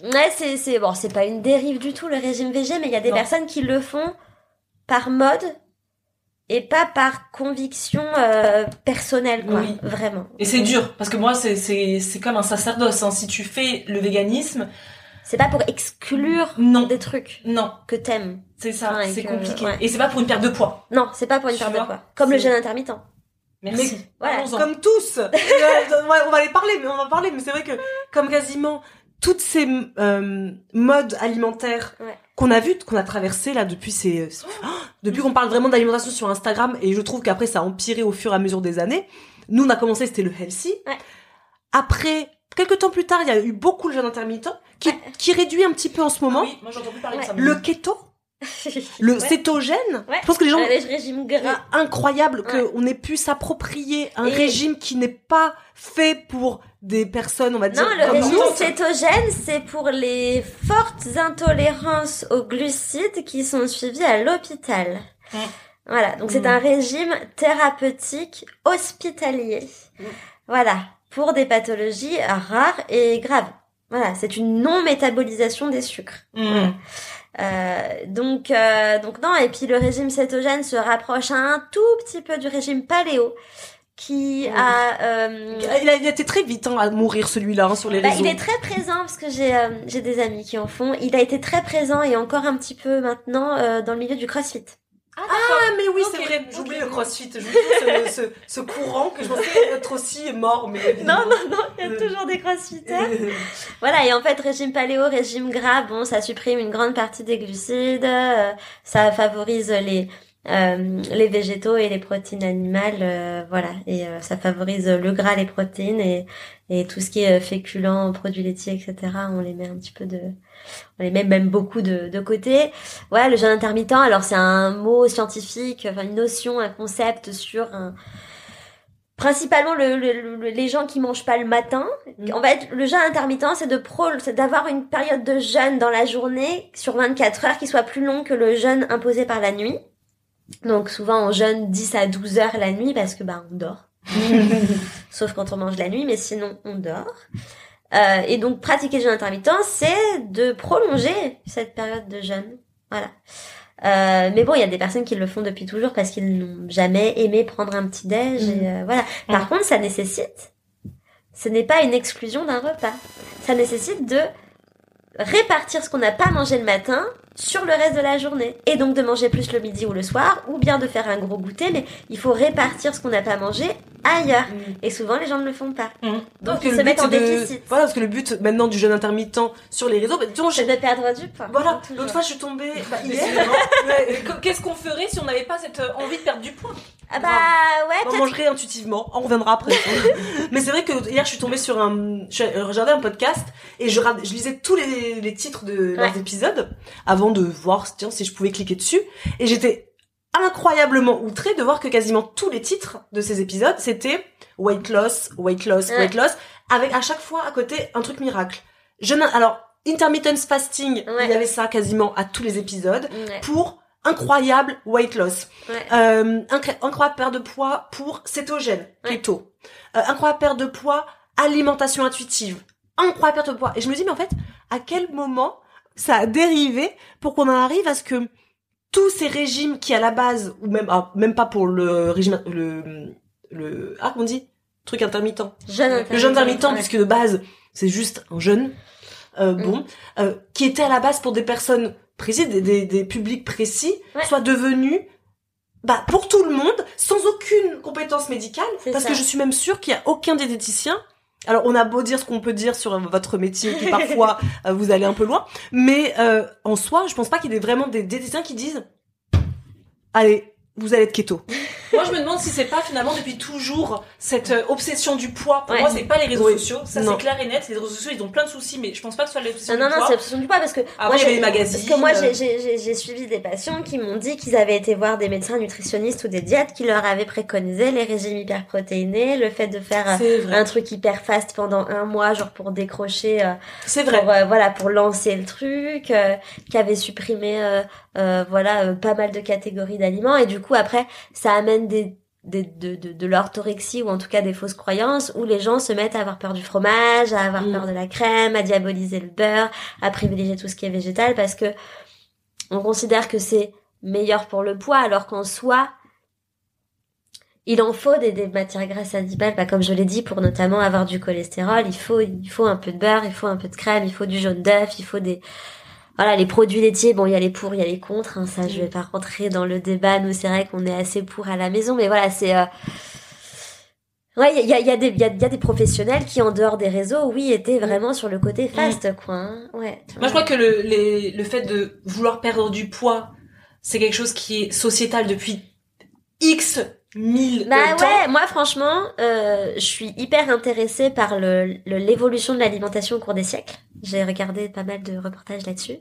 Ouais, c'est, c'est... Bon, c'est pas une dérive du tout, le régime végé, mais il y a des Non. personnes qui le font par mode et pas par conviction euh, personnelle, quoi. Oui. Vraiment. Et c'est dur, parce que moi, c'est, c'est, c'est comme un sacerdoce. Hein. Si tu fais le véganisme, C'est pas pour exclure non, des trucs non, que t'aimes. c'est ça, Ouais, c'est que- compliqué. ouais. Et c'est pas pour une perte de poids. Non, c'est pas pour une Tu perte de poids. Comme le jeûne intermittent. Merci. Mais- Voilà. Comme tous. (laughs) Euh, on va- les parler, mais on va parler. Mais c'est vrai que comme quasiment toutes ces euh, modes alimentaires Ouais. qu'on a vu, qu'on a traversé là depuis ces, oh, depuis qu'on parle vraiment d'alimentation sur Instagram, et je trouve qu'après ça a empiré au fur et à mesure des années. Nous on a commencé, c'était le healthy. Ouais. Après, quelques temps plus tard, il y a eu beaucoup le jeûne intermittent qui, qui réduit un petit peu en ce Ah moment. oui, moi j'entends plus parler Ouais. de ça. Le keto, (laughs) le Ouais. cétogène. Ouais. Je pense que les gens Euh, les régimes gras. Ah, incroyable Ouais. qu'on ait pu s'approprier un Et- régime qui n'est pas fait pour des personnes, on va dire. Non, le régime nous. cétogène, c'est pour les fortes intolérances aux glucides qui sont suivies à l'hôpital. Voilà, donc c'est Mm. un régime thérapeutique hospitalier. Mm. Voilà, pour des pathologies rares et graves. Voilà, c'est une non-métabolisation des sucres. Mm. Euh, donc, euh, donc non, et puis le régime cétogène se rapproche un tout petit peu du régime paléo, qui a... euh, Il a, il a été très vite hein, à mourir celui-là hein, sur les bah, réseaux. il est très présent parce que j'ai euh, j'ai des amis qui en font. Il a été très présent et encore un petit peu maintenant euh, dans le milieu du CrossFit. Ah mais oui, c'est vrai. J'oublie ok. le CrossFit. J'oublie ce, (laughs) ce, ce courant que je pensais être aussi mort. Mais Non, non, non, il y a Euh. toujours des crossfitters. Voilà, et en fait, régime paléo, régime gras, bon, ça supprime une grande partie des glucides, euh, ça favorise les euh, les végétaux et les protéines animales, euh, voilà, et euh, ça favorise le gras, les protéines et et tout ce qui est euh, féculent, produits laitiers, etc. On les met un petit peu de, on les met même beaucoup de de côté. Ouais, le jeûne intermittent, alors c'est un mot scientifique, enfin une notion, un concept sur un principalement le, le- le- les gens qui mangent pas le matin. En fait, le jeûne intermittent, c'est de pro, c'est d'avoir une période de jeûne dans la journée sur 24 heures qui soit plus long que le jeûne imposé par la nuit. Donc souvent on jeûne 10 à 12 heures la nuit parce que bah on dort. (laughs) Sauf quand on mange la nuit, mais sinon on dort. Euh, et donc pratiquer le jeûne intermittent, c'est de prolonger cette période de jeûne. Voilà. Euh, mais bon, il y a des personnes qui le font depuis toujours parce qu'ils n'ont jamais aimé prendre un petit déj. Et euh, voilà. Par contre, ça nécessite, ce n'est pas une exclusion d'un repas. Ça nécessite de répartir ce qu'on n'a pas mangé le matin sur le reste de la journée. Et donc de manger plus le midi ou le soir, ou bien de faire un gros goûter, mais il faut répartir ce qu'on n'a pas mangé ailleurs. Mm. Et souvent, les gens ne le font pas. Mmh. Donc, ils se mettent en de- déficit. Voilà, parce que le but maintenant du jeûne intermittent sur les réseaux, bah, C'est de perdre du poids. voilà, l'autre fois je suis tombée, bah, Qu'est-ce qu'on ferait si on n'avait pas cette euh, envie de perdre du poids? Ah bah ouais, on mangerait intuitivement, on reviendra après. (laughs) Mais c'est vrai que hier je suis tombée sur un, je regardais un podcast et je, lisais tous les, les titres de leurs Ouais. épisodes avant de voir tiens, si je pouvais cliquer dessus et j'étais incroyablement outrée de voir que quasiment tous les titres de ces épisodes c'était weight loss, weight loss, Ouais. weight loss avec à chaque fois à côté un truc miracle. Je alors intermittent fasting, Ouais. il y avait ça quasiment à tous les épisodes Ouais, pour incroyable weight loss. ouais. Euh, incroyable perte de poids pour cétogène, Ouais. keto. Euh, incroyable perte de poids, alimentation intuitive. Incroyable perte de poids. Et je me dis, mais en fait, à quel moment ça a dérivé pour qu'on en arrive à ce que tous ces régimes qui à la base, ou même, alors, même pas pour le régime, le, le, ah, comment on dit? Truc intermittent. Jeûne Le jeûne intermittent, ouais. puisque de base, c'est juste un jeûne, euh, Mm. bon, euh, qui était à la base pour des personnes précises, des, des, des publics précis, Ouais. soit devenu, bah, pour tout le monde, sans aucune compétence médicale, parce ça. que je suis même sûre qu'il y a aucun diététicien. Alors, on a beau dire ce qu'on peut dire sur votre métier, qui (laughs) parfois euh, vous allez un peu loin, mais euh, en soi, je pense pas qu'il y ait vraiment des diététiciens qui disent, allez, vous allez être keto. Moi, je me demande si c'est pas finalement depuis toujours cette euh, obsession du poids. Pour Ouais. moi, c'est pas les réseaux Oui. sociaux. Ça, Non. c'est clair et net. Les réseaux sociaux, ils ont plein de soucis, mais je pense pas que ce soit l'obsession Non, non, du non, poids. c'est l'obsession du poids parce que Avant, il y avait j'ai- les magazines. Parce que moi, j'ai- suivi des patients qui m'ont dit qu'ils avaient été voir des médecins nutritionnistes ou des diètes qui leur avaient préconisé les régimes hyperprotéinés, le fait de faire euh, un truc hyper fast pendant un mois, genre pour décrocher, euh, C'est vrai. pour euh, voilà, pour lancer le truc, euh, qui avait supprimé voilà pas mal de catégories d'aliments et du coup après ça amène des des- de, de, de l'orthorexie ou en tout cas des fausses croyances où les gens se mettent à avoir peur du fromage, à avoir Mm. peur de la crème, à diaboliser le beurre, à privilégier tout ce qui est végétal parce que on considère que c'est meilleur pour le poids alors qu'en soi il en faut des, des matières grasses animales, bah, comme je l'ai dit, pour notamment avoir du cholestérol, il faut, il faut un peu de beurre, il faut un peu de crème, il faut du jaune d'œuf, il faut des, voilà, les produits laitiers, bon, il y a les pour, il y a les contre, hein, ça, je vais pas rentrer dans le débat, nous, c'est vrai qu'on est assez pour à la maison, mais voilà, c'est, euh, ouais, il y a, il y a des, il y a, il y a des professionnels qui, en dehors des réseaux, oui, étaient vraiment sur le côté fast, quoi, hein. ouais. Moi, je crois que le, les, le fait de vouloir perdre du poids, c'est quelque chose qui est sociétal depuis X mille Bah temps. ouais, moi franchement, euh, je suis hyper intéressée par le le- l'évolution de l'alimentation au cours des siècles. J'ai regardé pas mal de reportages là-dessus.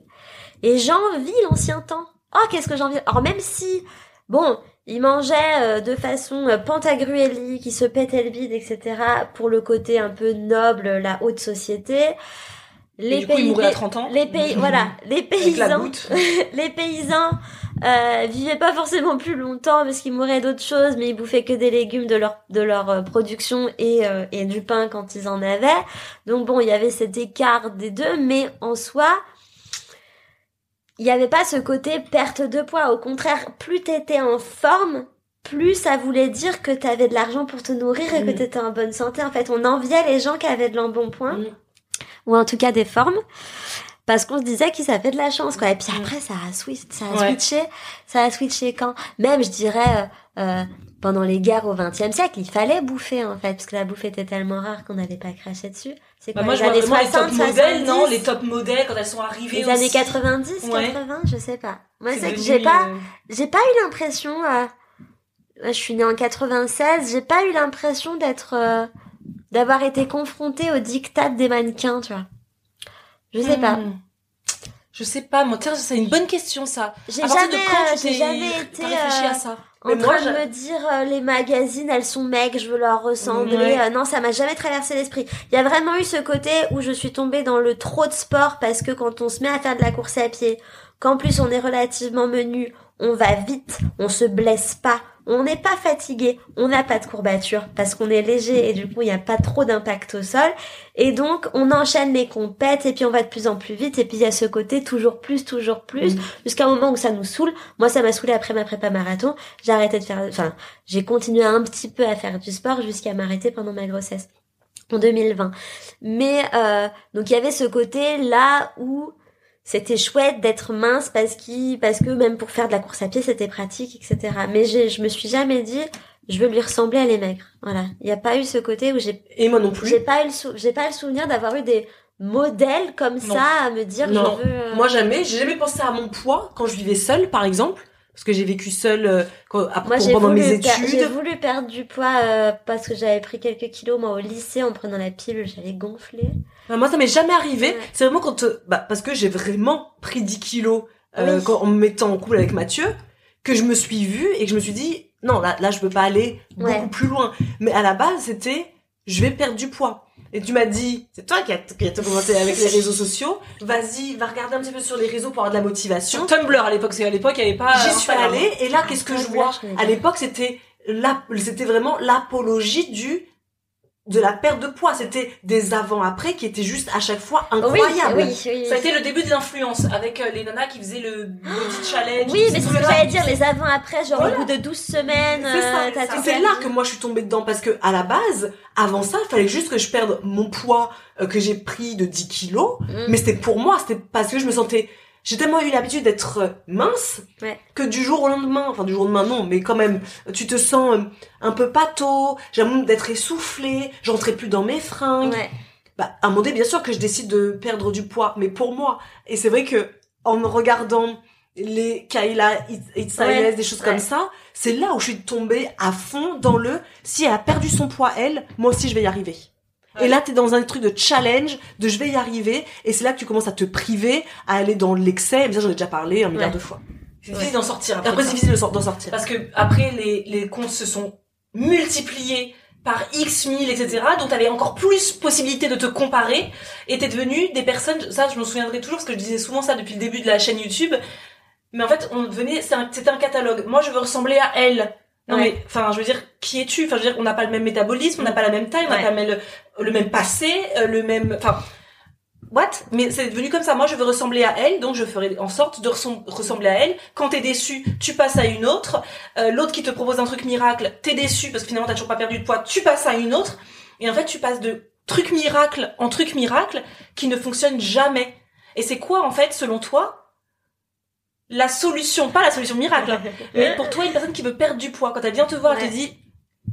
Et j'envie l'ancien temps. Oh, qu'est-ce que j'envie Alors même si, bon, ils mangeaient euh, de façon euh, ils se pétaient le bide, etc. Pour le côté un peu noble, la haute société. Les du coup, il pays, mourait à les, 30 ans. les pays, (laughs) voilà, les paysans, (laughs) les paysans euh, vivaient pas forcément plus longtemps parce qu'ils mouraient d'autres choses, mais ils bouffaient que des légumes de leur de leur euh, production et euh, et du pain quand ils en avaient. Donc bon, il y avait cet écart des deux, mais en soi, il y avait pas ce côté perte de poids. Au contraire, plus t'étais en forme, plus ça voulait dire que t'avais de l'argent pour te nourrir et que Mm. t'étais en bonne santé. En fait, on enviait les gens qui avaient de l'embonpoint Mm. Ou en tout cas des formes parce qu'on se disait qu'ils avaient de la chance quoi et puis Mm. après ça a switché ça a Ouais. switché ça a switché quand? Même je dirais euh, euh, pendant les guerres au XXe siècle il fallait bouffer en fait parce que la bouffe était tellement rare qu'on n'avait pas craché dessus c'est Bah, quoi moi, les je années vraiment les 60 top modèles, 70 non? Les top modèles, quand elles sont arrivées les aussi. années 90 Ouais. 80 je sais pas moi c'est que j'ai pas euh, j'ai pas eu l'impression euh, je suis née en 96 j'ai pas eu l'impression d'être euh, d'avoir été confrontée au diktat des mannequins tu vois je sais pas hmm. Je sais pas, moi, tiens, c'est une bonne question, ça. J'ai jamais, euh, j'ai jamais été réfléchi euh, à ça? en Mais moi, train de me dire euh, les magazines, elles sont mecs, je veux leur ressembler. Ouais. Euh, non, ça m'a jamais traversé l'esprit. Il y a vraiment eu ce côté où je suis tombée dans le trop de sport parce que quand on se met à faire de la course à pied, qu'en plus on est relativement menu, on va vite, on se blesse pas, on n'est pas fatigué, on n'a pas de courbature parce qu'on est léger et du coup il n'y a pas trop d'impact au sol. Et donc on enchaîne les compètes et puis on va de plus en plus vite et puis il y a ce côté toujours plus, toujours plus Mm. jusqu'à un moment où ça nous saoule. Moi ça m'a saoulé après ma prépa marathon. J'ai arrêté de faire, enfin j'ai continué un petit peu à faire du sport jusqu'à m'arrêter pendant ma grossesse. en 2020. Mais euh, donc il y avait ce côté là où c'était chouette d'être mince parce que parce que même pour faire de la course à pied c'était pratique etc. Mais j'ai je me suis jamais dit je veux lui ressembler à les maigres. Voilà, il n'y a pas eu ce côté où j'ai Et moi non plus. j'ai pas eu le sou- j'ai pas le souvenir d'avoir eu des modèles comme Non. ça à me dire Non. je veux euh, Moi jamais, j'ai jamais pensé à mon poids quand je vivais seule, par exemple, parce que j'ai vécu seule euh, quand- après- Moi, pendant mes per- j'ai études. voulu perdre du poids euh, parce que j'avais pris quelques kilos moi au lycée en prenant la pilule, j'allais gonfler. Bah, moi, ça m'est jamais arrivé. Ouais. C'est vraiment quand, euh, bah, parce que j'ai vraiment pris 10 kilos euh, Oui. quand, en me mettant en couple avec Mathieu, que je me suis vue et que je me suis dit, non, là, là, je peux pas aller beaucoup Ouais. plus loin. Mais à la base, c'était, je vais perdre du poids. Et tu m'as dit, c'est toi qui as, qui as commencé avec les réseaux sociaux. Vas-y, va regarder un petit peu sur les réseaux pour avoir de la motivation. Sur Tumblr à l'époque, c'est à l'époque, il n'y avait pas. J'y suis allée et là, qu'est-ce que je vois? je connais À l'époque, c'était la, c'était vraiment l'apologie du de la perte de poids. C'était des avant-après qui étaient juste à chaque fois Oui, incroyables. oui, oui. Ça a été le début de l'influence avec euh, les nanas qui faisaient le body (gasps) challenge. Oui, mais c'est ce que j'allais dire, les avant-après, genre Voilà. au bout de 12 semaines, C'est ça, euh, C'est là que moi je suis tombée dedans parce que à la base, avant ça, il fallait juste que je perde mon poids euh, que j'ai pris de 10 kilos, Mm. mais c'était pour moi, c'était parce que je me sentais j'ai tellement eu l'habitude d'être euh, mince Ouais. que du jour au lendemain, enfin du jour au lendemain non, mais quand même, tu te sens euh, un peu pâteau, j'ai l'impression d'être essoufflée, j'entrais plus dans mes fringues. Ouais. Bah, à un moment donné, bien sûr que je décide de perdre du poids, mais pour moi. Et c'est vrai que en me regardant les Kayla It's Ouais, des choses comme ça, c'est là où je suis tombée à fond dans le si elle a perdu son poids elle, moi aussi je vais y arriver. Et là, t'es dans un truc de challenge, de je vais y arriver, et c'est là que tu commences à te priver, à aller dans l'excès, mais ça j'en ai déjà parlé un milliard Ouais. de fois. C'est difficile d'en sortir. Après, après c'est difficile d'en sortir. Parce que après, les, les comptes se sont multipliés par X mille, etc. Donc t'avais encore plus possibilité de te comparer et t'es devenu des personnes, ça je me souviendrai toujours parce que je disais souvent ça depuis le début de la chaîne YouTube, mais en fait on venait, c'est un- c'était un, catalogue. Moi je veux ressembler à elle. Non Ouais. mais, enfin je veux dire, qui es-tu? Enfin je veux dire, on n'a pas le même métabolisme, on n'a pas la même taille, on n'a Ouais. pas le, même- le même passé, euh, le même... Enfin... What? Mais c'est devenu comme ça. Moi, je veux ressembler à elle, donc je ferai en sorte de ressembler à elle. Quand t'es déçu, tu passes à une autre. Euh, L'autre qui te propose un truc miracle, t'es déçu parce que finalement t'as toujours pas perdu de poids, tu passes à une autre. Et en fait, tu passes de truc miracle en truc miracle qui ne fonctionne jamais. Et c'est quoi, en fait, selon toi, la solution Pas la solution miracle, hein, (laughs) mais pour toi, une personne qui veut perdre du poids, quand elle vient te voir, elle Ouais. te dit,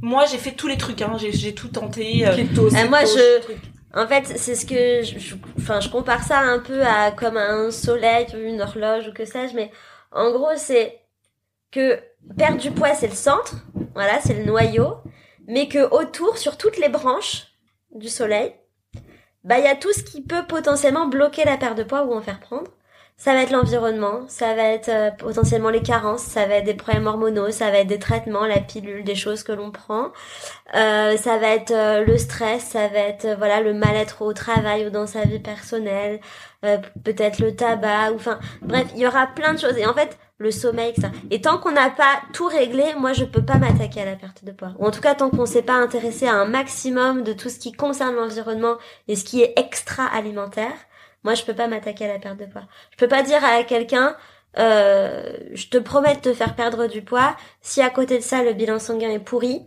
moi, j'ai fait tous les trucs, hein, j'ai tout tenté. euh, Keto, moi, je- truc. En fait, c'est ce que je, je- enfin, je compare ça un peu à comme un soleil, une horloge ou que sais-je, mais en gros, c'est que perdre du poids, c'est le centre, voilà, c'est le noyau, mais que autour, sur toutes les branches du soleil, bah, il y a tout ce qui peut potentiellement bloquer la perte de poids ou en faire prendre. Ça va être l'environnement, ça va être euh, potentiellement les carences, ça va être des problèmes hormonaux, ça va être des traitements, la pilule, des choses que l'on prend. Euh, ça va être euh, le stress, ça va être euh, voilà le mal-être au travail ou dans sa vie personnelle, euh, peut-être le tabac, ou enfin bref, il y aura plein de choses. Et en fait, le sommeil, ça. Et tant qu'on n'a pas tout réglé, moi je peux pas m'attaquer à la perte de poids. Ou en tout cas tant qu'on s'est pas intéressé à un maximum de tout ce qui concerne l'environnement et ce qui est extra alimentaire, moi je peux pas m'attaquer à la perte de poids. Je peux pas dire à quelqu'un euh, je te promets de te faire perdre du poids si à côté de ça le bilan sanguin est pourri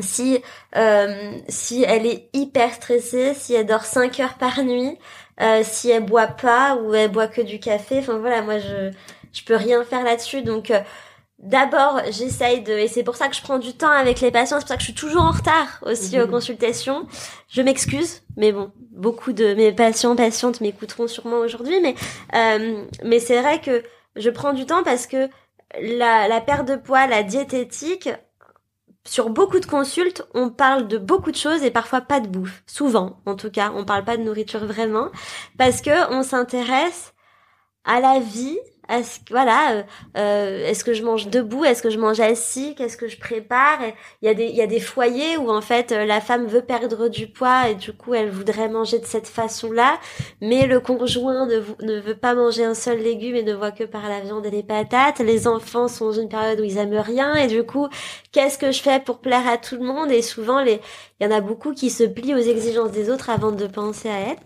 si euh, si elle est hyper stressée, si elle dort 5 heures par nuit, euh, si elle boit pas ou elle boit que du café, enfin voilà, moi je je peux rien faire là-dessus. Donc d'abord, j'essaye de et c'est pour ça que je prends du temps avec les patients, c'est pour ça que je suis toujours en retard aussi aux Mhm. consultations. Je m'excuse, mais bon, beaucoup de mes patients patientes m'écouteront sûrement aujourd'hui mais euh, mais c'est vrai que je prends du temps parce que la, la perte de poids, la diététique, sur beaucoup de consultes, on parle de beaucoup de choses et parfois pas de bouffe. Souvent, en tout cas, on parle pas de nourriture vraiment parce que on s'intéresse à la vie, à ce que- voilà, euh, euh, est-ce que je mange debout, est-ce que je mange assis, qu'est-ce que je prépare? Il y a des il y a des foyers où en fait euh, la femme veut perdre du poids et du coup elle voudrait manger de cette façon-là, mais le conjoint ne, veut pas manger un seul légume et ne voit que par la viande et les patates. Les enfants sont dans une période où ils aiment rien et du coup qu'est-ce que je fais pour plaire à tout le monde? Et souvent les il y en a beaucoup qui se plient aux exigences des autres avant de penser à elles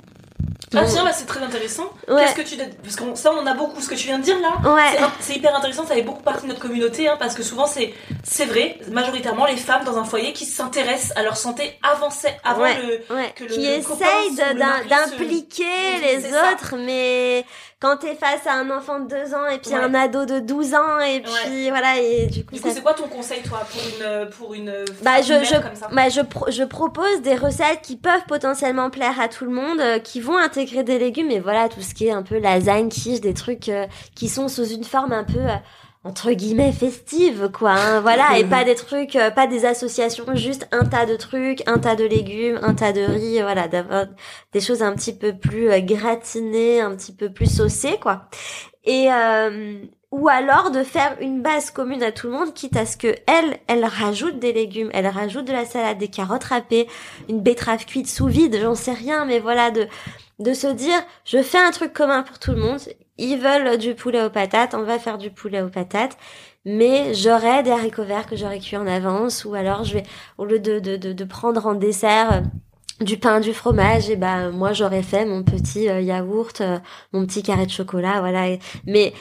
Ah tiens, bah, c'est très intéressant. Ouais. Qu'est-ce que tu parce que ça on en a beaucoup. Ce que tu viens de dire là, Ouais. c'est hyper intéressant. Ça fait beaucoup partie de notre communauté, hein, parce que souvent c'est c'est vrai, majoritairement les femmes dans un foyer qui s'intéressent à leur santé avant avant Ouais. le que le- qui le copain essaye ou de- le d'im- mari se- d'impliquer les ça. autres, mais quand t'es face à un enfant de 2 ans et puis Ouais. un ado de 12 ans et puis voilà et du coup, Du coup, ça c'est quoi ton conseil toi pour une pour une Bah, femme je, je, comme ça bah, je, pro- je propose des recettes qui peuvent potentiellement plaire à tout le monde, euh, qui vont intégrer des légumes, et voilà, tout ce qui est un peu lasagne, quiche, des trucs euh, qui sont sous une forme un peu, euh, entre guillemets, festive, quoi, hein, voilà, et pas des trucs, euh, pas des associations, juste un tas de trucs, un tas de légumes, un tas de riz, euh, voilà, d'avoir des choses un petit peu plus euh, gratinées, un petit peu plus saucées, quoi. Et, euh, ou alors de faire une base commune à tout le monde, quitte à ce que elle, elle rajoute des légumes, elle rajoute de la salade, des carottes râpées, une betterave cuite sous vide, j'en sais rien, mais voilà, de, de se dire, je fais un truc commun pour tout le monde, ils veulent du poulet aux patates, on va faire du poulet aux patates, mais j'aurai des haricots verts que j'aurais cuits en avance, ou alors je vais, au lieu de, de, de, de prendre en dessert, euh, du pain, du fromage, et ben moi j'aurais fait mon petit euh, yaourt, euh, mon petit carré de chocolat, voilà. Mais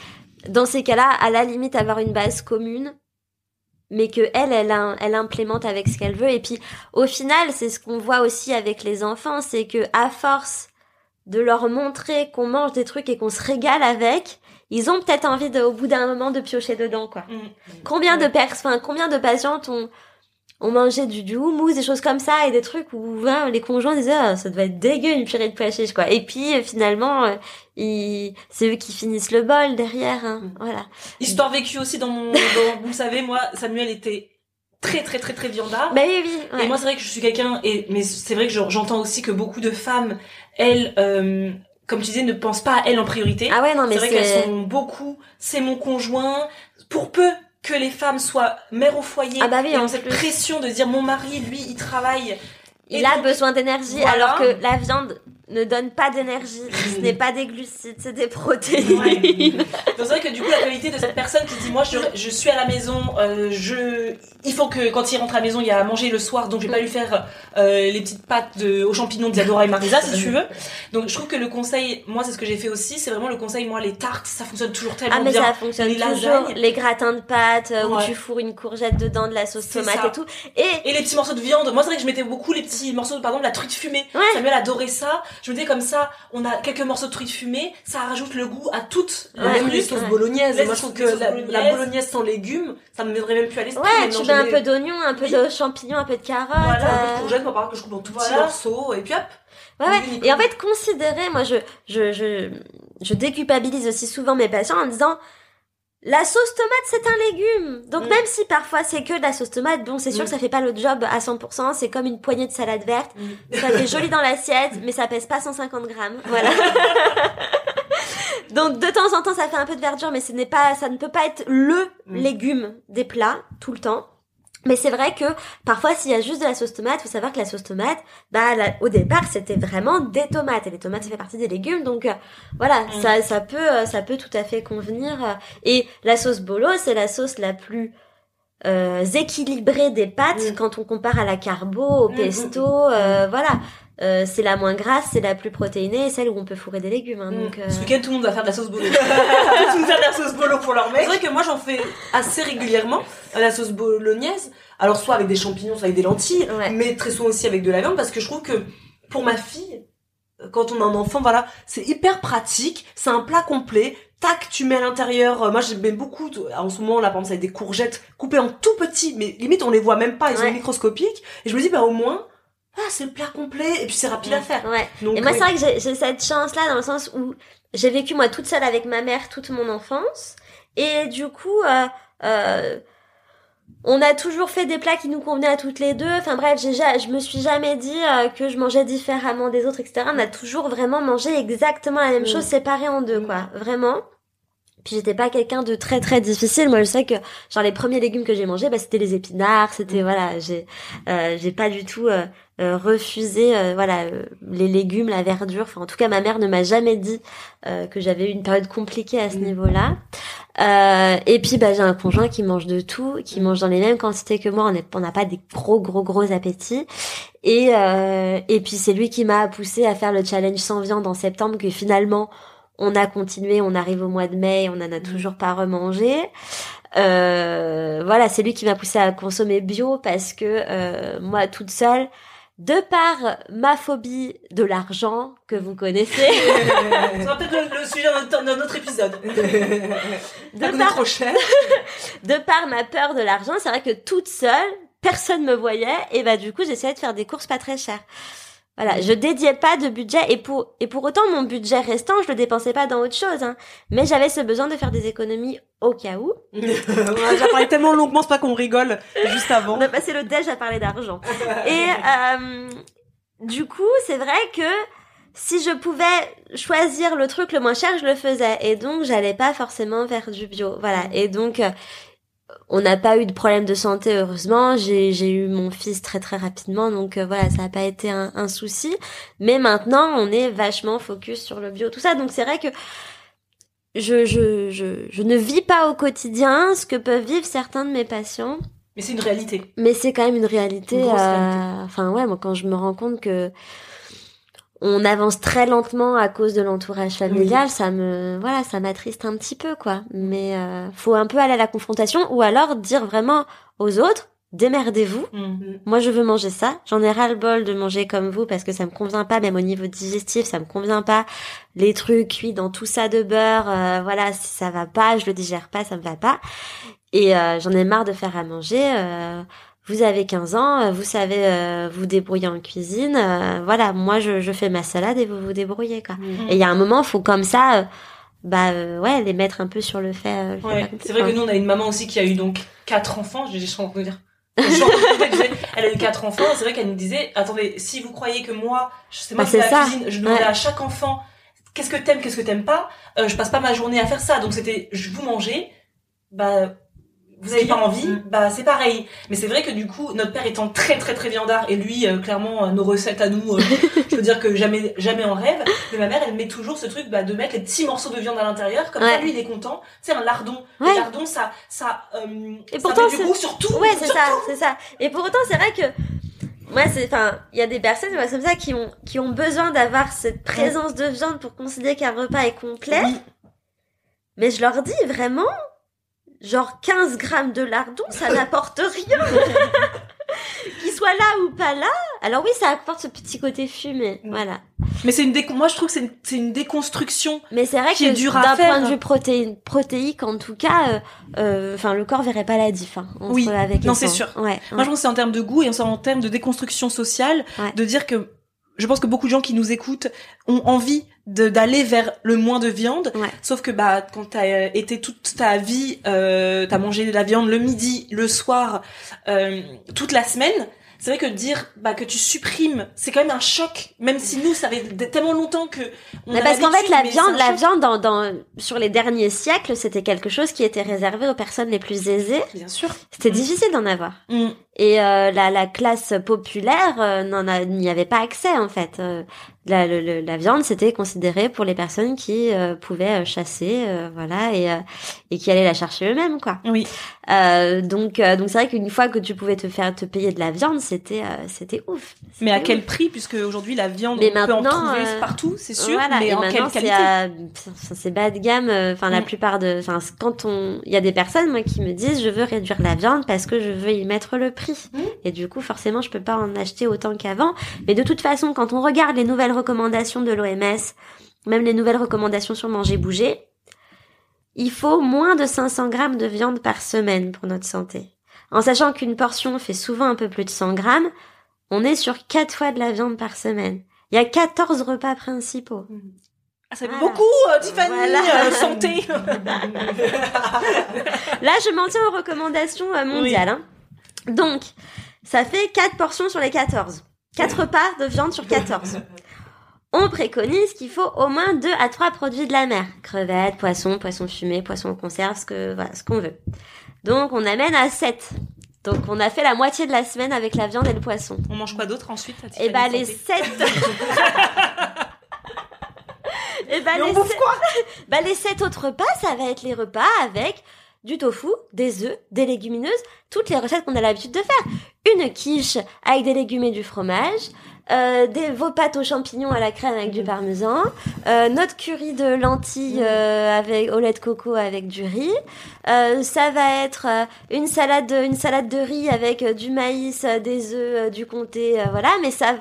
dans ces cas-là, à la limite avoir une base commune, mais que elle, elle, in- elle implémente avec ce qu'elle veut. Et puis au final, c'est ce qu'on voit aussi avec les enfants, c'est que à force de leur montrer qu'on mange des trucs et qu'on se régale avec, ils ont peut-être envie de, au bout d'un moment de piocher dedans, quoi. Mm. Combien de Ouais. personnes, enfin, combien de patientes ont, ont mangé du, du houmous, des choses comme ça, et des trucs où hein, les conjoints disaient ah, ça doit être dégueu une purée de pois chiches, quoi. Et puis euh, finalement, euh, ils... c'est eux qui finissent le bol derrière, hein. Mm. voilà. Histoire vécue aussi dans mon (laughs) dans- vous le savez moi Samuel était très très très très viandard. Bah oui, oui. Et moi, c'est vrai que je suis quelqu'un, et mais c'est vrai que je- j'entends aussi que beaucoup de femmes, elles, euh, comme tu disais, ne pensent pas à elles en priorité. ah ouais, non, mais c'est vrai qu'elles sont beaucoup, c'est mon conjoint, pour peu que les femmes soient mères au foyer, Ah bah oui, et ont cette plus. pression de dire mon mari, lui, il travaille. Il a besoin d'énergie, voilà. alors que la viande ne donne pas d'énergie. (laughs) Ce n'est pas des glucides, c'est des protéines. Ouais. Donc (laughs) c'est vrai que du coup la qualité de cette personne qui dit moi je, je suis à la maison, euh, je il faut que quand il rentre à la maison il y a à manger le soir donc je vais pas lui faire euh, les petites pâtes de, aux champignons d'Isadora et Marisa si tu veux. Donc je trouve que le conseil moi c'est ce que j'ai fait aussi c'est vraiment le conseil moi les tartes ça fonctionne toujours tellement Ah mais bien. ça fonctionne Les toujours. lasagnes. Les gratins de pâtes euh, où tu fourres une courgette dedans, de la sauce tomate ça. et tout. Et Et les petits morceaux de viande, moi c'est vrai que je mettais beaucoup les petits morceaux par exemple la truite fumée. Ouais. Samuel adorait ça. Je me disais comme ça, on a quelques morceaux de truite fumée, ça rajoute le goût à toutes les Ouais. Même les sauces Ouais. bolognaises. Les Moi, je trouve que la, bolognaise sans légumes, ça me viendrait même plus à l'esprit. ouais, tu mets un peu d'oignon, un peu Oui. de champignons, un peu de carottes. Voilà, un peu euh, de courgette, moi, par exemple, que je coupe en tout petits Voilà. morceaux, et puis hop. Ouais, ouais. Et en fait, considérer, moi, je, je, je, je déculpabilise aussi souvent mes patients en disant, la sauce tomate, c'est un légume. Donc, Mm. même si parfois c'est que de la sauce tomate, bon, c'est sûr Mm. que ça fait pas le job à 100%, c'est comme une poignée de salade verte. Mm. Ça fait joli dans l'assiette, mais ça pèse pas 150 grammes. Voilà. (laughs) Donc, de temps en temps, ça fait un peu de verdure, mais ce n'est pas, ça ne peut pas être le légume des plats, tout le temps. Mais c'est vrai que parfois, s'il y a juste de la sauce tomate, faut savoir que la sauce tomate, bah, au départ, c'était vraiment des tomates. Et les tomates, ça fait partie des légumes. Donc, euh, voilà, Mm. ça, ça peut, euh, ça peut tout à fait convenir. euh. Et la sauce bolo, c'est la sauce la plus équilibrée des pâtes Mm. quand on compare à la carbo, au Mm, pesto, voilà. Euh, c'est la moins grasse, c'est la plus protéinée, et celle où on peut fourrer des légumes. hein, donc, euh, Ce week-end, tout le monde va faire de la sauce bolo. (laughs) tout le monde va faire de la sauce bolo pour leur mec. C'est vrai que moi, j'en fais assez régulièrement, euh, la sauce bolognaise. Alors, soit avec des champignons, soit avec des lentilles, Ouais. mais très souvent aussi avec de la viande, parce que je trouve que pour ma fille, quand on a un enfant, voilà, c'est hyper pratique, c'est un plat complet. Tac, tu mets à l'intérieur. euh, Moi, j'aime beaucoup. En ce moment, là, par exemple, avec des courgettes coupées en tout petit, mais limite, on les voit même pas, ils Ouais. sont microscopiques. Et je me dis, bah, au moins, ah, c'est le plat complet, et puis c'est rapide à faire. ouais. Donc, Et moi, oui. c'est vrai que j'ai- cette chance-là dans le sens où j'ai vécu moi toute seule avec ma mère toute mon enfance. Et du coup, euh, euh, on a toujours fait des plats qui nous convenaient à toutes les deux. Enfin bref, j'ai, ja- je me suis jamais dit euh, que je mangeais différemment des autres, etc. On a toujours vraiment mangé exactement la même Mm. chose séparée en deux, Mm. quoi. Vraiment. Puis j'étais pas quelqu'un de très très difficile. Moi, je sais que genre les premiers légumes que j'ai mangés, bah, c'était les épinards. C'était voilà, j'ai euh, j'ai pas du tout euh, euh, refusé euh, voilà les légumes, la verdure. Enfin, en tout cas, ma mère ne m'a jamais dit euh, que j'avais eu une période compliquée à ce niveau-là. Euh, et puis bah j'ai un conjoint qui mange de tout, qui mange dans les mêmes quantités que moi. On n'a pas des gros gros gros appétits. Et euh, et puis c'est lui qui m'a poussé à faire le challenge sans viande en septembre que finalement on a continué, on arrive au mois de mai, on en a toujours pas remangé. Euh, voilà, c'est lui qui m'a poussé à consommer bio parce que euh, moi toute seule, de par ma phobie de l'argent que vous connaissez, (laughs) Ce sera peut-être le, le sujet d'un autre- épisode. Ça (laughs) de par, trop cher. (laughs) de par ma peur de l'argent, c'est vrai que toute seule, personne me voyait et bah du coup j'essayais de faire des courses pas très chères. Voilà, je dédiais pas de budget et pour et pour autant mon budget restant, je le dépensais pas dans autre chose. Hein. Mais j'avais ce besoin de faire des économies au cas où. On a parlé tellement longuement, c'est pas qu'on rigole juste avant. On a passé le déj à parler d'argent. Et euh, du coup, c'est vrai que si je pouvais choisir le truc le moins cher, je le faisais. Et donc, j'allais pas forcément vers du bio. Voilà. Et donc, euh, on n'a pas eu de problème de santé, heureusement. J'ai, eu mon fils très très rapidement. Donc, euh, voilà, ça n'a pas été un, un souci. Mais maintenant, on est vachement focus sur le bio, tout ça. Donc, c'est vrai que je, je, je, je ne vis pas au quotidien ce que peuvent vivre certains de mes patients. Mais c'est une réalité. Mais c'est quand même une réalité. Une euh, réalité. Enfin ouais, moi quand je me rends compte que on avance très lentement à cause de l'entourage familial, ça me voilà, ça m'attriste un petit peu quoi. Mais euh, faut un peu aller à la confrontation ou alors dire vraiment aux autres démerdez-vous. Mm. Moi je veux manger ça. J'en ai ras le bol de manger comme vous parce que ça me convient pas même au niveau digestif, ça me convient pas. Les trucs cuits dans tout ça de beurre, euh, voilà, si ça va pas, je le digère pas, ça me va pas. Et euh, j'en ai marre de faire à manger. euh, vous avez 15 ans, euh, vous savez euh, vous débrouiller en cuisine. euh, voilà, moi je, je fais ma salade et vous vous débrouillez quoi. Mm. Et il y a un moment, faut comme ça, euh, bah euh, ouais, les mettre un peu sur le fait. euh, Ouais, c'est vrai que nous on a une maman aussi qui a eu donc quatre enfants. J'ai (laughs) j'ai envie de dire. Elle a eu quatre enfants. C'est vrai qu'elle nous disait attendez, si vous croyez que moi, je sais moi Bah, qui fais c'est la cuisine, je demandais Ouais. à chaque enfant qu'est-ce que t'aimes, qu'est-ce que t'aimes pas. Euh, je passe pas ma journée à faire ça. Donc c'était je vous mangez, bah vous avez pas envie, Mm. bah c'est pareil. Mais c'est vrai que du coup, notre père étant très très très viandard et lui, euh, clairement, euh, nos recettes à nous, euh, (laughs) je veux dire que jamais jamais en rêve. Mais ma mère, elle met toujours ce truc bah, de mettre les petits morceaux de viande à l'intérieur, comme ça lui il est content. C'est un lardon. Ouais. Le lardon, ça ça Et ça pourtant, met du c'est- goût sur tout. Ouais, c'est ça, c'est ça. Et pour autant, c'est vrai que moi, c'est, enfin, il y a des personnes moi, comme ça qui ont qui ont besoin d'avoir cette présence de viande pour considérer qu'un repas est complet. Oui. Mais je leur dis vraiment, genre 15 grammes de lardon, ça n'apporte rien. (laughs) Qu'il soit là ou pas là. Alors oui, ça apporte ce petit côté fumé, Mm. voilà. Mais c'est une décon... moi je trouve que c'est une, une déconstruction. Mais c'est vrai Qui que d'un point de vue protéine, protéique, en tout cas, euh, euh, enfin, le corps verrait pas la diff. Hein, Oui. avec Non, c'est sûr. Ouais. Moi je pense c'est en termes de goût et en termes de déconstruction sociale, Ouais. de dire que je pense que beaucoup de gens qui nous écoutent ont envie d'aller vers le moins de viande. Ouais. Sauf que bah quand t'as euh, été toute ta vie, euh, t'as mangé de la viande le midi, le soir, euh, toute la semaine. C'est vrai que dire bah que tu supprimes, c'est quand même un choc. Même si nous, ça fait tellement longtemps que. On Mais parce qu'en fait, la viande, la viande, dans, dans, sur les derniers siècles, c'était quelque chose qui était réservé aux personnes les plus aisées. Bien sûr. C'était Mm. difficile d'en avoir. Mm. Et euh, la, la classe populaire euh, n'y avait pas accès en fait. Euh, la, le- la viande, c'était considéré pour les personnes qui euh, pouvaient euh, chasser, euh, voilà, et, euh, et qui allaient la chercher eux-mêmes, quoi. Oui. Euh, donc, euh, donc c'est vrai qu'une fois que tu pouvais te faire te payer de la viande, c'était, euh, c'était ouf. Mais à quel prix? Puisque aujourd'hui la viande, Mais on peut en trouver partout, c'est sûr. Voilà, mais et en quelle maintenant c'est qualité? c'est bas de gamme. euh, Enfin, la Mm. plupart de, enfin, quand on, il y a des personnes moi qui me disent, je veux réduire la viande parce que je veux y mettre le prix. Mm. Et du coup, forcément, je peux pas en acheter autant qu'avant. Mais de toute façon, quand on regarde les nouvelles recommandations de l'OMS, même les nouvelles recommandations sur manger bouger, il faut moins de 500 grammes de viande par semaine pour notre santé. En sachant qu'une portion fait souvent un peu plus de 100 grammes, on est sur 4 fois de la viande par semaine. Il y a 14 repas principaux. Ah, ça fait Voilà. beaucoup, euh, Tiffany, Voilà. euh, santé. (laughs) (laughs) Là, je m'en tiens aux recommandations euh, mondiales. hein. Donc, ça fait 4 portions sur les 14. 4 repas de viande sur 14. (laughs) on préconise qu'il faut au moins deux à trois produits de la mer. Crevettes, poissons, poissons fumés, poissons en conserve, ce que, voilà, ce qu'on veut. Donc, on amène à 7. Donc, on a fait la moitié de la semaine avec la viande et le poisson. On mange quoi d'autre ensuite Et bah, les Santé 7. Et bah, Mais on les bouffe sept- quoi? (laughs) Bah, les sept autres repas, ça va être les repas avec du tofu, des œufs, des légumineuses, toutes les recettes qu'on a l'habitude de faire. Une quiche avec des légumes et du fromage, euh, des vos pâtes aux champignons à la crème avec du parmesan, euh, notre curry de lentilles euh, avec au lait de coco avec du riz. Euh, ça va être euh, une salade, une salade de riz avec euh, du maïs, des œufs, du comté, euh, voilà. Mais ça,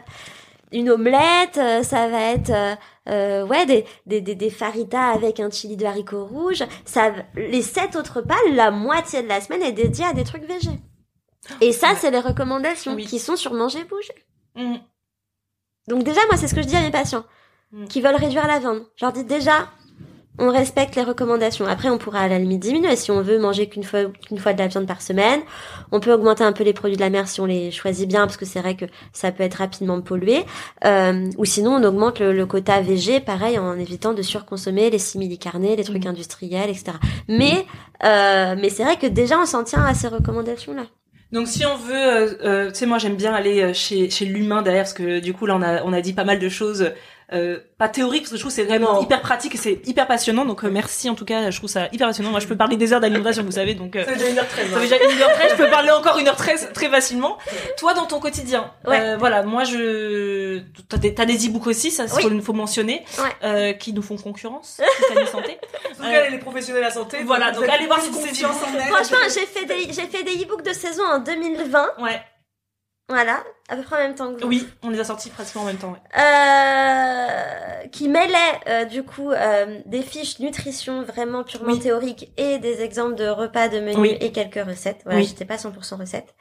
une omelette, euh, ça va être euh, euh, ouais des, des, des, des faritas avec un chili de haricots rouges. Ça, les sept autres repas, la moitié de la semaine est dédiée à des trucs végés. Et ça, c'est les recommandations Oui. qui sont sur manger bouger. Mm. Donc déjà, moi, c'est ce que je dis à mes patients Mm. qui veulent réduire la viande. Je leur dis déjà, on respecte les recommandations. Après, on pourra à la limite diminuer si on veut manger qu'une fois, qu'une fois de la viande par semaine. On peut augmenter un peu les produits de la mer si on les choisit bien, parce que c'est vrai que ça peut être rapidement pollué. Euh, ou sinon, on augmente le, le quota VG, pareil, en évitant de surconsommer les simili-carnés, les trucs industriels, etc. Mais, euh, mais c'est vrai que déjà, on s'en tient à ces recommandations-là. Donc si on veut, euh, euh, tu sais, moi j'aime bien aller euh, chez, chez l'humain derrière, parce que du coup là on a, on a dit pas mal de choses, euh, pas théoriques, parce que je trouve que c'est vraiment Non. hyper pratique et c'est hyper passionnant, donc euh, merci en tout cas, je trouve ça hyper passionnant. Moi je peux parler des heures d'alimentation, vous savez, donc... euh, C'est déjà une heure treize, Ça hein. fait déjà une heure treize, je peux parler encore une heure treize très facilement. Toi, dans ton quotidien, Ouais. euh, voilà, moi, je, t'as des, t'as des e-books aussi, ça, Oui. faut, faut mentionner, Ouais. euh, qui nous font concurrence, Tiffany Santé. (laughs) En tout cas, les professionnels de la santé. Voilà, donc allez voir si c'est confiance en elle. Franchement, j'ai fait des, j'ai fait des e-books de saison en 2020. Ouais, Voilà. À peu près en même temps que vous. oui, on les a sortis pratiquement en même temps, ouais. Euh, qui mêlait euh, du coup euh, des fiches nutrition vraiment purement Oui. théoriques et des exemples de repas, de menus Oui. et quelques recettes. Voilà, Oui. j'étais pas 100% recette.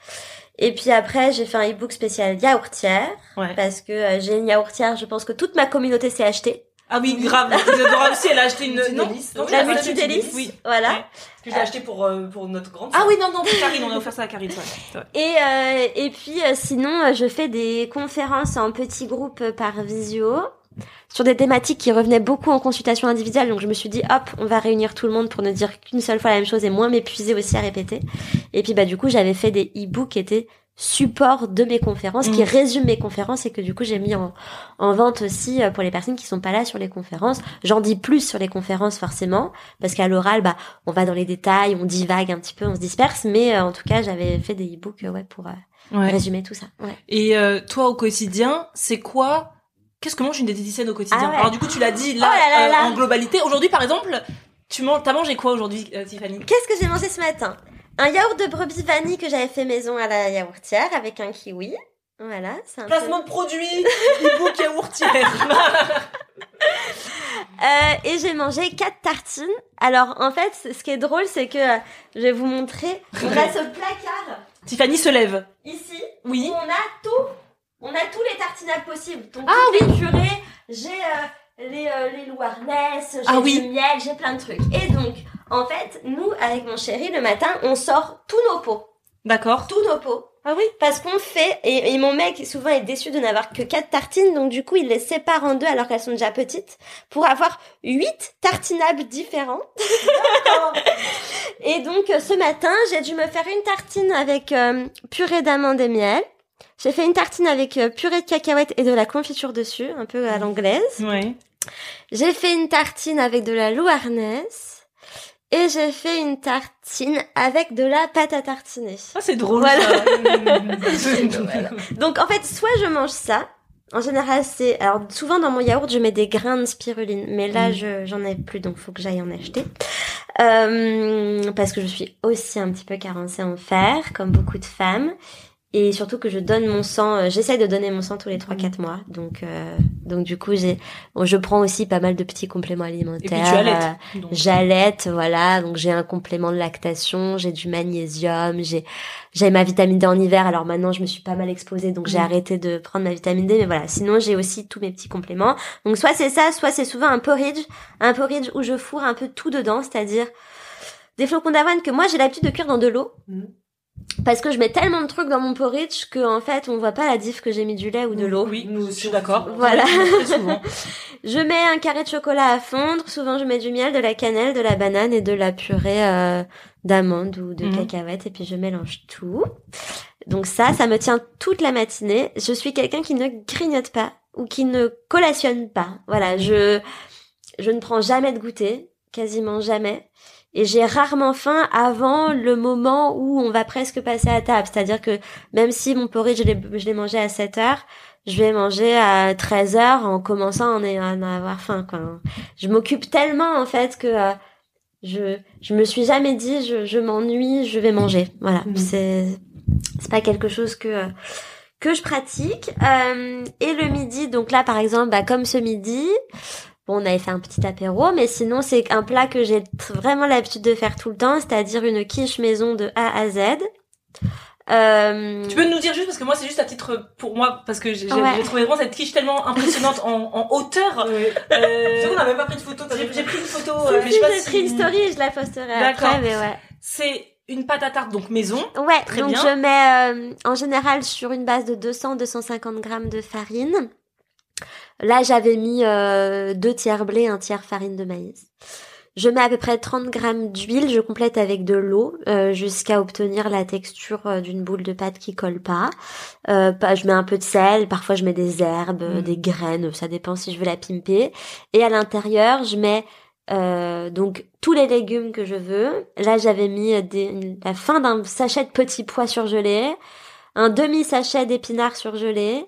Et puis après, j'ai fait un e-book spécial yaourtière Ouais. parce que euh, j'ai une yaourtière. Je pense que toute ma communauté s'est achetée. Ah oui, grave, Isadora aussi, elle a acheté une, (laughs) non, La multi-délice. Oui. Voilà. Ouais. Que j'ai acheté pour, euh, pour notre grande Ah oui, non, non, pour Karine, on a (laughs) offert ça à Karine, ouais. Et, euh, et puis euh, sinon, euh, je fais des conférences en petits groupes euh, par visio sur des thématiques qui revenaient beaucoup en consultation individuelle. Donc je me suis dit, hop, on va réunir tout le monde pour ne dire qu'une seule fois la même chose et moins m'épuiser aussi à répéter. Et puis bah du coup, j'avais fait des e-books qui étaient support de mes conférences, qui Mm. résument mes conférences et que du coup j'ai mis en, en vente aussi euh, pour les personnes qui sont pas là sur les conférences. J'en dis plus sur les conférences forcément, parce qu'à l'oral, bah, on va dans les détails, on divague un petit peu, on se disperse, mais euh, en tout cas j'avais fait des e-books euh, ouais, pour euh, Ouais. résumer tout ça. Ouais. Et euh, toi, au quotidien, c'est quoi Qu'est-ce que mange une diététicienne au quotidien? Ah ouais. Alors du coup, tu l'as dit là, Oh là là là. en globalité. Aujourd'hui, par exemple, tu manges, t'as mangé quoi aujourd'hui, euh, Tiffany? Qu'est-ce que j'ai mangé ce matin? Un yaourt de brebis vanille que j'avais fait maison à la yaourtière avec un kiwi. Voilà, c'est un peu- Placement de produit, e-book yaourtière. (laughs) (laughs) Euh, et j'ai mangé quatre tartines. Alors en fait, ce qui est drôle, c'est que euh, je vais vous montrer. On a ce placard Tiffany se lève. ici Oui. où on a tout. On a tous les tartinables possibles. Donc Ah toutes les purées, j'ai euh, les euh, les j'ai Ah oui. du miel, j'ai plein de trucs. Et donc en fait, nous avec mon chéri le matin, on sort tous nos pots, D'accord. tous nos pots. Ah oui. Parce qu'on fait, et, et mon mec souvent est déçu de n'avoir que quatre tartines, donc du coup il les sépare en deux alors qu'elles sont déjà petites, pour avoir huit tartinables différents. (laughs) et donc ce matin j'ai dû me faire une tartine avec euh, purée d'amandes et miel. J'ai fait une tartine avec euh, purée de cacahuètes et de la confiture dessus, un peu à l'anglaise. Ouais. J'ai fait une tartine avec de la louarnaise. Et j'ai fait une tartine avec de la pâte à tartiner. Ah, c'est drôle. Voilà. ça. (laughs) Donc en fait, soit je mange ça. En général, c'est alors souvent dans mon yaourt, je mets des grains de spiruline, mais là, Mm. je j'en ai plus, donc faut que j'aille en acheter. Euh, parce que je suis aussi un petit peu carencée en fer, comme beaucoup de femmes, et surtout que je donne mon sang. euh, J'essaye de donner mon sang tous les 3-4 mois, donc euh, donc du coup, j'ai bon, je prends aussi pas mal de petits compléments alimentaires. euh. J'allaite, voilà, donc j'ai un complément de lactation, j'ai du magnésium, j'ai j'ai ma vitamine D en hiver, alors maintenant je me suis pas mal exposée, donc j'ai Mm. arrêté de prendre ma vitamine D, mais voilà, sinon j'ai aussi tous mes petits compléments. Donc soit c'est ça, soit c'est souvent un porridge, un porridge où je fourre un peu tout dedans, c'est-à-dire des flocons d'avoine que moi j'ai l'habitude de cuire dans de l'eau. Mm. Parce que je mets tellement de trucs dans mon porridge que en fait on voit pas la diff que j'ai mis du lait ou de l'eau. Oui, nous, je suis d'accord. Voilà. Très souvent. (laughs) Je mets un carré de chocolat à fondre. Souvent, je mets du miel, de la cannelle, de la banane et de la purée euh, d'amandes ou de Mhm. cacahuètes. Et puis, je mélange tout. Donc ça, ça me tient toute la matinée. Je suis quelqu'un qui ne grignote pas ou qui ne collationne pas. Voilà, je je ne prends jamais de goûter, quasiment jamais. Et j'ai rarement faim avant le moment où on va presque passer à table. C'est-à-dire que même si mon porridge, je l'ai, mangé à 7 heures, je vais manger à 13 heures en commençant à en, avoir faim, quoi. Je m'occupe tellement, en fait, que euh, je, je me suis jamais dit, je, je m'ennuie, je vais manger. Voilà. Mhm. C'est, c'est pas quelque chose que, euh, que je pratique. Euh, et le midi, donc là, par exemple, bah, comme ce midi, Bon, on avait fait un petit apéro, mais sinon c'est un plat que j'ai vraiment l'habitude de faire tout le temps, c'est-à-dire une quiche maison de A à Z. Euh, Tu peux nous dire juste parce que moi c'est juste à titre pour moi parce que j'ai Ouais. trouvé vraiment cette quiche tellement impressionnante en, en hauteur. Euh, Surtout, on n'a même pas pris de photo. j'ai pris une photo. euh, mais je si, sais pas j'ai si- pris une story, je la posterai D'accord. après, mais ouais. C'est une pâte à tarte donc maison. Ouais, Très donc bien. je mets euh, en général sur une base de 200-250 grammes de farine. Là, j'avais mis euh, deux tiers blé, un tiers farine de maïs. Je mets à peu près 30 grammes d'huile, je complète avec de l'eau euh, jusqu'à obtenir la texture euh, d'une boule de pâte qui colle pas. Euh, je mets un peu de sel, parfois je mets des herbes, Mm. des graines, ça dépend si je veux la pimper. Et à l'intérieur, je mets euh, donc tous les légumes que je veux. Là, j'avais mis euh, des- une- la fin d'un sachet de petits pois surgelés, un demi sachet d'épinards surgelés,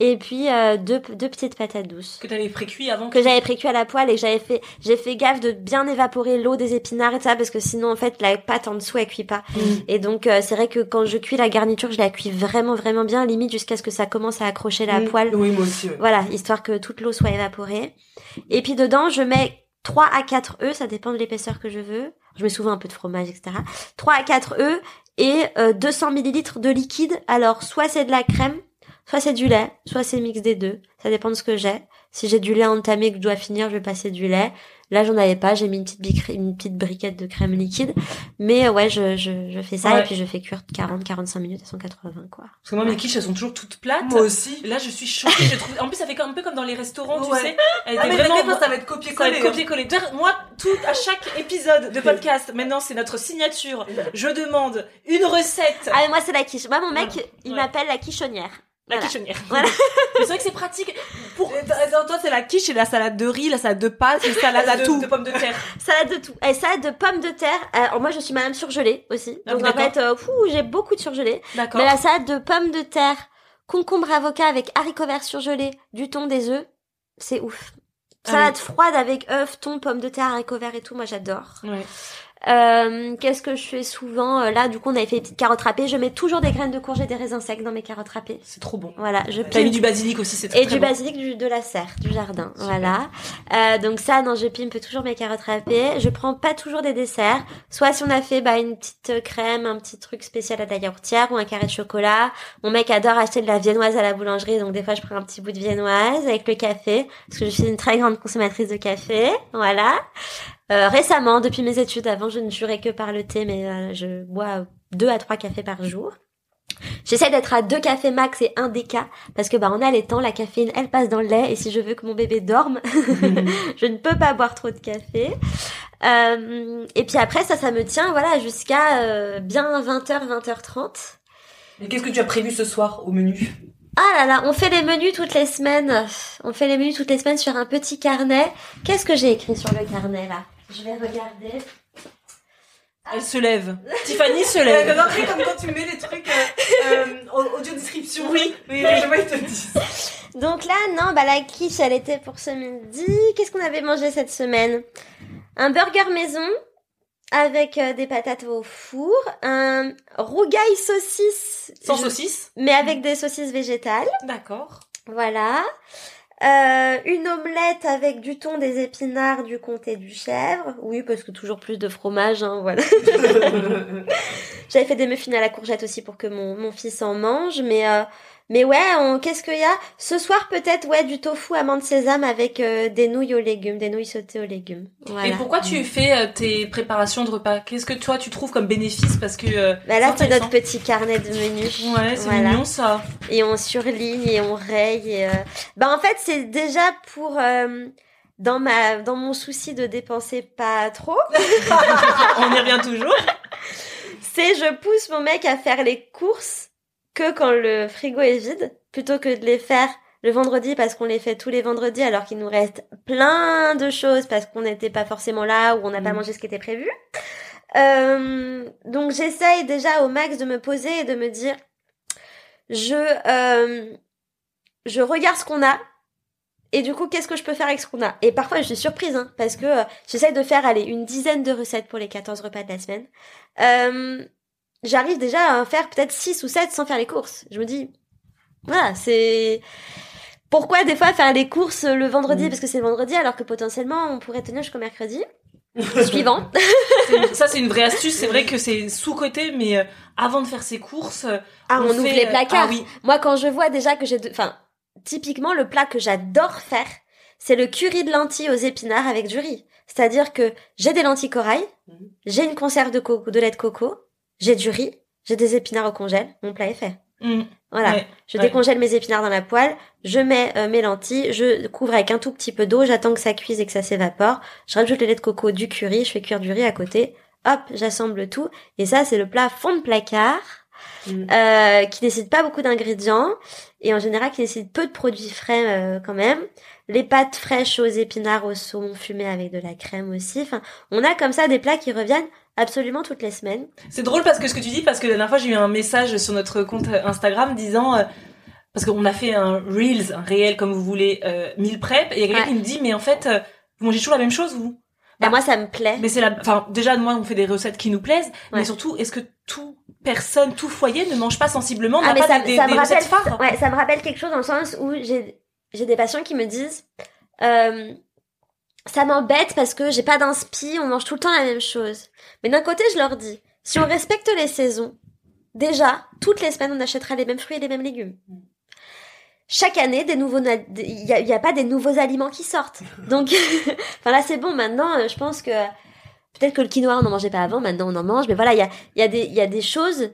et puis euh, deux, deux petites patates douces Que t'avais précuit avant. que j'avais précuit à la poêle et j'avais fait j'ai fait gaffe de bien évaporer l'eau des épinards et ça parce que sinon en fait la pâte en dessous elle cuit pas Mm. et donc euh, c'est vrai que quand je cuis la garniture je la cuis vraiment vraiment bien limite jusqu'à ce que ça commence à accrocher la Mm. poêle Oui, moi aussi. voilà, histoire que toute l'eau soit évaporée. Et puis dedans, je mets 3 à 4 œufs, ça dépend de l'épaisseur que je veux. Je mets souvent un peu de fromage, etc. 3 à 4 œufs et euh, 200 millilitres de liquide. Alors, soit c'est de la crème, soit c'est du lait, soit c'est mix des deux. Ça dépend de ce que j'ai. Si j'ai du lait entamé que je dois finir, je vais passer du lait. Là, j'en avais pas, j'ai mis une petite, une petite briquette de crème liquide. Mais euh, ouais, je, je, je fais ça Ouais. et puis je fais cuire 40-45 minutes à 180, quoi. Parce que moi mes quiches elles sont toujours toutes plates. Moi aussi. Là je suis choquée. je trouve... En plus ça fait un peu comme dans les restaurants, tu sais. Elle Ah, mais vraiment. ça va être Ça va copier-coller. être copier-coller. Moi, tout, à chaque épisode de (laughs) podcast, maintenant, c'est notre signature. Je demande une recette. Ah, mais moi, c'est la quiche. Moi, mon mec, il Ouais. m'appelle la quichonnière. La Voilà. quichonnière. Voilà. (laughs) Mais c'est vrai que c'est pratique pour toi- c'est la quiche et la salade de riz, la salade de pâtes, la (laughs) salade à de, tout. de pommes de terre. (laughs) Salade de tout. Et salade de pommes de terre. Alors, moi, je suis madame surgelée aussi. Ah, Donc, en fait, euh, j'ai beaucoup de surgelés. D'accord. Mais la salade de pommes de terre, concombre avocat avec haricots verts surgelés, du thon, des œufs, c'est ouf. Ah Salade froide avec œufs, thon, pommes de terre, haricots verts et tout, moi j'adore. Ouais. Euh, Qu'est-ce que je fais souvent Euh, Là, du coup, on avait fait des petites carottes râpées. Je mets toujours des graines de courge et des raisins secs dans mes carottes râpées. C'est trop bon. Voilà, je T'as mis du basilic aussi, c'est très, Et très du bon. basilic du, de la serre, du jardin. Voilà. Euh, donc ça, non, je pimpe toujours mes carottes râpées. Je prends pas toujours des desserts. Soit si on a fait bah, une petite euh, crème, un petit truc spécial à la yaourtière ou un carré de chocolat. Mon mec adore acheter de la viennoise à la boulangerie, donc des fois je prends un petit bout de viennoise avec le café, parce que je suis une très grande consommatrice de café. Voilà. Euh, récemment, depuis mes études, avant je ne jurais que par le thé, mais euh, je bois deux à trois cafés par jour. J'essaie d'être à deux cafés max et un déca parce que bah on a les temps, la caféine elle passe dans le lait et si je veux que mon bébé dorme, (laughs) (laughs) je ne peux pas boire trop de café. Euh, et puis après ça ça me tient voilà jusqu'à euh, bien 20h 20h30. Et qu'est-ce que tu as prévu ce soir au menu? Ah là là, on fait les menus toutes les semaines. On fait les menus toutes les semaines sur un petit carnet. Qu'est-ce que j'ai écrit sur le carnet là? Je vais regarder. Elle se lève. Tiffany se (laughs) lève. non, après, comme quand tu mets les trucs euh, euh, audio description. Oui. oui, oui, je vois, ils te disent. Donc là, non, bah la quiche, elle était pour ce midi. Qu'est-ce qu'on avait mangé cette semaine? Un burger maison avec euh, des patates au four, un rougail saucisse, Sans je- saucisse? mais avec des saucisses végétales. D'accord. Voilà. Euh, une omelette avec du thon, des épinards, du comté, du chèvre. Oui, parce que toujours plus de fromage, hein, voilà. (laughs) J'avais fait des muffins à la courgette aussi pour que mon, mon fils en mange, mais euh, Mais ouais, on... qu'est-ce qu'il y a? Ce soir peut-être ouais du tofu amande sésame avec euh, des nouilles aux légumes, des nouilles sautées aux légumes. Voilà. Et pourquoi tu fais euh, tes préparations de repas? Qu'est-ce que toi tu trouves comme bénéfice? Parce que euh, Bah là c'est notre petit carnet de menus. Ouais, c'est Voilà. mignon ça. Et on surligne et on raye. Et, euh, Bah en fait c'est déjà pour euh, dans ma dans mon souci de dépenser pas trop. (laughs) On y revient toujours. (laughs) c'est je pousse mon mec à faire les courses que quand le frigo est vide, plutôt que de les faire le vendredi parce qu'on les fait tous les vendredis alors qu'il nous reste plein de choses parce qu'on n'était pas forcément là ou on n'a pas Mm. mangé ce qui était prévu. Euh, donc j'essaye déjà au max de me poser et de me dire je euh, je regarde ce qu'on a et du coup qu'est-ce que je peux faire avec ce qu'on a? Et parfois je suis surprise hein, parce que euh, j'essaye de faire aller une dizaine de recettes pour les 14 repas de la semaine euh, j'arrive déjà à en faire peut-être 6 ou 7 sans faire les courses. Je me dis, voilà, c'est... Pourquoi des fois faire les courses le vendredi? Mm. Parce que c'est le vendredi alors que potentiellement on pourrait tenir jusqu'au mercredi (laughs) suivant. Ça c'est une vraie astuce. C'est vrai que c'est sous côté, mais euh, avant de faire ses courses, Ah, on, ouvre fait, les euh, placards. Ah oui. Moi quand je vois déjà que j'ai... de- Enfin, typiquement le plat que j'adore faire, c'est le curry de lentilles aux épinards avec du riz. C'est-à-dire que j'ai des lentilles corail, Mhm. j'ai une conserve de, coco, de lait de coco, j'ai du riz, j'ai des épinards au congèle, mon plat est fait. Mm. Voilà. Ouais. Je Ouais. décongèle mes épinards dans la poêle, je mets euh, mes lentilles, je couvre avec un tout petit peu d'eau, j'attends que ça cuise et que ça s'évapore, je rajoute le lait de coco, du curry, je fais cuire du riz à côté, hop, j'assemble tout, et ça c'est le plat fond de placard, Mm. euh, qui nécessite pas beaucoup d'ingrédients, et en général qui nécessite peu de produits frais euh, quand même. Les pâtes fraîches aux épinards au saumon fumé avec de la crème aussi, enfin, on a comme ça des plats qui reviennent absolument toutes les semaines. C'est drôle parce que ce que tu dis, parce que la dernière fois j'ai eu un message sur notre compte Instagram disant, euh, parce qu'on a fait un reels, un réel comme vous voulez, euh, meal prep, et il y a quelqu'un Ouais. qui me dit, mais en fait, euh, vous mangez toujours la même chose vous? Bah, Bah, moi ça me plaît. Mais c'est la, enfin déjà moi on fait des recettes qui nous plaisent, mais surtout est-ce que tout personne, tout foyer ne mange pas sensiblement, Ah, mais pas ça, des, des, ça des me recettes rappelle, phares? ouais, ça me rappelle quelque chose dans le sens où j'ai, j'ai des patients qui me disent, euh, ça m'embête parce que j'ai pas d'inspi, on mange tout le temps la même chose. Mais d'un côté, je leur dis, si on respecte les saisons, déjà, toutes les semaines, on achètera les mêmes fruits et les mêmes légumes. Chaque année, des nouveaux, il y a, pas des nouveaux aliments qui sortent. Donc, (laughs) enfin là, c'est bon. Maintenant, euh, je pense que peut-être que le quinoa, on n'en mangeait pas avant. Maintenant, on en mange. Mais voilà, il y a, y a des choses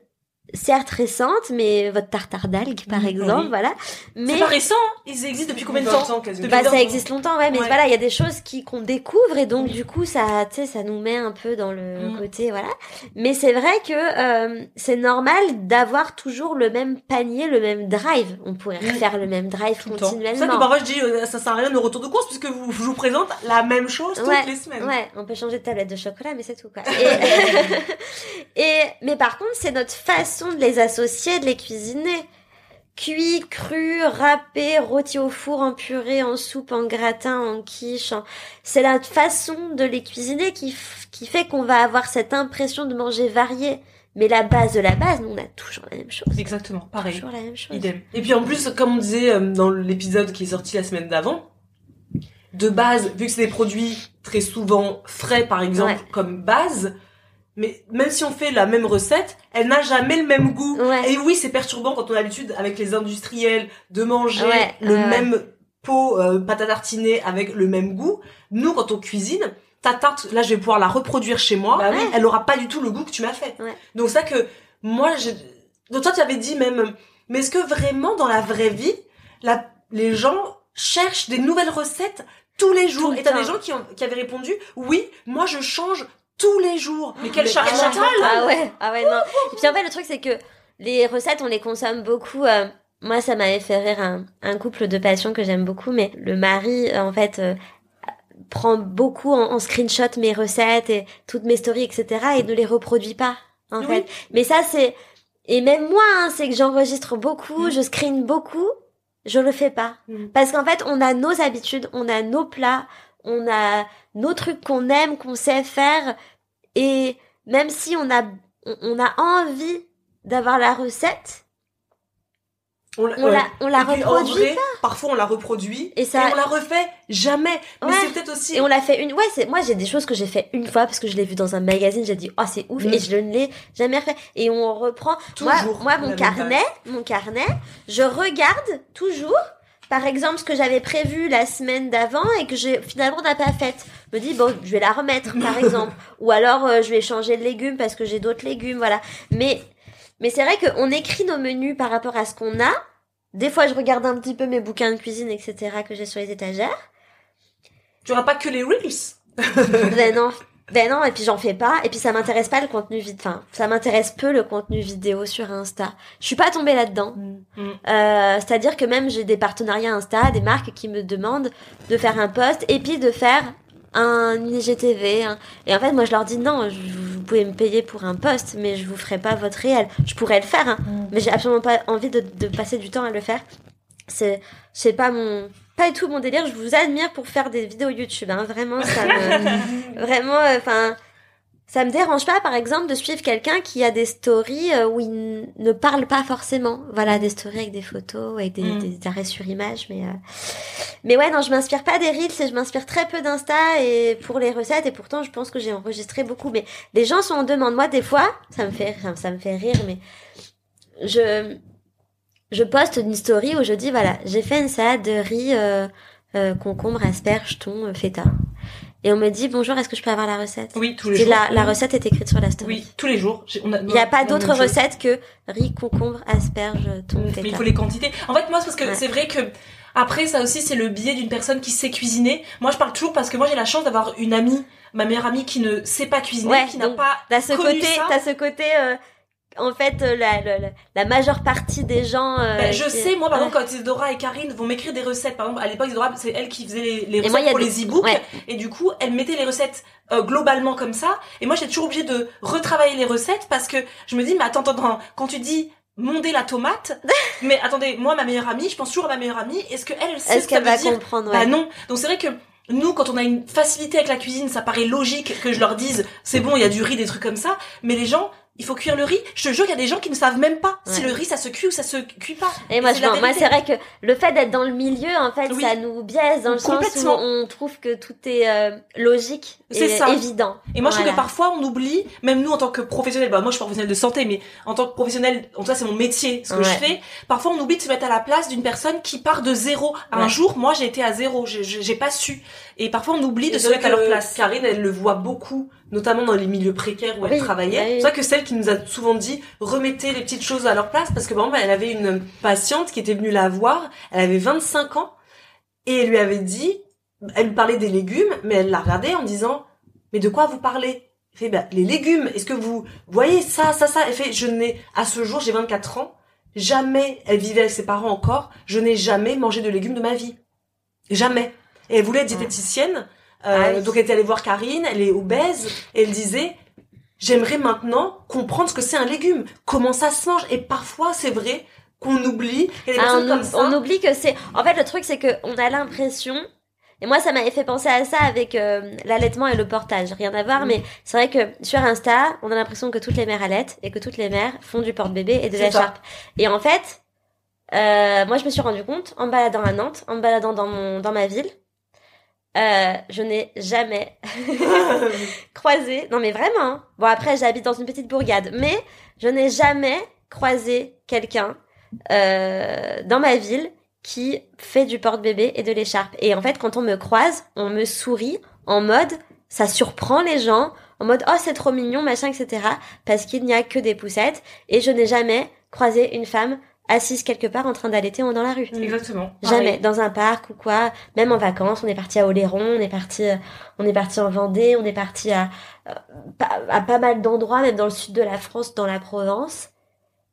certes récentes, mais votre tartare d'algues, par Mhm, exemple, oui. voilà. Mais C'est pas récent, hein ils existent depuis combien de 20 temps. Depuis bah, 20 ça existe longtemps, ouais, mais Ouais. voilà, il y a des choses qui qu'on découvre et donc du coup ça, tu sais, ça nous met un peu dans le Mm. côté, voilà. Mais c'est vrai que euh, c'est normal d'avoir toujours le même panier, le même drive. On pourrait Mm. faire le même drive Tout temps. C'est continuellement. ça que parfois je dis, euh, ça sert à rien de retour de course puisque vous, je vous présente la même chose toutes Ouais, les semaines. Ouais, on peut changer de tablette de chocolat, mais c'est tout quoi. Et, (laughs) (laughs) et mais par contre, c'est notre façon de les associer, de les cuisiner. Cuit, cru, râpé, rôti au four, en purée, en soupe, en gratin, en quiche. en- C'est la façon de les cuisiner qui, f- qui fait qu'on va avoir cette impression de manger varié. Mais la base de la base, nous, on a toujours la même chose. Exactement, pareil. Toujours la même chose. Idem. Et puis en plus, comme on disait euh, dans l'épisode qui est sorti la semaine d'avant, de base, vu que c'est des produits très souvent frais par exemple Ouais. comme base, mais même si on fait la même recette, elle n'a jamais le même goût. Ouais. Et oui, c'est perturbant quand on a l'habitude avec les industriels de manger Ouais, le même pot euh, pâte à tartiner avec le même goût. Nous, quand on cuisine, ta tarte, là, je vais pouvoir la reproduire chez moi. Bah ouais. Elle aura pas du tout le goût que tu m'as fait. Donc ça que moi, j'ai... Donc toi, tu avais dit même, mais est-ce que vraiment dans la vraie vie, la... les gens cherchent des nouvelles recettes tous les jours? Tout le Et t'as des gens qui, ont... qui avaient répondu, oui, moi je change tous les jours. Mais quelle charge ah, mentale Ah ouais, ah ouais, non. Et puis en fait, le truc, c'est que les recettes, on les consomme beaucoup. euh, moi, ça m'avait fait rire un, un couple de passion que j'aime beaucoup, mais le mari, euh, en fait, euh, prend beaucoup en, en screenshot mes recettes et toutes mes stories, etc. et ne les reproduit pas, en Oui. fait. Mais ça, c'est... Et même moi, hein, c'est que j'enregistre beaucoup, Mm. je screen beaucoup, je le fais pas. Mm. Parce qu'en fait, on a nos habitudes, on a nos plats, on a nos trucs qu'on aime, qu'on sait faire. Et même si on a, on- a envie d'avoir la recette, On la, on la Et puis, reproduit vrai, Parfois, on la reproduit Et ça- on la refait jamais. Mais Ouais. c'est peut-être aussi. Et on l'a fait une. Ouais, c'est moi j'ai des choses que j'ai fait une fois parce que je l'ai vu dans un magazine. J'ai dit oh c'est ouf Mm. et je ne l'ai jamais refait. Et on reprend. Moi, Toujours moi la mon carnet, mon carnet, je regarde toujours. Par exemple, ce que j'avais prévu la semaine d'avant et que j'ai finalement n'a pas fait. Je me dis bon, je vais la remettre par (coughs) exemple. Ou alors euh, je vais changer de légumes parce que j'ai d'autres légumes, voilà. Mais mais c'est vrai qu'on écrit nos menus par rapport à ce qu'on a. Des fois, je regarde un petit peu mes bouquins de cuisine, etc. que j'ai sur les étagères. Tu auras pas que les reels. ben non, (laughs) ben non, et puis j'en fais pas, et puis ça m'intéresse pas le contenu vidéo, enfin, ça m'intéresse peu le contenu vidéo sur Insta. Je suis pas tombée là-dedans. Mm. Euh, c'est-à-dire que même j'ai des partenariats Insta, des marques qui me demandent de faire un post, et puis de faire un IGTV. hein. Et en fait, moi, je leur dis non, je- vous pouvez me payer pour un post, mais je vous ferai pas votre réel. Je pourrais le faire, hein, mais j'ai absolument pas envie de, de passer du temps à le faire. C'est, c'est pas mon, pas du tout mon délire. Je vous admire pour faire des vidéos YouTube, hein. Vraiment, ça me, (laughs) vraiment, euh, enfin, ça me dérange pas, par exemple, de suivre quelqu'un qui a des stories euh, où il ne parle pas forcément. Voilà, des stories avec des photos, avec des, Mm. des arrêts sur image, mais, euh, mais ouais, non, je m'inspire pas des reels et je m'inspire très peu d'Insta et pour les recettes et pourtant je pense que j'ai enregistré beaucoup. Mais les gens sont en demande. Moi, des fois, ça me fait, ça me fait rire, mais je, je poste une story où je dis voilà, j'ai fait une salade de riz, euh, euh, concombre, asperges, thon, euh, feta. Et on me dit bonjour, est-ce que je peux avoir la recette? Oui, tous les Et jours. la, la recette est écrite sur la story. Oui, tous les jours. J'ai- on a- Il n'y a pas d'autre recette que riz, concombre, asperges, thon, Mais feta. il faut les quantités. En fait, moi, c'est parce que Ouais. c'est vrai que après, ça aussi, c'est le biais d'une personne qui sait cuisiner. Moi, je parle toujours parce que moi, j'ai la chance d'avoir une amie, ma meilleure amie, qui ne sait pas cuisiner, Ouais, qui n'a pas T'as ce côté, t'as ce côté, euh, en fait, euh, la, la, la, la majeure partie des gens. euh, Ben, je qui- sais, moi, par Ouais. exemple, quand Isidora et Karine vont m'écrire des recettes, par exemple, à l'époque, Isidora, c'est elle qui faisait les, les Et recettes moi, pour des- les e-books. ouais. Et du coup, elle mettait les recettes euh, globalement comme ça. Et moi, j'étais toujours obligée de retravailler les recettes parce que je me dis, mais attends, attends, quand tu dis monder la tomate, (laughs) mais attendez, moi, ma meilleure amie, je pense toujours à ma meilleure amie, est-ce qu'elle elle sait Est-ce ce que qu'elle va veut dire comprendre Bah non. Donc c'est vrai que nous, quand on a une facilité avec la cuisine, ça paraît logique que je leur dise, c'est bon, il y a du riz, des trucs comme ça. Mais les gens, il faut cuire le riz. Je te jure, il y a des gens qui ne savent même pas si le riz, ça se cuit ou ça se cuit pas. Et moi, c'est je, la moi, vérité. c'est vrai que le fait d'être dans le milieu, en fait, Oui. ça nous biaise dans le sens où Complètement. on trouve que tout est euh, logique et ça. évident. Et moi, je trouve que parfois, on oublie, même nous, en tant que professionnels, bah, moi, je suis professionnelle de santé, mais en tant que professionnel, en tout cas, c'est mon métier, ce que Ouais. je fais. Parfois, on oublie de se mettre à la place d'une personne qui part de zéro. Un Ouais. jour, moi, j'ai été à zéro. J'ai- pas su. Et parfois, on oublie de se mettre à leur place. Karine, elle le voit beaucoup, notamment dans les milieux précaires où elle travaillait. oui. C'est vrai que celle qui nous a souvent dit remettez les petites choses à leur place parce que par exemple, elle avait une patiente qui était venue la voir, elle avait 25 ans et elle lui avait dit, elle lui parlait des légumes, mais elle la regardait en disant mais de quoi vous parlez? Elle fait bah, les légumes. Est-ce que vous voyez ça, ça, ça? Elle fait je n'ai à ce jour j'ai 24 ans, jamais elle vivait avec ses parents encore, je n'ai jamais mangé de légumes de ma vie, jamais. Et elle voulait être diététicienne. Euh, Ah. Donc elle était allée voir Karine, elle est obèse, et elle disait j'aimerais maintenant comprendre ce que c'est un légume, comment ça se mange. Et parfois c'est vrai qu'on oublie. Il y a des Ah, on, comme ça. on oublie que c'est. En fait, le truc, c'est que on a l'impression. Et moi, ça m'avait fait penser à ça avec euh, l'allaitement et le portage. Rien à voir, Mm. mais c'est vrai que sur Insta, on a l'impression que toutes les mères allaitent et que toutes les mères font du porte-bébé et de C'est l'écharpe. Et en fait, euh, moi, je me suis rendu compte en me baladant à Nantes, en me baladant dans mon dans ma ville, euh, je n'ai jamais (laughs) croisé. Non, mais vraiment. hein. Bon, après, j'habite dans une petite bourgade, mais je n'ai jamais croisé quelqu'un euh, dans ma ville qui fait du porte-bébé et de l'écharpe. Et en fait, quand on me croise, on me sourit en mode, ça surprend les gens, en mode, oh, c'est trop mignon, machin, etc. Parce qu'il n'y a que des poussettes. Et je n'ai jamais croisé une femme assise quelque part en train d'allaiter dans la rue. Exactement. Jamais dans un parc ou quoi, même en vacances, on est parti à Oléron, on est parti, euh, on est parti en Vendée, on est parti à, euh, pas- à pas mal d'endroits, même dans le sud de la France, dans la Provence.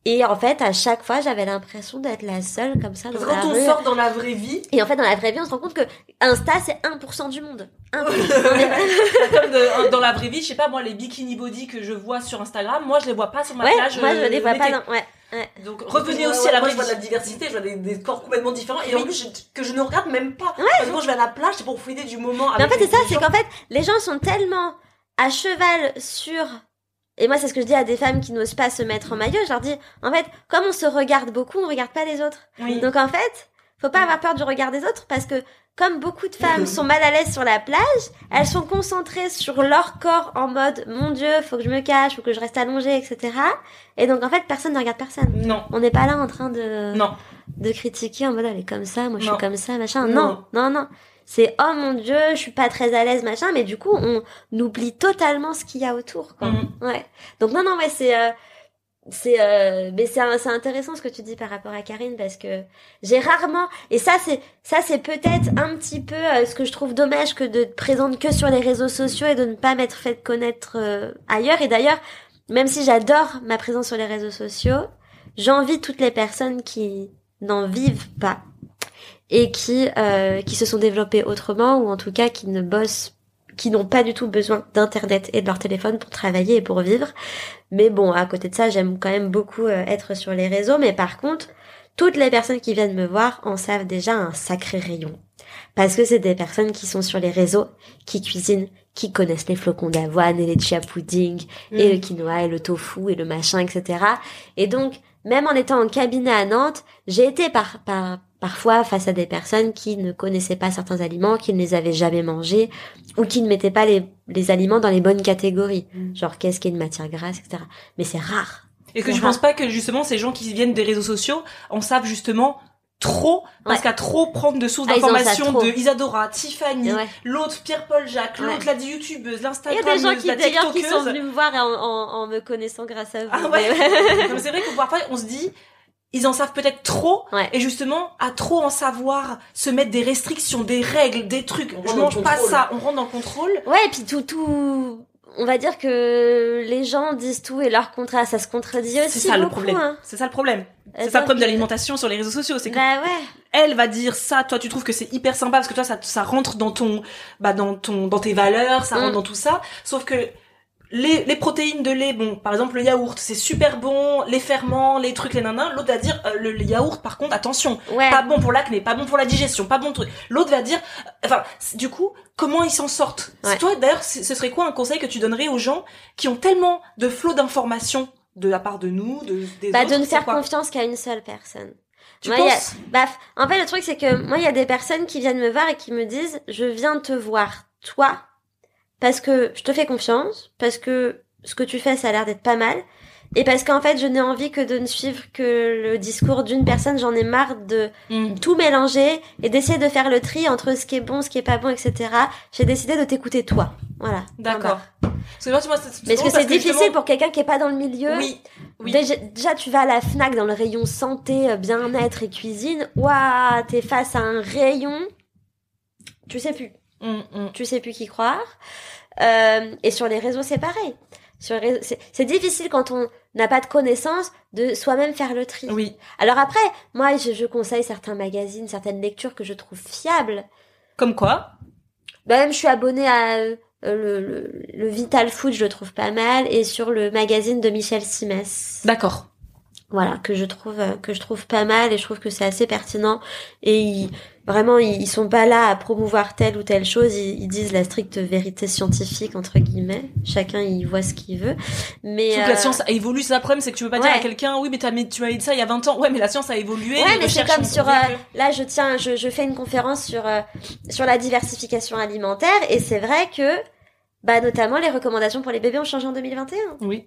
Et en fait, à chaque fois, j'avais l'impression d'être la seule comme ça dans la quand on rue. sort dans la vraie vie, Et en fait, dans la vraie vie, on se rend compte que Insta, c'est 1% du monde. 1%. (laughs) Comme de- dans la vraie vie, je sais pas, moi, les bikini body que je vois sur Instagram, moi, je les vois pas sur ma ouais, plage. moi, je euh, les vois pas. Ouais, ouais. Donc, revenez Ouais, aussi ouais, à la moi, vraie je vois de la diversité, je vois des, des corps complètement différents et Oui. en plus je- que je ne regarde même pas. Parce que quand je vais à la plage, c'est pour profiter du moment. Mais en fait, c'est ça, les c'est gens. qu'en fait, les gens sont tellement à cheval sur et moi c'est ce que je dis à des femmes qui n'osent pas se mettre en maillot, je leur dis en fait, comme on se regarde beaucoup, on regarde pas les autres. Oui. Donc en fait, faut pas avoir peur du regard des autres parce que comme beaucoup de femmes sont mal à l'aise sur la plage, elles sont concentrées sur leur corps en mode mon dieu, faut que je me cache, faut que je reste allongée, etc. Et donc en fait, personne ne regarde personne. Non. On n'est pas là en train de Non. de critiquer en mode elle est comme ça, moi je Non. suis comme ça, machin. Non. Non, non, non. C'est oh mon dieu, je suis pas très à l'aise, machin. Mais du coup, on oublie totalement ce qu'il y a autour. Quoi. Mhm. Ouais. Donc non, non, ouais, c'est euh, c'est euh, mais c'est c'est intéressant ce que tu dis par rapport à Karine parce que j'ai rarement et ça c'est ça c'est peut-être un petit peu euh, ce que je trouve dommage que de te présenter que sur les réseaux sociaux et de ne pas m'être fait connaître euh, ailleurs. Et d'ailleurs même si j'adore ma présence sur les réseaux sociaux j'envie toutes les personnes qui n'en vivent pas et qui euh, qui se sont développées autrement ou en tout cas qui ne bossent qui n'ont pas du tout besoin d'internet et de leur téléphone pour travailler et pour vivre. Mais bon, à côté de ça, j'aime quand même beaucoup euh, être sur les réseaux. Mais par contre, toutes les personnes qui viennent me voir en savent déjà un sacré rayon. Parce que c'est des personnes qui sont sur les réseaux, qui cuisinent, qui connaissent les flocons d'avoine et les chia pudding, et le quinoa et le tofu et le machin, etc. Et donc, même en étant en cabinet à Nantes, j'ai été par, par, parfois face à des personnes qui ne connaissaient pas certains aliments, qui ne les avaient jamais mangés, ou qui ne mettaient pas les, les aliments dans les bonnes catégories. Genre, qu'est-ce qu'est une matière grasse, etc. Mais c'est rare. Et que je rare. pense pas que justement ces gens qui viennent des réseaux sociaux en savent justement trop parce Ouais. qu'à trop prendre de sources Ah, d'informations de Isadora, Tiffany, Ouais. l'autre Pierre-Paul Jacques, Ouais. l'autre la youtubeuse, Il y a des gens qui, la d'ailleurs, qui sont venus me voir en, en, en me connaissant grâce à vous. Ah Mais ouais. C'est vrai que parfois on se dit ils en savent peut-être trop Ouais. et justement à trop en savoir se mettre des restrictions, des règles, des trucs. On je mange pas ça, on rentre dans le contrôle. Ouais, et puis tout, tout, on va dire que les gens disent tout et leur contraire, ça se contredit aussi. C'est ça le problème. hein. C'est ça le problème. C'est ça le problème de l'alimentation sur les réseaux sociaux, c'est que Bah ouais. elle va dire ça, toi tu trouves que c'est hyper sympa parce que toi ça, ça rentre dans ton, bah dans ton, dans tes valeurs, ça Mm. rentre dans tout ça. Sauf que les, les protéines de lait, bon, par exemple le yaourt, c'est super bon, les ferments, les trucs, les nanas. L'autre va dire euh, le, le yaourt, par contre, attention, Ouais. pas bon pour l'acné, pas bon pour la digestion, pas bon truc. L'autre va dire, euh, enfin, du coup, comment ils s'en sortent? Ouais. Toi, d'ailleurs, ce serait quoi un conseil que tu donnerais aux gens qui ont tellement de flots d'informations de la part de nous, de des Bah, autres de ne faire confiance qu'à une seule personne. Tu Moi, il y a- penses? Bah, en fait, le truc, c'est que moi, il y a des personnes qui viennent me voir et qui me disent, je viens te voir, toi, parce que je te fais confiance, parce que ce que tu fais, ça a l'air d'être pas mal, et parce qu'en fait, je n'ai envie que de ne suivre que le discours d'une personne, j'en ai marre de Mm. tout mélanger et d'essayer de faire le tri entre ce qui est bon, ce qui est pas bon, etc. J'ai décidé de t'écouter toi. Voilà. D'accord. Parce que moi, tu vois, c'est- Mais est-ce que c'est difficile justement- pour quelqu'un qui est pas dans le milieu? Oui, oui. Déjà, déjà, tu vas à la Fnac dans le rayon santé, euh, bien-être et cuisine. Waouh, t'es face à un rayon. Tu sais plus. Mm, mm. Tu sais plus qui croire. Euh, et sur les réseaux, c'est pareil. Sur c'est, c'est difficile quand on n'a pas de connaissances de soi-même faire le tri. Oui. Alors après, moi, je, je conseille certains magazines, certaines lectures que je trouve fiables. Comme quoi? Bah, même, je suis abonnée à euh, le, le, le Vital Food, je le trouve pas mal, et sur le magazine de Michel Simès. D'accord. Voilà que je trouve euh, que je trouve pas mal et je trouve que c'est assez pertinent. Et ils, vraiment ils, ils sont pas là à promouvoir telle ou telle chose. Ils, ils disent la stricte vérité scientifique entre guillemets. Chacun y voit ce qu'il veut. Mais Sauf que la euh, science a évolué, c'est ça le problème, c'est que tu peux pas dire à quelqu'un, oui, mais, mais tu m'avais dit ça il y a 20 ans. Ouais, mais la science a évolué. Ouais, mais c'est comme sur euh, là je tiens je, je fais une conférence sur euh, sur la diversification alimentaire. Et c'est vrai que bah notamment les recommandations pour les bébés ont changé en 2021. que- Oui.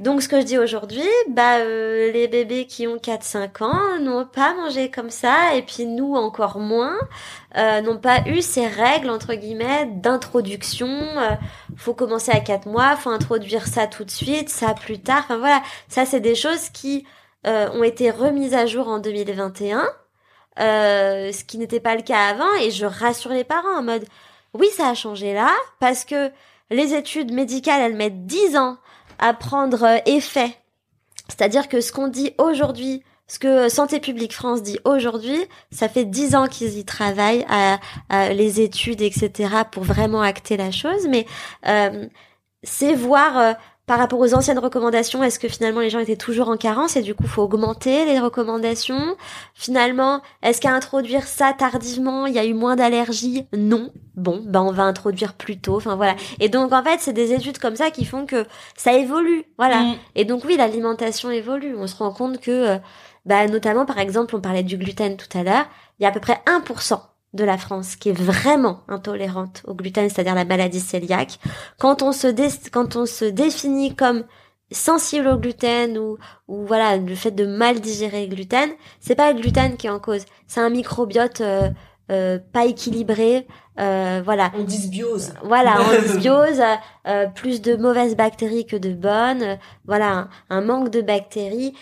Donc ce que je dis aujourd'hui, bah euh, les bébés qui ont 4-5 ans n'ont pas mangé comme ça et puis nous encore moins euh, n'ont pas eu ces règles entre guillemets d'introduction. euh, faut commencer à 4 mois, faut introduire ça tout de suite, ça plus tard. Enfin voilà, ça c'est des choses qui euh, ont été remises à jour en 2021, euh, ce qui n'était pas le cas avant et je rassure les parents en mode oui ça a changé là parce que les études médicales elles mettent 10 ans à prendre euh, effet. C'est-à-dire que ce qu'on dit aujourd'hui, ce que Santé publique France dit aujourd'hui, ça fait dix ans qu'ils y travaillent les études, etc., pour vraiment acter la chose. Mais euh, c'est voir euh, par rapport aux anciennes recommandations, est-ce que finalement les gens étaient toujours en carence et du coup faut augmenter les recommandations? Finalement, est-ce qu'à introduire ça tardivement, il y a eu moins d'allergies? Non. Bon, ben on va introduire plus tôt. Enfin voilà. Et donc en fait, c'est des études comme ça qui font que ça évolue. Voilà. Mm. Et donc oui, l'alimentation évolue. On se rend compte que, bah notamment par exemple, on parlait du gluten tout à l'heure. Il y a à peu près 1% de la France qui est vraiment intolérante au gluten, c'est-à-dire la maladie cœliaque. Quand on se dé- quand on se définit comme sensible au gluten ou ou voilà le fait de mal digérer le gluten, c'est pas le gluten qui est en cause, c'est un microbiote euh, euh, pas équilibré, euh, voilà. On dysbiose. Voilà, en (laughs) dysbiose, euh, plus de mauvaises bactéries que de bonnes, voilà, un, un manque de bactéries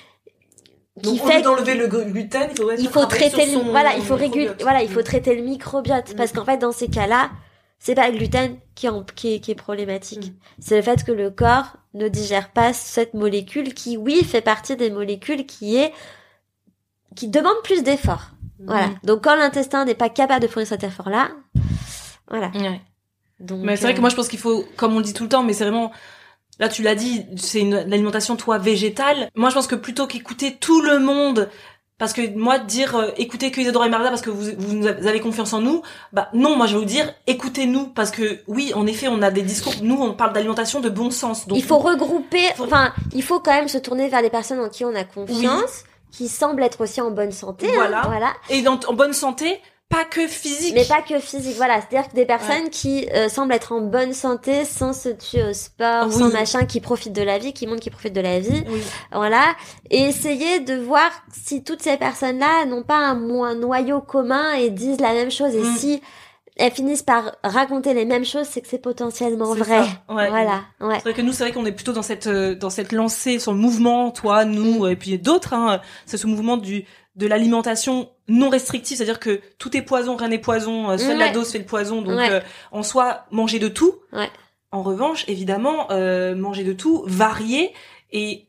qui Donc, lieu d'enlever le gluten, il faudrait il faut traiter le son voilà il faut réguler microbiote. voilà il faut Mm. traiter le microbiote parce qu'en fait dans ces cas-là c'est pas le gluten qui est, en- qui est, qui est problématique Mm. c'est le fait que le corps ne digère pas cette molécule qui oui fait partie des molécules qui est qui demande plus d'efforts voilà Mm. donc quand l'intestin n'est pas capable de fournir cet effort là voilà Ouais. donc Mais c'est vrai euh, que moi je pense qu'il faut, comme on le dit tout le temps, mais c'est vraiment, là tu l'as dit, c'est une, l'alimentation toi végétale. Moi je pense que plutôt qu'écouter tout le monde, parce que moi dire euh, écoutez que Isadora et Marda parce que vous, vous avez confiance en nous, bah non, moi je vais vous dire écoutez-nous parce que oui, en effet, on a des discours, nous on parle d'alimentation de bon sens. Donc il faut regrouper enfin il faut quand même se tourner vers les personnes en qui on a confiance qui semblent être aussi en bonne santé hein, Voilà. voilà et dans, en bonne santé, pas que physique. Mais pas que physique, voilà. C'est-à-dire que des personnes qui euh, semblent être en bonne santé, sans se tuer au sport, Oui. sans machin, qui profitent de la vie, qui montrent qu'ils profitent de la vie, Oui. voilà. Et essayer de voir si toutes ces personnes-là n'ont pas un, un noyau commun et disent la même chose. Et Mm. si elles finissent par raconter les mêmes choses, c'est que c'est potentiellement vrai. ouais. Voilà, ouais. C'est vrai que nous, c'est vrai qu'on est plutôt dans cette euh, dans cette lancée sur le mouvement, toi, nous, et puis d'autres. Hein, c'est ce mouvement du de l'alimentation non restrictive, c'est-à-dire que tout est poison, rien n'est poison, euh, seule la dose fait le poison. Donc, Ouais. euh, en soi, manger de tout. Ouais. En revanche, évidemment, euh, manger de tout, varier et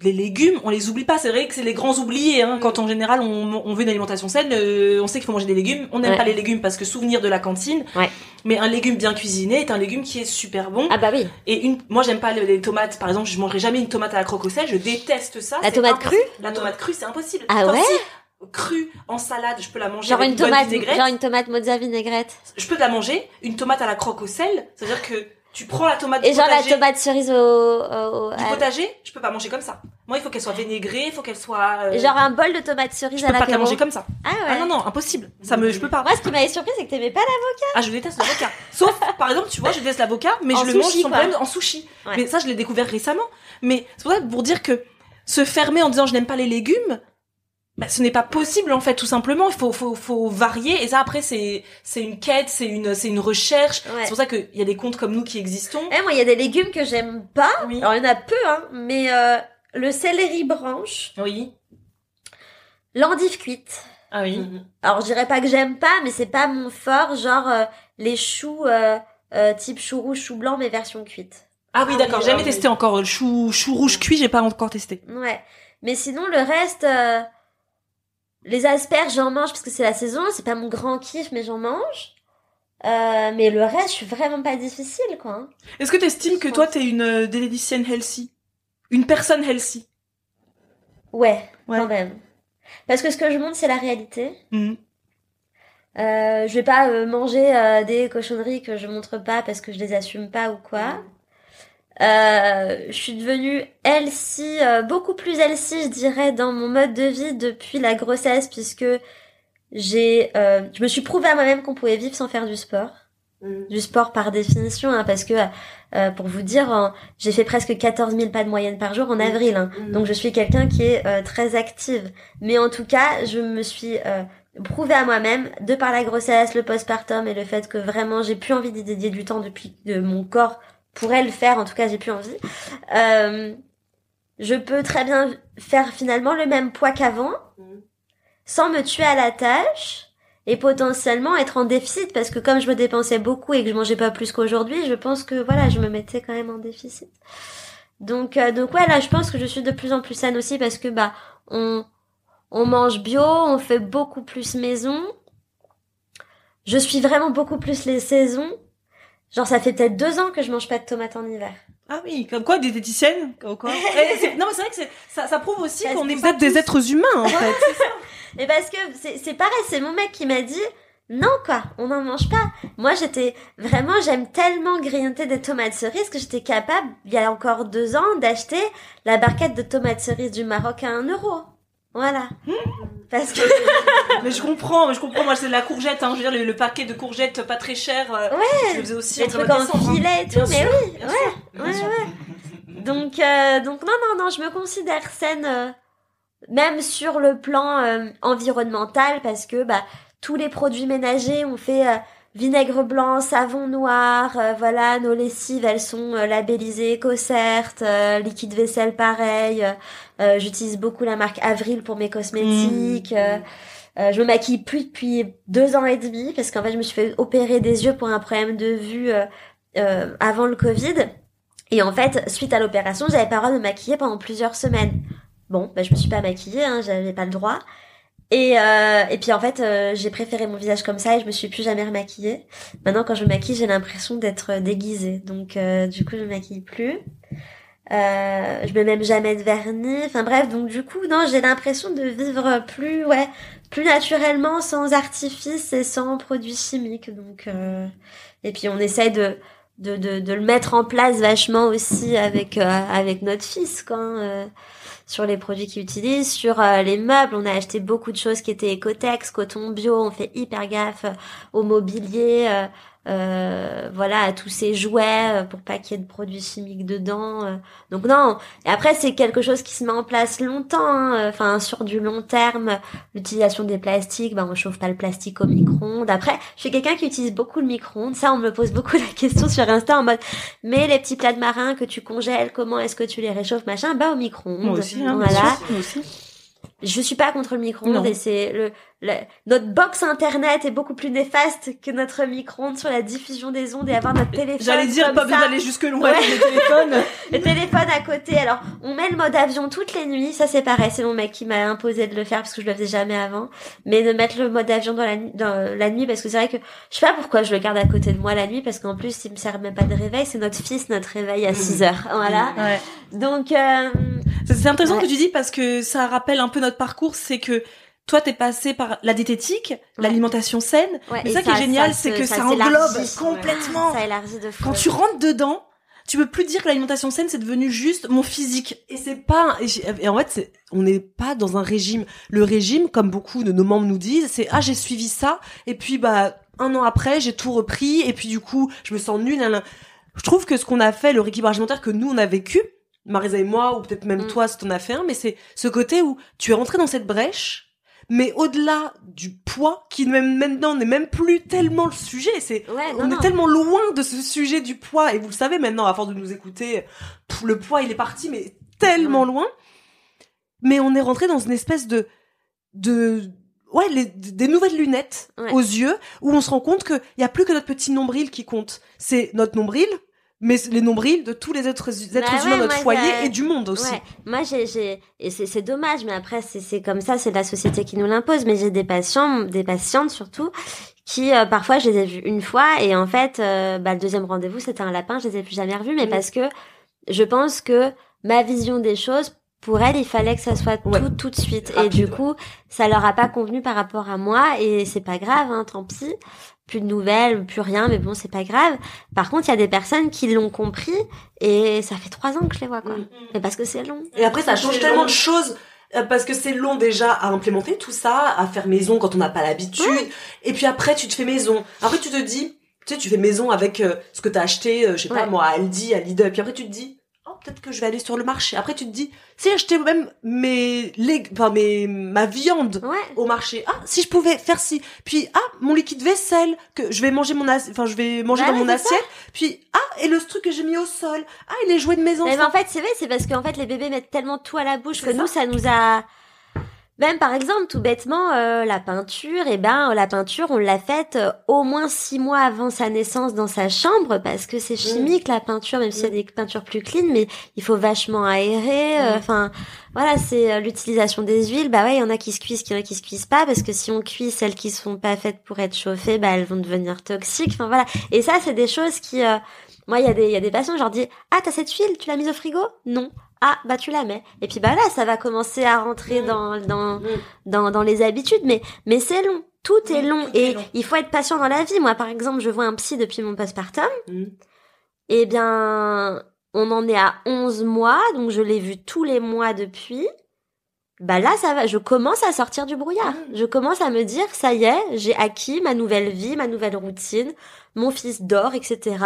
les légumes, on les oublie pas. C'est vrai que c'est les grands oubliés. Hein, quand en général on, on veut une alimentation saine, euh, on sait qu'il faut manger des légumes. On n'aime Ouais. pas les légumes parce que souvenir de la cantine. Ouais. Mais un légume bien cuisiné est un légume qui est super bon. Ah bah oui. Et une, moi j'aime pas les, les tomates. Par exemple, je mangerai jamais une tomate à la croque au sel. Je déteste ça. La tomate crue La tomate crue, c'est impossible. Ah Enfin, ouais si, crue en salade, je peux la manger Genre avec une tomate, vinaigrette. genre une tomate mozza vinaigrette. Je peux la manger. Une tomate à la croque au sel, c'est-à-dire que tu prends la tomate Et du genre la tomate cerise au, au, au- du à- potager, je peux pas manger comme ça. Moi, il faut qu'elle soit vinaigrée, il faut qu'elle soit. euh, genre un bol de tomates cerises je à peux pas te la manger comme ça. Ah ouais. Ah non non, impossible. Ça me, je peux pas. Moi, ce qui m'avait surpris, c'est que t'aimais pas la Ah, je déteste l'avocat. Sauf, par exemple, tu vois, je déteste l'avocat, mais En je le mange sans problème en sushi. Ouais. Mais ça, je l'ai découvert récemment. Mais c'est pour ça, pour dire que se fermer en disant je n'aime pas les légumes, bah, ce n'est pas possible en fait, tout simplement. Il faut, faut, faut varier. Et ça, après, c'est, c'est une quête, c'est une, c'est une recherche. Ouais. C'est pour ça qu'il y a des comptes comme nous qui existons. Eh, moi, il y a des légumes que j'aime pas. Oui. Alors, il y en a peu, hein. Mais euh, le céleri branche, Oui. l'endive cuite. Ah oui. Alors, je dirais pas que j'aime pas, mais c'est pas mon fort. Genre euh, les choux euh, euh, type chou rouge, chou blanc, mais version cuite. Ah oui, Ah d'accord. oui, J'ai jamais ah testé encore le chou, chou rouge cuit. J'ai pas encore testé. Ouais. Mais sinon, le reste, euh, les asperges, j'en mange parce que c'est la saison. C'est pas mon grand kiff, mais j'en mange. Euh, mais le reste, je suis vraiment pas difficile, quoi. hein. Est-ce que tu estimes que toi, t'es une euh, délédicienne healthy? Une personne healthy? Ouais, Ouais. quand même. Parce que ce que je montre, c'est la réalité. Mhm. Euh, je vais pas euh, manger euh, des cochonneries que je montre pas parce que je les assume pas ou quoi. Euh, je suis devenue healthy, euh, beaucoup plus healthy, je dirais, dans mon mode de vie depuis la grossesse, puisque j'ai, euh, je me suis prouvé à moi-même qu'on pouvait vivre sans faire du sport. Mm. Du sport par définition, hein, parce que, euh, pour vous dire, j'ai fait presque 14 000 pas de moyenne par jour en avril. hein. Mm. Donc je suis quelqu'un qui est euh, très active. Mais en tout cas, je me suis euh, prouvé à moi-même, de par la grossesse, le postpartum et le fait que vraiment j'ai plus envie d'y dédier du temps depuis que mon corps pourrait le faire, en tout cas j'ai plus envie. Euh, je peux très bien faire finalement le même poids qu'avant, Mhm. sans me tuer à la tâche et potentiellement être en déficit parce que comme je me dépensais beaucoup et que je mangeais pas plus qu'aujourd'hui, je pense que voilà, je me mettais quand même en déficit. Donc euh, donc ouais là, je pense que je suis de plus en plus saine aussi parce que bah on on mange bio, on fait beaucoup plus maison. Je suis vraiment beaucoup plus les saisons. Genre ça fait peut-être deux ans que je mange pas de tomates en hiver. Ah oui, comme quoi, diététicienne comme quoi. (laughs) Non, mais c'est vrai que ça, ça prouve aussi qu'on est êtes des êtres humains, en (laughs) fait. Et parce que c'est c'est pareil, c'est mon mec qui m'a dit non quoi, on n'en mange pas. Moi j'étais vraiment, j'aime tellement grignoter des tomates cerises que j'étais capable, il y a encore deux ans, d'acheter la barquette de tomates cerises du Maroc à un euro. Voilà. Parce que (laughs) Mais je comprends, mais je comprends. Moi, c'est de la courgette. Hein. Je veux dire, le, le paquet de courgettes pas très cher. euh, Je le faisais aussi. les trucs en hein. filet et tout, Bien mais sûr, oui, bien ouais, sûr, ouais, bien ouais. Donc, euh, donc non, non, non, je me considère saine, euh, même sur le plan environnemental, parce que bah tous les produits ménagers, on fait vinaigre blanc, savon noir, euh, voilà, nos lessives, elles sont euh, labellisées EcoCert, euh, liquide vaisselle pareil. euh, J'utilise beaucoup la marque Avril pour mes cosmétiques. euh, euh, je me maquille plus depuis deux ans et demi parce qu'en fait je me suis fait opérer des yeux pour un problème de vue euh, euh, avant le Covid. Et en fait, suite à l'opération, j'avais pas le droit de me maquiller pendant plusieurs semaines. Bon, bah, je me suis pas maquillée, hein, j'avais pas le droit. Et, euh, et puis en fait, euh, j'ai préféré mon visage comme ça et je me suis plus jamais remaquillée. Maintenant, quand je me maquille, j'ai l'impression d'être déguisée. Donc, euh, du coup, je me maquille plus. Euh, je mets même jamais de vernis. Enfin bref, donc du coup, non, j'ai l'impression de vivre plus, ouais, plus naturellement, sans artifice et sans produits chimiques. Donc, euh, et puis on essaie de de, de, de le mettre en place vachement aussi avec euh, avec notre fils quoi hein, euh, sur les produits qu'il utilise sur euh, les meubles. On a acheté beaucoup de choses qui étaient écotex coton bio on fait hyper gaffe euh, au mobilier euh, voilà à tous ces jouets euh, pour pas qu'il y ait de produits chimiques dedans euh. donc non et après c'est quelque chose qui se met en place longtemps hein, enfin sur du long terme. L'utilisation des plastiques ben on chauffe pas le plastique au micro-ondes. Après je suis quelqu'un qui utilise beaucoup le micro-ondes. Ça on me pose beaucoup la question sur Insta en mode mais les petits plats de marin que tu congèles comment est-ce que tu les réchauffes machin? Bah au micro-ondes. Moi aussi, hein, bien voilà. sûr, moi aussi. je suis pas contre le micro-ondes et c'est le, le- notre box internet est beaucoup plus néfaste que notre micro-ondes sur la diffusion des ondes et avoir notre téléphone J'allais dire, comme pas besoin d'aller jusque loin Ouais. avec le (laughs) téléphone. le téléphone à côté. Alors, on met le mode avion toutes les nuits. Ça, c'est pareil. C'est mon mec qui m'a imposé de le faire parce que je le faisais jamais avant. Mais de mettre le mode avion dans la, nuit- dans la nuit parce que c'est vrai que je sais pas pourquoi je le garde à côté de moi la nuit parce qu'en plus, il me sert même pas de réveil. C'est notre fils, notre réveil à 6 heures. Voilà. Ouais. Donc, euh, C'est c'est intéressant Ouais. que tu dis parce que ça rappelle un peu notre parcours, c'est que toi t'es passé par la diététique, l'alimentation saine, ouais, mais et ça, qui est génial, c'est que ça, englobe complètement. Ça élargit de fou. Quand tu rentres dedans, tu peux plus dire que l'alimentation saine c'est devenu juste mon physique. Et c'est pas, et en fait, c'est- on n'est pas dans un régime. Le régime, comme beaucoup de nos membres nous disent, c'est ah j'ai suivi ça, et puis bah un an après j'ai tout repris, et puis du coup je me sens nulle. Je trouve que ce qu'on a fait, le rééquilibrage alimentaire que nous on a vécu, Marisa et moi, ou peut-être même Mm. toi si t'en as fait un, mais c'est ce côté où tu es rentré dans cette brèche. Mais au-delà du poids, qui même maintenant n'est même plus tellement le sujet, c'est Ouais, on non. est tellement loin de ce sujet du poids, et vous le savez maintenant, à force de nous écouter, pff, le poids il est parti, mais tellement loin. Mais on est rentré dans une espèce de, de, ouais, les- des nouvelles lunettes Ouais. aux yeux, où on se rend compte qu'il y a plus que notre petit nombril qui compte. C'est notre nombril, mais les nombrils de tous les êtres, êtres Bah humains ouais, de notre moi, foyer et du monde aussi. Ouais. Moi, j'ai, j'ai, et c'est, c'est dommage, mais après, c'est, c'est comme ça, c'est la société qui nous l'impose. Mais j'ai des patients, des patientes surtout, qui euh, parfois je les ai vus une fois et en fait, euh, bah, le deuxième rendez-vous c'était un lapin, je les ai plus jamais revus, mais parce que je pense que ma vision des choses. Pour elles, il fallait que ça soit Ouais. tout tout de suite. et du ouais. coup, ça leur a pas convenu par rapport à moi. Et c'est pas grave, hein, tant pis. Plus de nouvelles, plus rien, mais bon, c'est pas grave. Par contre, il y a des personnes qui l'ont compris et ça fait trois ans que je les vois, quoi. Mm. Mais parce que c'est long. Et après, ça change tellement long. de choses. euh, Parce que c'est long déjà à implémenter tout ça, à faire maison quand on n'a pas l'habitude. Et puis après, tu te fais maison. Après, tu te dis, tu sais, tu fais maison avec euh, ce que t'as acheté, euh, je sais pas Ouais. moi, à Aldi, à Lidl. Puis après, tu te dis, peut-être que je vais aller sur le marché. Après, tu te dis, si acheter même mes, lég- enfin, mes, ma viande Ouais. au marché. Ah, si je pouvais faire ci. Puis, ah, mon liquide vaisselle, que je vais manger mon assi- enfin, je vais manger Bah dans mon ça. assiette. Puis, ah, et le truc que j'ai mis au sol. Ah, et les jouets de mes enfants. Mais, mais en fait, c'est vrai, c'est parce qu'en fait, les bébés mettent tellement tout à la bouche que nous, ça nous a. Même par exemple, tout bêtement, euh, la peinture, et ben la peinture, on l'a faite euh, au moins six mois avant sa naissance dans sa chambre parce que c'est chimique la peinture, même s'il y a des peintures plus clean, mais il faut vachement aérer. euh, Enfin, voilà, c'est euh, l'utilisation des huiles. Bah ouais, il y en a qui se cuisent, il y en a qui se cuisent pas parce que si on cuit celles qui sont pas faites pour être chauffées, bah elles vont devenir toxiques. Enfin voilà. Et ça, c'est des choses qui euh, Moi, il y a des, il y a des patients, je leur dis, ah, t'as cette huile, tu l'as mise au frigo? Non. Ah, bah, tu la mets. Et puis, bah, là, ça va commencer à rentrer Mm. dans, dans, Mm. dans, dans les habitudes, mais, mais c'est long. Tout est long. tout est et long. il faut être patient dans la vie. Moi, par exemple, je vois un psy depuis mon postpartum. Mm. Eh bien, on en est à 11 mois, donc je l'ai vu tous les mois depuis. Bah là, ça va, je commence à sortir du brouillard. Mm. Je commence à me dire, ça y est, j'ai acquis ma nouvelle vie, ma nouvelle routine. Mon fils dort, etc.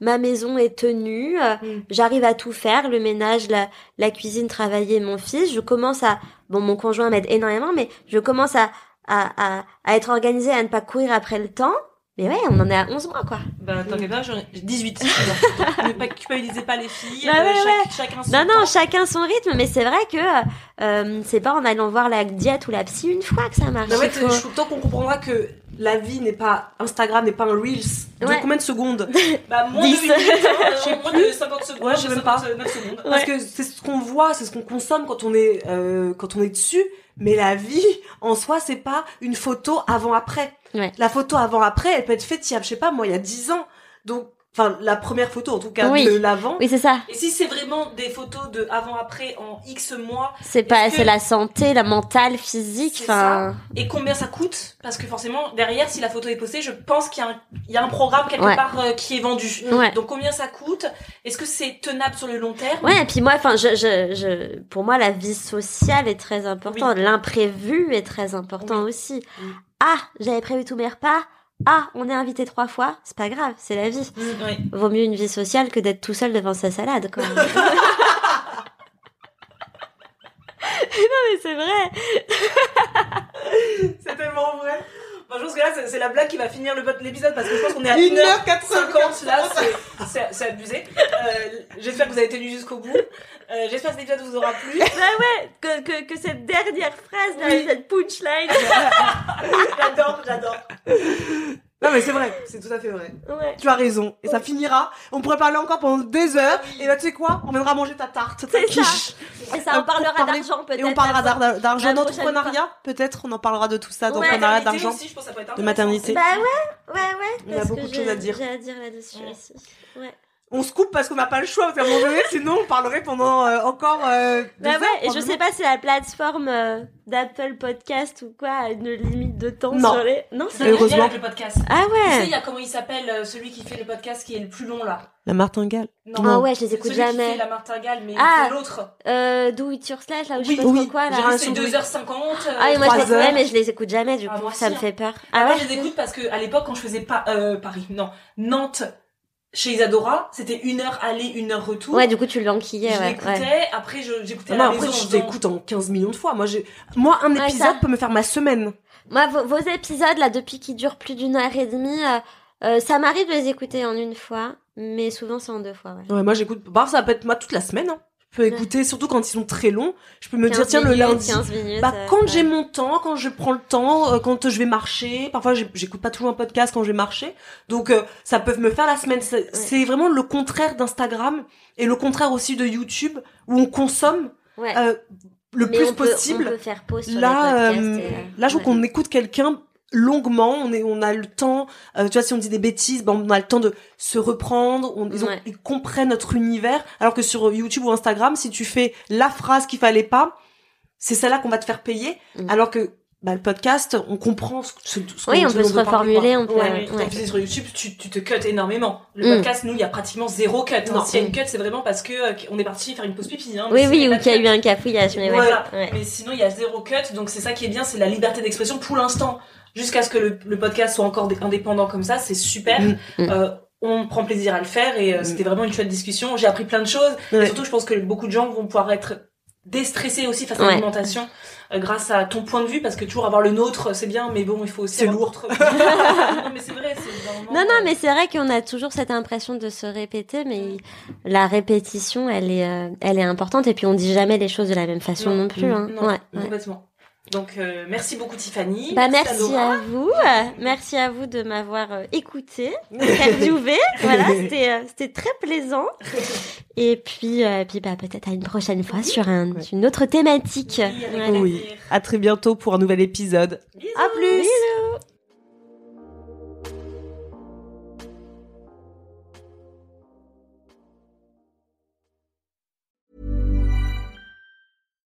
Ma maison est tenue. euh, Mm. J'arrive à tout faire, le ménage, la, la cuisine, travailler, mon fils. Je commence à, bon, mon conjoint m'aide énormément, mais je commence à, à, à, à être organisée, à ne pas courir après le temps. Mais ouais, on en est à 11 mois, quoi. Bah, t'inquiète pas, j'en ai 18. ne pas culpabilisez pas les filles. Bah euh, ouais, chaque- Chacun son Non, non, temps. chacun son rythme, mais c'est vrai que euh, c'est pas en allant voir la diète ou la psy une fois que ça marche. Non, faut- je- tant qu'on comprendra que la vie n'est pas Instagram, n'est pas un Reels. De Ouais. combien de secondes (laughs) Bah, moins de 10. 8 minutes, hein, (laughs) Je sais moins de 50 secondes. Ouais, je sais même pas. 59 secondes. Parce que c'est ce qu'on voit, c'est ce qu'on consomme quand on est euh, quand on est dessus. Mais la vie, en soi, c'est pas une photo avant-après. Ouais. La photo avant-après, elle peut être faite, il y a, je sais pas, moi, il y a 10 ans. Donc, enfin, la première photo, en tout cas, Oui. de l'avant. Oui, c'est ça. Et si c'est vraiment des photos de avant-après en X mois, C'est pas, c'est la santé, la mentale, physique. C'est Enfin, et combien ça coûte? Parce que forcément, derrière, si la photo est postée, je pense qu'il y a un, il y a un programme quelque Ouais. part euh, qui est vendu. Ouais. Donc combien ça coûte? Est-ce que c'est tenable sur le long terme? Ouais. Et puis moi, enfin, je, je, je, pour moi, la vie sociale est très importante. L'imprévu est très important aussi. Ah, j'avais prévu tous mes repas. Ah, on est invité trois fois. C'est pas grave, c'est la vie. Oui. Vaut mieux une vie sociale que d'être tout seul devant sa salade, quoi. (laughs) non, mais c'est vrai. C'est tellement vrai. Je pense que là, c'est- la blague qui va finir l'épisode parce que je pense qu'on est à 1h50. 1h50 là, c'est- abusé. Euh, J'espère que vous avez tenu jusqu'au bout. Euh, J'espère que cet épisode vous aura plu. Bah (laughs) ouais, que, que, que cette dernière phrase, Oui. cette punchline. (laughs) J'adore, j'adore. Non, mais c'est vrai. C'est tout à fait vrai. Ouais. Tu as raison. Et ça finira. On pourrait parler encore pendant des heures. Et là, tu sais quoi? On viendra manger ta tarte, ta C'est ça. quiche. Et ça, on parlera parler- d'argent peut-être. Et on parlera d'argent d'entrepreneuriat. Peut-être, on en parlera de tout ça, d'entrepreneuriat, d'argent. de maternité. Bah ouais, ouais, ouais. On a beaucoup que de choses à dire. J'ai à dire là-dessus Ouais. aussi. Ouais. On se coupe parce qu'on n'a pas le choix. Parce qu'à un moment donné, sinon, on parlerait pendant euh, encore. Euh, Bah heures, ouais, et je sais pas si la plateforme euh, d'Apple Podcast ou quoi a une limite de temps Non. sur les. Non, C'est Heureusement. avec le podcast. Ah Tu sais, il ouais. y a comment il s'appelle euh, celui qui fait le podcast qui est le plus long là La martingale. Non. Ah ouais, je les écoute celui qui jamais. fait la martingale, mais Ah. l'autre. Euh, Do It Yourself, là où je sais pas oui. trop quoi, là. C'est de- 2h50. Ah oui, moi je trois les heures. ouais, mais je les écoute jamais, du Ah, coup, moi ça aussi, me hein. fait peur. Ah, Ah moi, ouais? je les écoute parce que à l'époque, quand je faisais pas euh, Paris, non, Nantes, chez Isadora, c'était une heure aller, une heure retour. Ouais, du coup, tu l'enquillais, je ouais. l'écoutais, ouais. après je- j'écoutais à la après, maison. je en faisant- t'écoute en 15 millions de fois. Moi, j'ai, moi, un Ouais, épisode ça. peut me faire ma semaine. Moi, vos, vos épisodes, là, depuis qu'ils durent plus d'une heure et demie, euh, euh, ça m'arrive de les écouter en une fois, mais souvent c'est en deux fois, ouais. Ouais, moi, j'écoute. Bah, ça peut être moi toute la semaine. Hein. Peux écouter, surtout quand ils sont très longs. Je peux me dire, 15 tiens, le lundi. 15 minutes, Bah, euh, quand ouais. j'ai mon temps, quand je prends le temps, euh, quand je vais marcher, parfois j'écoute pas toujours un podcast quand je vais marcher, donc euh, ça peut me faire la semaine. C'est vraiment le contraire d'Instagram et le contraire aussi de YouTube où on consomme Ouais. euh, le Mais plus on peut- possible. on peut faire pause sur là, les podcasts. euh, et, euh, là, je ouais. qu'on écoute quelqu'un longuement, on est, on a le temps. euh, tu vois, si on dit des bêtises, ben, on a le temps de se reprendre. On, ils, ont- Ouais. ils comprennent notre univers. Alors que sur YouTube ou Instagram, si tu fais la phrase qu'il fallait pas, c'est celle-là qu'on va te faire payer. Mm. Alors que bah, le podcast, on comprend ce, ce, ce Oui, qu'on- on ce peut se reformuler, on peut- Ouais, Ouais. Sur YouTube, tu, tu te cut énormément. Le Mm. podcast, nous, il y a pratiquement zéro cut. hein. Non. S'il y a une cut, c'est vraiment parce que euh, on est parti faire une pause pipi. Hein, Oui, Mais oui, sinon, ou il qu'il y a eu un cafouillage, mais. Voilà. ouais. Mais sinon, il y a zéro cut. Donc, c'est ça qui est bien, c'est la liberté d'expression pour l'instant. Jusqu'à ce que le, le podcast soit encore dé- indépendant comme ça, c'est super. Mm. Mm. Euh, on prend plaisir à le faire et euh, Mm. c'était vraiment une chouette discussion. J'ai appris plein de choses. Et surtout, je pense que beaucoup de gens vont pouvoir être déstressés aussi face à Ouais. l'alimentation euh, grâce à ton point de vue parce que toujours avoir le nôtre c'est bien mais bon il faut aussi C'est lourd. (laughs) non mais c'est vrai vraiment, Non, non, mais c'est vrai qu'on a toujours cette impression de se répéter, mais la répétition, elle est, euh, elle est importante, et puis on dit jamais les choses de la même façon non, Non. plus. Hein. non, ouais, ouais. Donc euh, merci beaucoup Tiffany Bah merci à vous, merci à vous de m'avoir euh, écouté, (laughs) interviewé. voilà, (laughs) c'était euh, c'était très plaisant. Et puis euh, puis bah peut-être à une prochaine fois sur un, Ouais. une autre thématique. Oui, Voilà. À très bientôt pour un nouvel épisode. Bisous. À plus. Bisous.